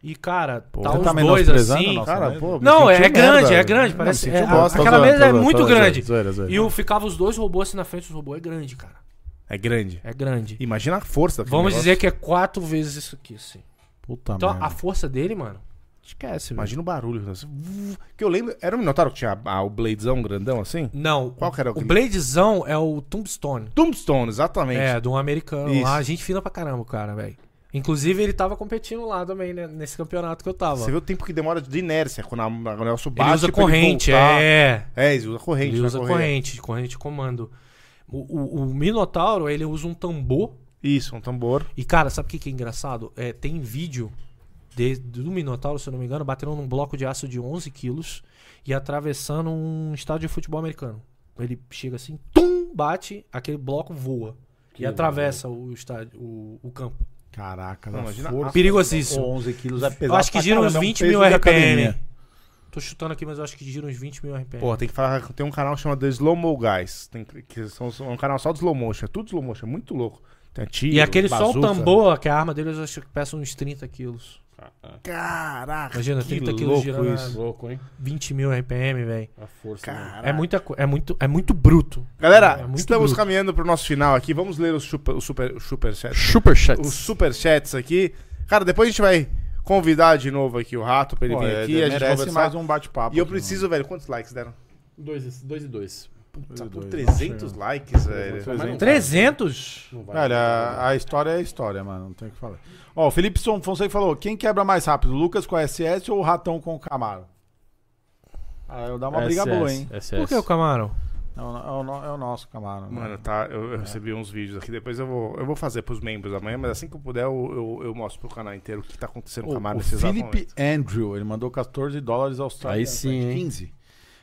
E, cara, Pô, tá os tá dois assim. a nossa Cara, pô, Não, é grande, merda. é grande. Parece, é, bosta. aquela Tô mesa zoando, é muito zoando, grande. zoeira, zoeira. E o, ficava os dois robôs assim na frente dos robôs. É grande, cara. É grande. É grande. Imagina a força Vamos negócio. dizer que é quatro vezes isso aqui, assim. Puta Então, merda. a força dele, mano, esquece, velho. Imagina o barulho. né? Que eu lembro. Era o Minotauro que tinha ah, o Bladezão grandão assim? Não. Qual que era o aquele? Bladezão é o Tombstone. Tombstone, exatamente. É, de um americano Isso. lá. Gente fina pra caramba, o cara, velho. Inclusive, ele tava competindo lá também, né, nesse campeonato que eu tava. Você vê o tempo que demora de inércia quando a- o negócio ele bate. usa pra ele corrente, voltar. é. É, ele usa corrente. Ele né, usa correia. corrente, corrente de comando. O, o, o Minotauro, ele usa um tambor. Isso, um tambor. E, cara, sabe o que, que é engraçado? É, tem vídeo de- do Minotauro, se eu não me engano, batendo num bloco de aço de 11 quilos e atravessando um estádio de futebol americano. Ele chega assim, tum, bate, aquele bloco voa. e atravessa o estádio, o, o campo. Caraca, Não, imagina força. a- Perigosíssimo. Pô, 11 quilos é pesado Eu acho que gira uns caramba, é um 20 peso mil RPM. Tô chutando aqui, mas eu acho que gira uns 20 mil RPM. Pô, tem que falar. Tem um canal chamado Slow Mo Guys. Tem, que são, são um canal só de slow motion. É tudo slow motion, é muito louco. Tem tiro, e aquele só o bazuca. tambor, que a arma dele, eu acho que pesa uns 30 quilos. Caraca, Imagina, que 30 quilos louco girando isso. Louco, hein? 20 mil RPM, velho. A força. né? É, muita, co- é, muito, é muito bruto. Galera, É muito estamos bruto. caminhando pro nosso final aqui. Vamos ler os super, os super, os super chats. Superchats. Os super chats aqui. Cara, depois a gente vai convidar de novo aqui o Rato pra ele Pô, vir é, aqui. A gente merece conversar. mais um bate-papo. E eu aqui, preciso, velho, quantos likes deram? Dois, dois e dois. Puta, por dois, 300 não likes, velho. Mas não 300? Não vai. mano. Velho, a, a história é a história, mano. Não tem o que falar. Ó, o Felipe Fonseca falou: quem quebra mais rápido, o Lucas com a SS ou o Ratão com o Camaro? Ah, eu dar uma briga SS, boa, hein? SS. Por que o Camaro? É o, é o é o nosso Camaro. né? Mano, tá, eu, eu recebi uns vídeos aqui, depois eu vou, eu vou fazer pros membros amanhã, mas assim que eu puder eu, eu, eu mostro pro canal inteiro o que tá acontecendo com O, a Camaro o nesse Felipe. Andrew, ele mandou 14 dólares australianos. Aí sim, né? hein? 15.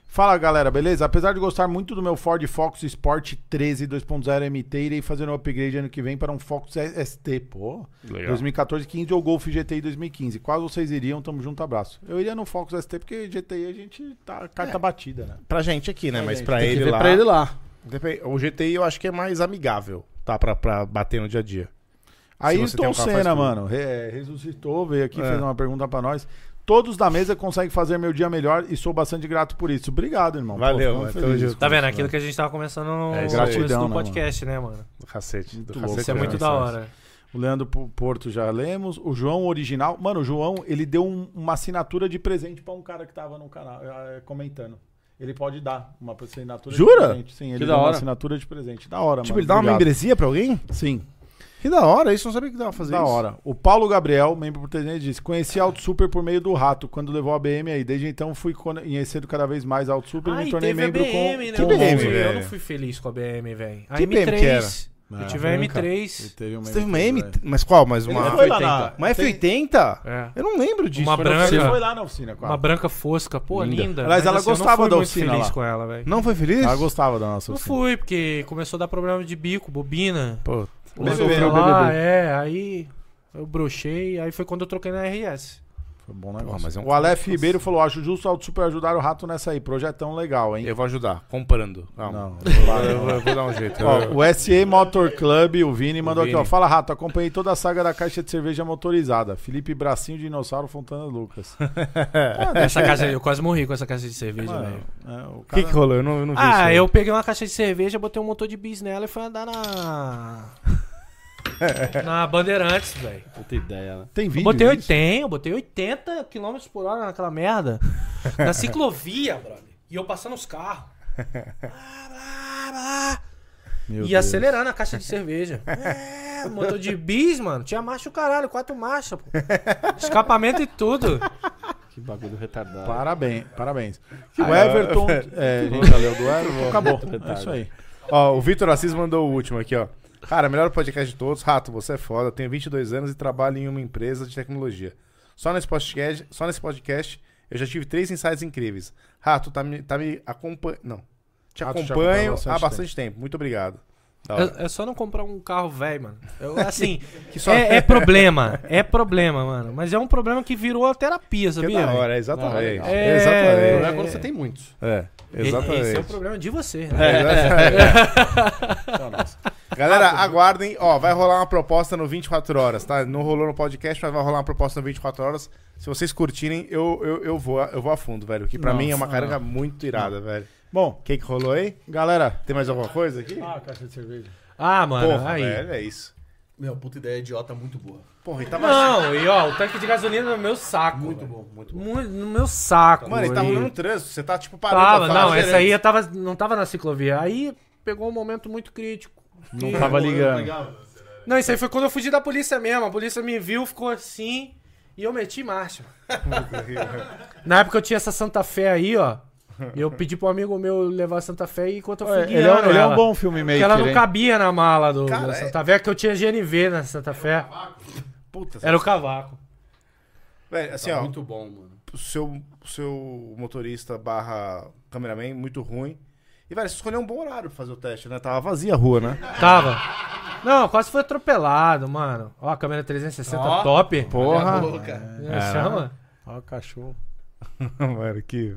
Fala galera, beleza? Apesar de gostar muito do meu Ford Focus Sport 13 2.0 MT, irei fazer um upgrade ano que vem para um Focus ST, pô. Legal. 2014, 15 ou Golf GTI 2015. Quais vocês iriam? Tamo junto, abraço. Eu iria no Focus ST porque GTI a gente tá carta batida, né? Pra gente aqui, né? Pra mas pra ele lá. pra ele lá. O GTI eu acho que é mais amigável, tá? Pra, pra bater no dia a dia. Aí Tom um Senna, mano, re- ressuscitou, veio aqui, É. fez uma pergunta pra nós. Todos da mesa conseguem fazer meu dia melhor e sou bastante grato por isso. Obrigado, irmão. Valeu, mano. com Tá vendo? Aquilo que a gente tava conversando no É, no Gratidão, do né, podcast, né, mano? Do cacete. Do Muito cacete louco, Isso é muito da hora. O Leandro Porto já lemos. O João original. Mano, o João, ele deu um- uma assinatura de presente pra um cara que tava no canal eh, comentando. Ele pode dar uma assinatura Jura? de presente. Sim, ele Que deu da uma hora. assinatura de presente. Da hora, Tipo, mano. ele dá uma Obrigado. membresia pra alguém? Sim, Que da hora, isso eu não sabia que dava pra fazer da isso. hora. O Paulo Gabriel, membro por 300, disse: Conheci a Auto Super por meio do rato, quando levou a BM aí. Desde então fui conhecendo cada vez mais a Auto Super e Ah, me e tornei teve a membro BM, com. né? Que Eu BM, não fui- Eu velho? não fui feliz com a BM, velho. A Que BM M3. que era? É. Eu tive a branca. Ele M3. teve uma Você teve uma M? velho. Mas qual? Mais uma. Ele foi lá na- Uma tem- F80? É. Eu não lembro disso. Uma branca. Você foi lá na oficina com Uma branca fosca, pô, Linda. linda. Aliás, Mas, ela assim, eu gostava não fui da muito oficina feliz lá. com ela, velho. Não foi feliz? Ela gostava da nossa Não oficina. fui, porque começou a dar problema de bico, bobina. Pô, Começou BBB, falar, é, aí eu brochei, aí foi quando eu troquei na RS. Foi um bom Pô, negócio. mas é um O Aleph Ribeiro falou: acho justo ao super ajudar o rato nessa aí. Projetão legal, hein? eu vou ajudar, comprando. Calma. Não, Eu, vou, eu vou dar um *laughs* jeito. Ó, Eu- o SE Motor Club, o Vini, mandou aqui, ó. Vini. Fala, Rato, acompanhei toda a saga da caixa de cerveja motorizada. Felipe Bracinho, Dinossauro, Fontana Lucas. *laughs* Essa caixa, eu quase morri com essa caixa de cerveja, velho. é, o O cara- que, que rolou? Eu não, eu não vi isso Ah, eu peguei uma caixa de cerveja, botei um motor de bis nela e fui andar na. Na Bandeirantes, velho. Puta ideia, né? Tem Eu vídeo botei disso? 80, eu botei 80 km por hora naquela merda. *laughs* Na ciclovia, brother. E eu passando os carros. Meu E Deus. acelerando a caixa de cerveja. É, motor de bis, mano. Tinha marcha o caralho, quatro marchas, pô. Escapamento e tudo. Que bagulho retardado. Parabéns, parabéns. Ah, o Everton. *laughs* é, a gente já leu do *laughs* Everton. Acabou. É isso aí. Ó, o Vitor Assis mandou o último aqui, ó. Cara, melhor podcast de todos. Rato, você é foda. Tenho 22 anos e trabalho em uma empresa de tecnologia. Só nesse podcast, só nesse podcast eu já tive três insights incríveis. Rato, tá me, tá me acompanhando. Não. Te Rato acompanho há bastante há bastante tempo. Muito obrigado. Da. É, é só não comprar um carro velho, mano. Eu, assim, *laughs* Que só- é, é problema. É problema, mano. Mas é um problema que virou a terapia, Que sabia? da velho? hora, exatamente. É- O problema é Exatamente. quando você tem muitos. É, E- exatamente. Esse é o problema de você. É, Né? exatamente. *laughs* Galera, aguardem. Ó, vai rolar uma proposta no 24 horas, tá? Não rolou no podcast, mas vai rolar uma proposta no 24 horas. Se vocês curtirem, eu, eu, eu, vou, eu vou a fundo, velho. Que pra Nossa, mim é uma carga muito irada, velho. Bom, O que, que rolou aí? galera. Tem mais alguma coisa aqui? Ah, caixa de cerveja. Ah, mano, Porra, aí. velho, é isso. Meu, puta ideia idiota muito boa. Porra, e tava. Não, e ó, o tanque de gasolina no meu saco. Muito velho. bom, muito bom. Muito no meu saco. Mano, ele tá rolando no trânsito. Você tá tipo parando. Tava, pra não, falar. essa aí eu tava, não tava na ciclovia. Aí pegou um momento muito crítico. Não tava ligando. Não, isso aí foi quando eu fugi da polícia mesmo. A polícia me viu, ficou assim e eu meti marcha. *laughs* Na época eu tinha essa Santa Fé aí, ó. E eu pedi pro amigo meu levar a Santa Fé enquanto eu fui Ele, guiando é, ele é um bom filmmaker, Porque ela não hein? cabia na mala do, Cara, da é- Santa Fé, que eu tinha GNV na Santa Fé. Puta, Era o cavaco. Velho, assim, Tá ó. muito bom, mano. o seu, o seu motorista barra cameraman, muito ruim. E, velho, você escolheu um bom horário pra fazer o teste, né? Tava vazia a rua, né? Tava. Não, quase foi atropelado, mano. Ó, a câmera 360 Ó. top. Porra! É, chama. Ó, o cachorro. *laughs* Mano, que...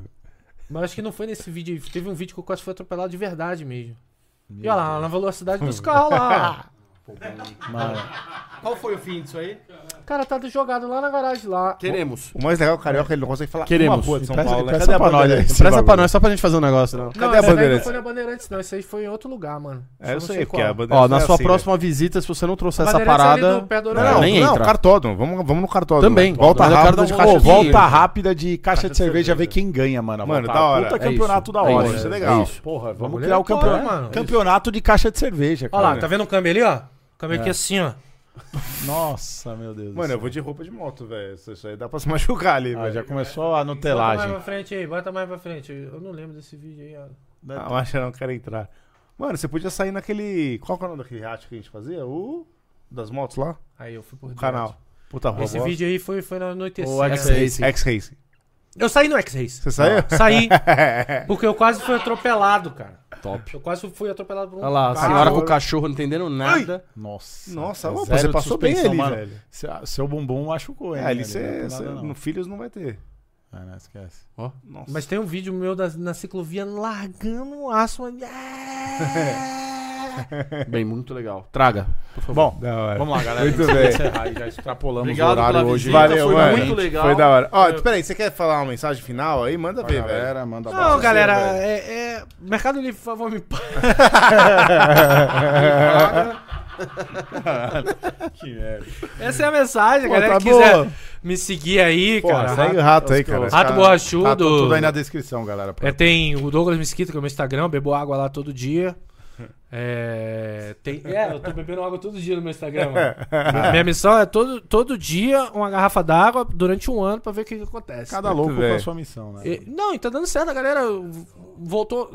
Mas acho que não foi nesse vídeo aí. Teve um vídeo que eu quase fui atropelado de verdade mesmo. e olha lá, na velocidade dos carros lá. *laughs* Mano, Qual foi o fim disso aí? Cara tá jogado lá na garagem lá. Queremos. O mais legal é o Carioca, ele não consegue falar Queremos. uma rua de São Presta- Paulo, né? presta Cadê a pra nós bandeira? Presta pra nós, só pra gente fazer um negócio, não. Não, Cadê a esse daí? Não foi na Bandeirantes, não. Esse aí foi em outro lugar, mano. É, eu não sei, porque a qual. bandeira Ó, na é sua assim, próxima visita, se você não trouxer essa Bandeirantes é ali parada. do pé do. Aeroporto. Não, nem não, entra. cartódromo. Vamos, vamos no cartódromo. Também. volta Mas eu quero dar rápida, um de, caixa de- volta rápida de caixa de cerveja, ver quem ganha, mano. Mano, Volta- da hora. Puta É campeonato isso. da É hora. isso, Isso é é legal. isso. Porra, vamos criar o é campeonato, mano. campeonato de caixa de cerveja, Olha cara. lá, tá vendo o câmbio ali, ó? Câmbio aqui assim, ó. *laughs* Nossa, meu Deus. do Mano, eu vou de roupa de moto, velho. Isso aí dá pra se machucar ali, Ah, velho. já começou a Bota mais nutelagem. pra frente aí, bota mais pra frente. Eu não lembro desse vídeo aí, ó. Ah, mas eu não quero entrar. Mano, você podia sair naquele... Qual que é o nome daquele rato que a gente fazia? O... Das motos lá? Aí eu fui por O dentro. canal. Puta rua Esse vídeo aí foi, foi no anoitecer. O X-Racing. X-Racing. Eu saí no X-Race. Você saiu? Saí. *laughs* Porque eu quase fui atropelado, cara. Top. Eu quase fui atropelado por um Olha lá, a carro. senhora com o cachorro não entendendo nada. Nossa. Nossa, É pô, zero você passou bem ali, mano. velho. Se- Seu bumbum machucou, hein? É, ali você... No Filhos não vai ter. Ah, não, esquece. Nossa. Mas tem um vídeo meu da- na ciclovia largando o aço. mano. *laughs* *laughs* Bem, muito legal. Traga, por favor. Bom, Da hora. vamos lá, galera. Muito bem. encerrar já extrapolamos Obrigado o horário hoje. Valeu, foi mano. muito legal. Foi da hora. Ó, peraí, você quer falar uma mensagem final aí? Manda ver, velho. galera, manda Não, bala. galera, velho. é, é- Mercado Livre, por favor, me *laughs* paga. *laughs* Que merda. Essa é a mensagem, Pô, galera. tá que quiser boa. me seguir aí, Pô, cara. segue o rato aí, cara. Rato Borrachudo. Tá tudo aí na descrição, galera. É, tem o Douglas Mesquita, que é o meu Instagram, eu bebo água lá todo dia. É, tem, *laughs* é, eu tô bebendo água todo dia no meu Instagram. mano. *laughs* Minha missão é todo, todo dia uma garrafa d'água durante um ano pra ver o que, que acontece. Cada louco com a sua missão, né? E- não, e tá dando certo, a galera voltou.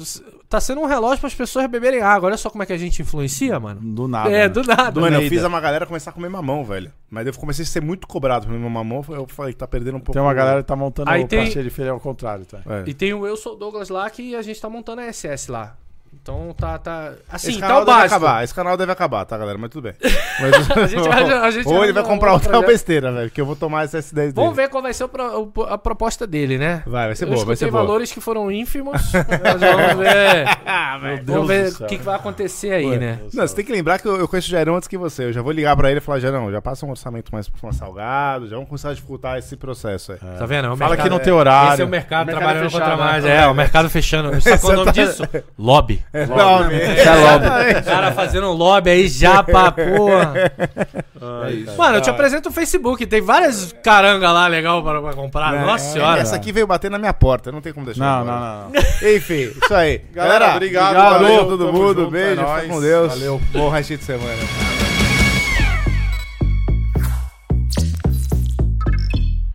Tá sendo um relógio para as pessoas beberem água. Olha só como é que a gente influencia, mano. Do nada. é, né? do nada. Mano, eu Neida. fiz a uma galera começar a comer mamão, velho. Mas eu comecei a ser muito cobrado por comer mamão. Eu falei, tá perdendo um pouco. Tem uma galera que tá montando Aí o tem- de feira ao contrário, tá? É. E tem o Eu Sou Douglas lá que a gente tá montando a SS lá. Então tá. tá assim, Esse tá canal o deve básico. acabar. Esse canal deve acabar, tá, galera? Mas tudo bem. *laughs* Mas- A gente vai- *laughs* a gente Ou ele vai comprar outra projeto. besteira, velho. Que eu vou tomar esse S10 dele. Vamos ver qual vai ser o pro- o- a proposta dele, né? Vai, vai ser Eu boa, vai ser boa. valores que foram ínfimos. *laughs* Nós vamos ver. Deus vamos do ver céu. o que, que vai acontecer aí, né? Não, você tem que lembrar que eu, eu conheço o Jairão antes que você. Eu já vou ligar pra ele e falar, Jairão, já passa um orçamento mais, mais salgado, já vamos começar a dificultar esse processo aí. Tá vendo? É o Fala mercado- que não tem horário. Esse é o mercado, O mercado trabalhando fechado, contra né? mais. É, o mercado fechando. Sabe qual é o nome disso? Lobby. É lobby. É, lobby. É lobby. O cara fazendo um lobby aí já pra porra. Ai, Mano, eu te apresento o Facebook. Tem várias caranga lá legal pra, pra comprar. Não, Nossa é, senhora. Essa aqui veio bater na minha porta. Não tem como deixar. Não, não, não. *laughs* Enfim, isso aí. *laughs* Galera, obrigado. Obrigado valeu, todo mundo. Junto, é beijo. É com Deus. Valeu. Bom resto de semana.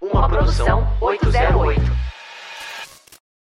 Uma produção 808.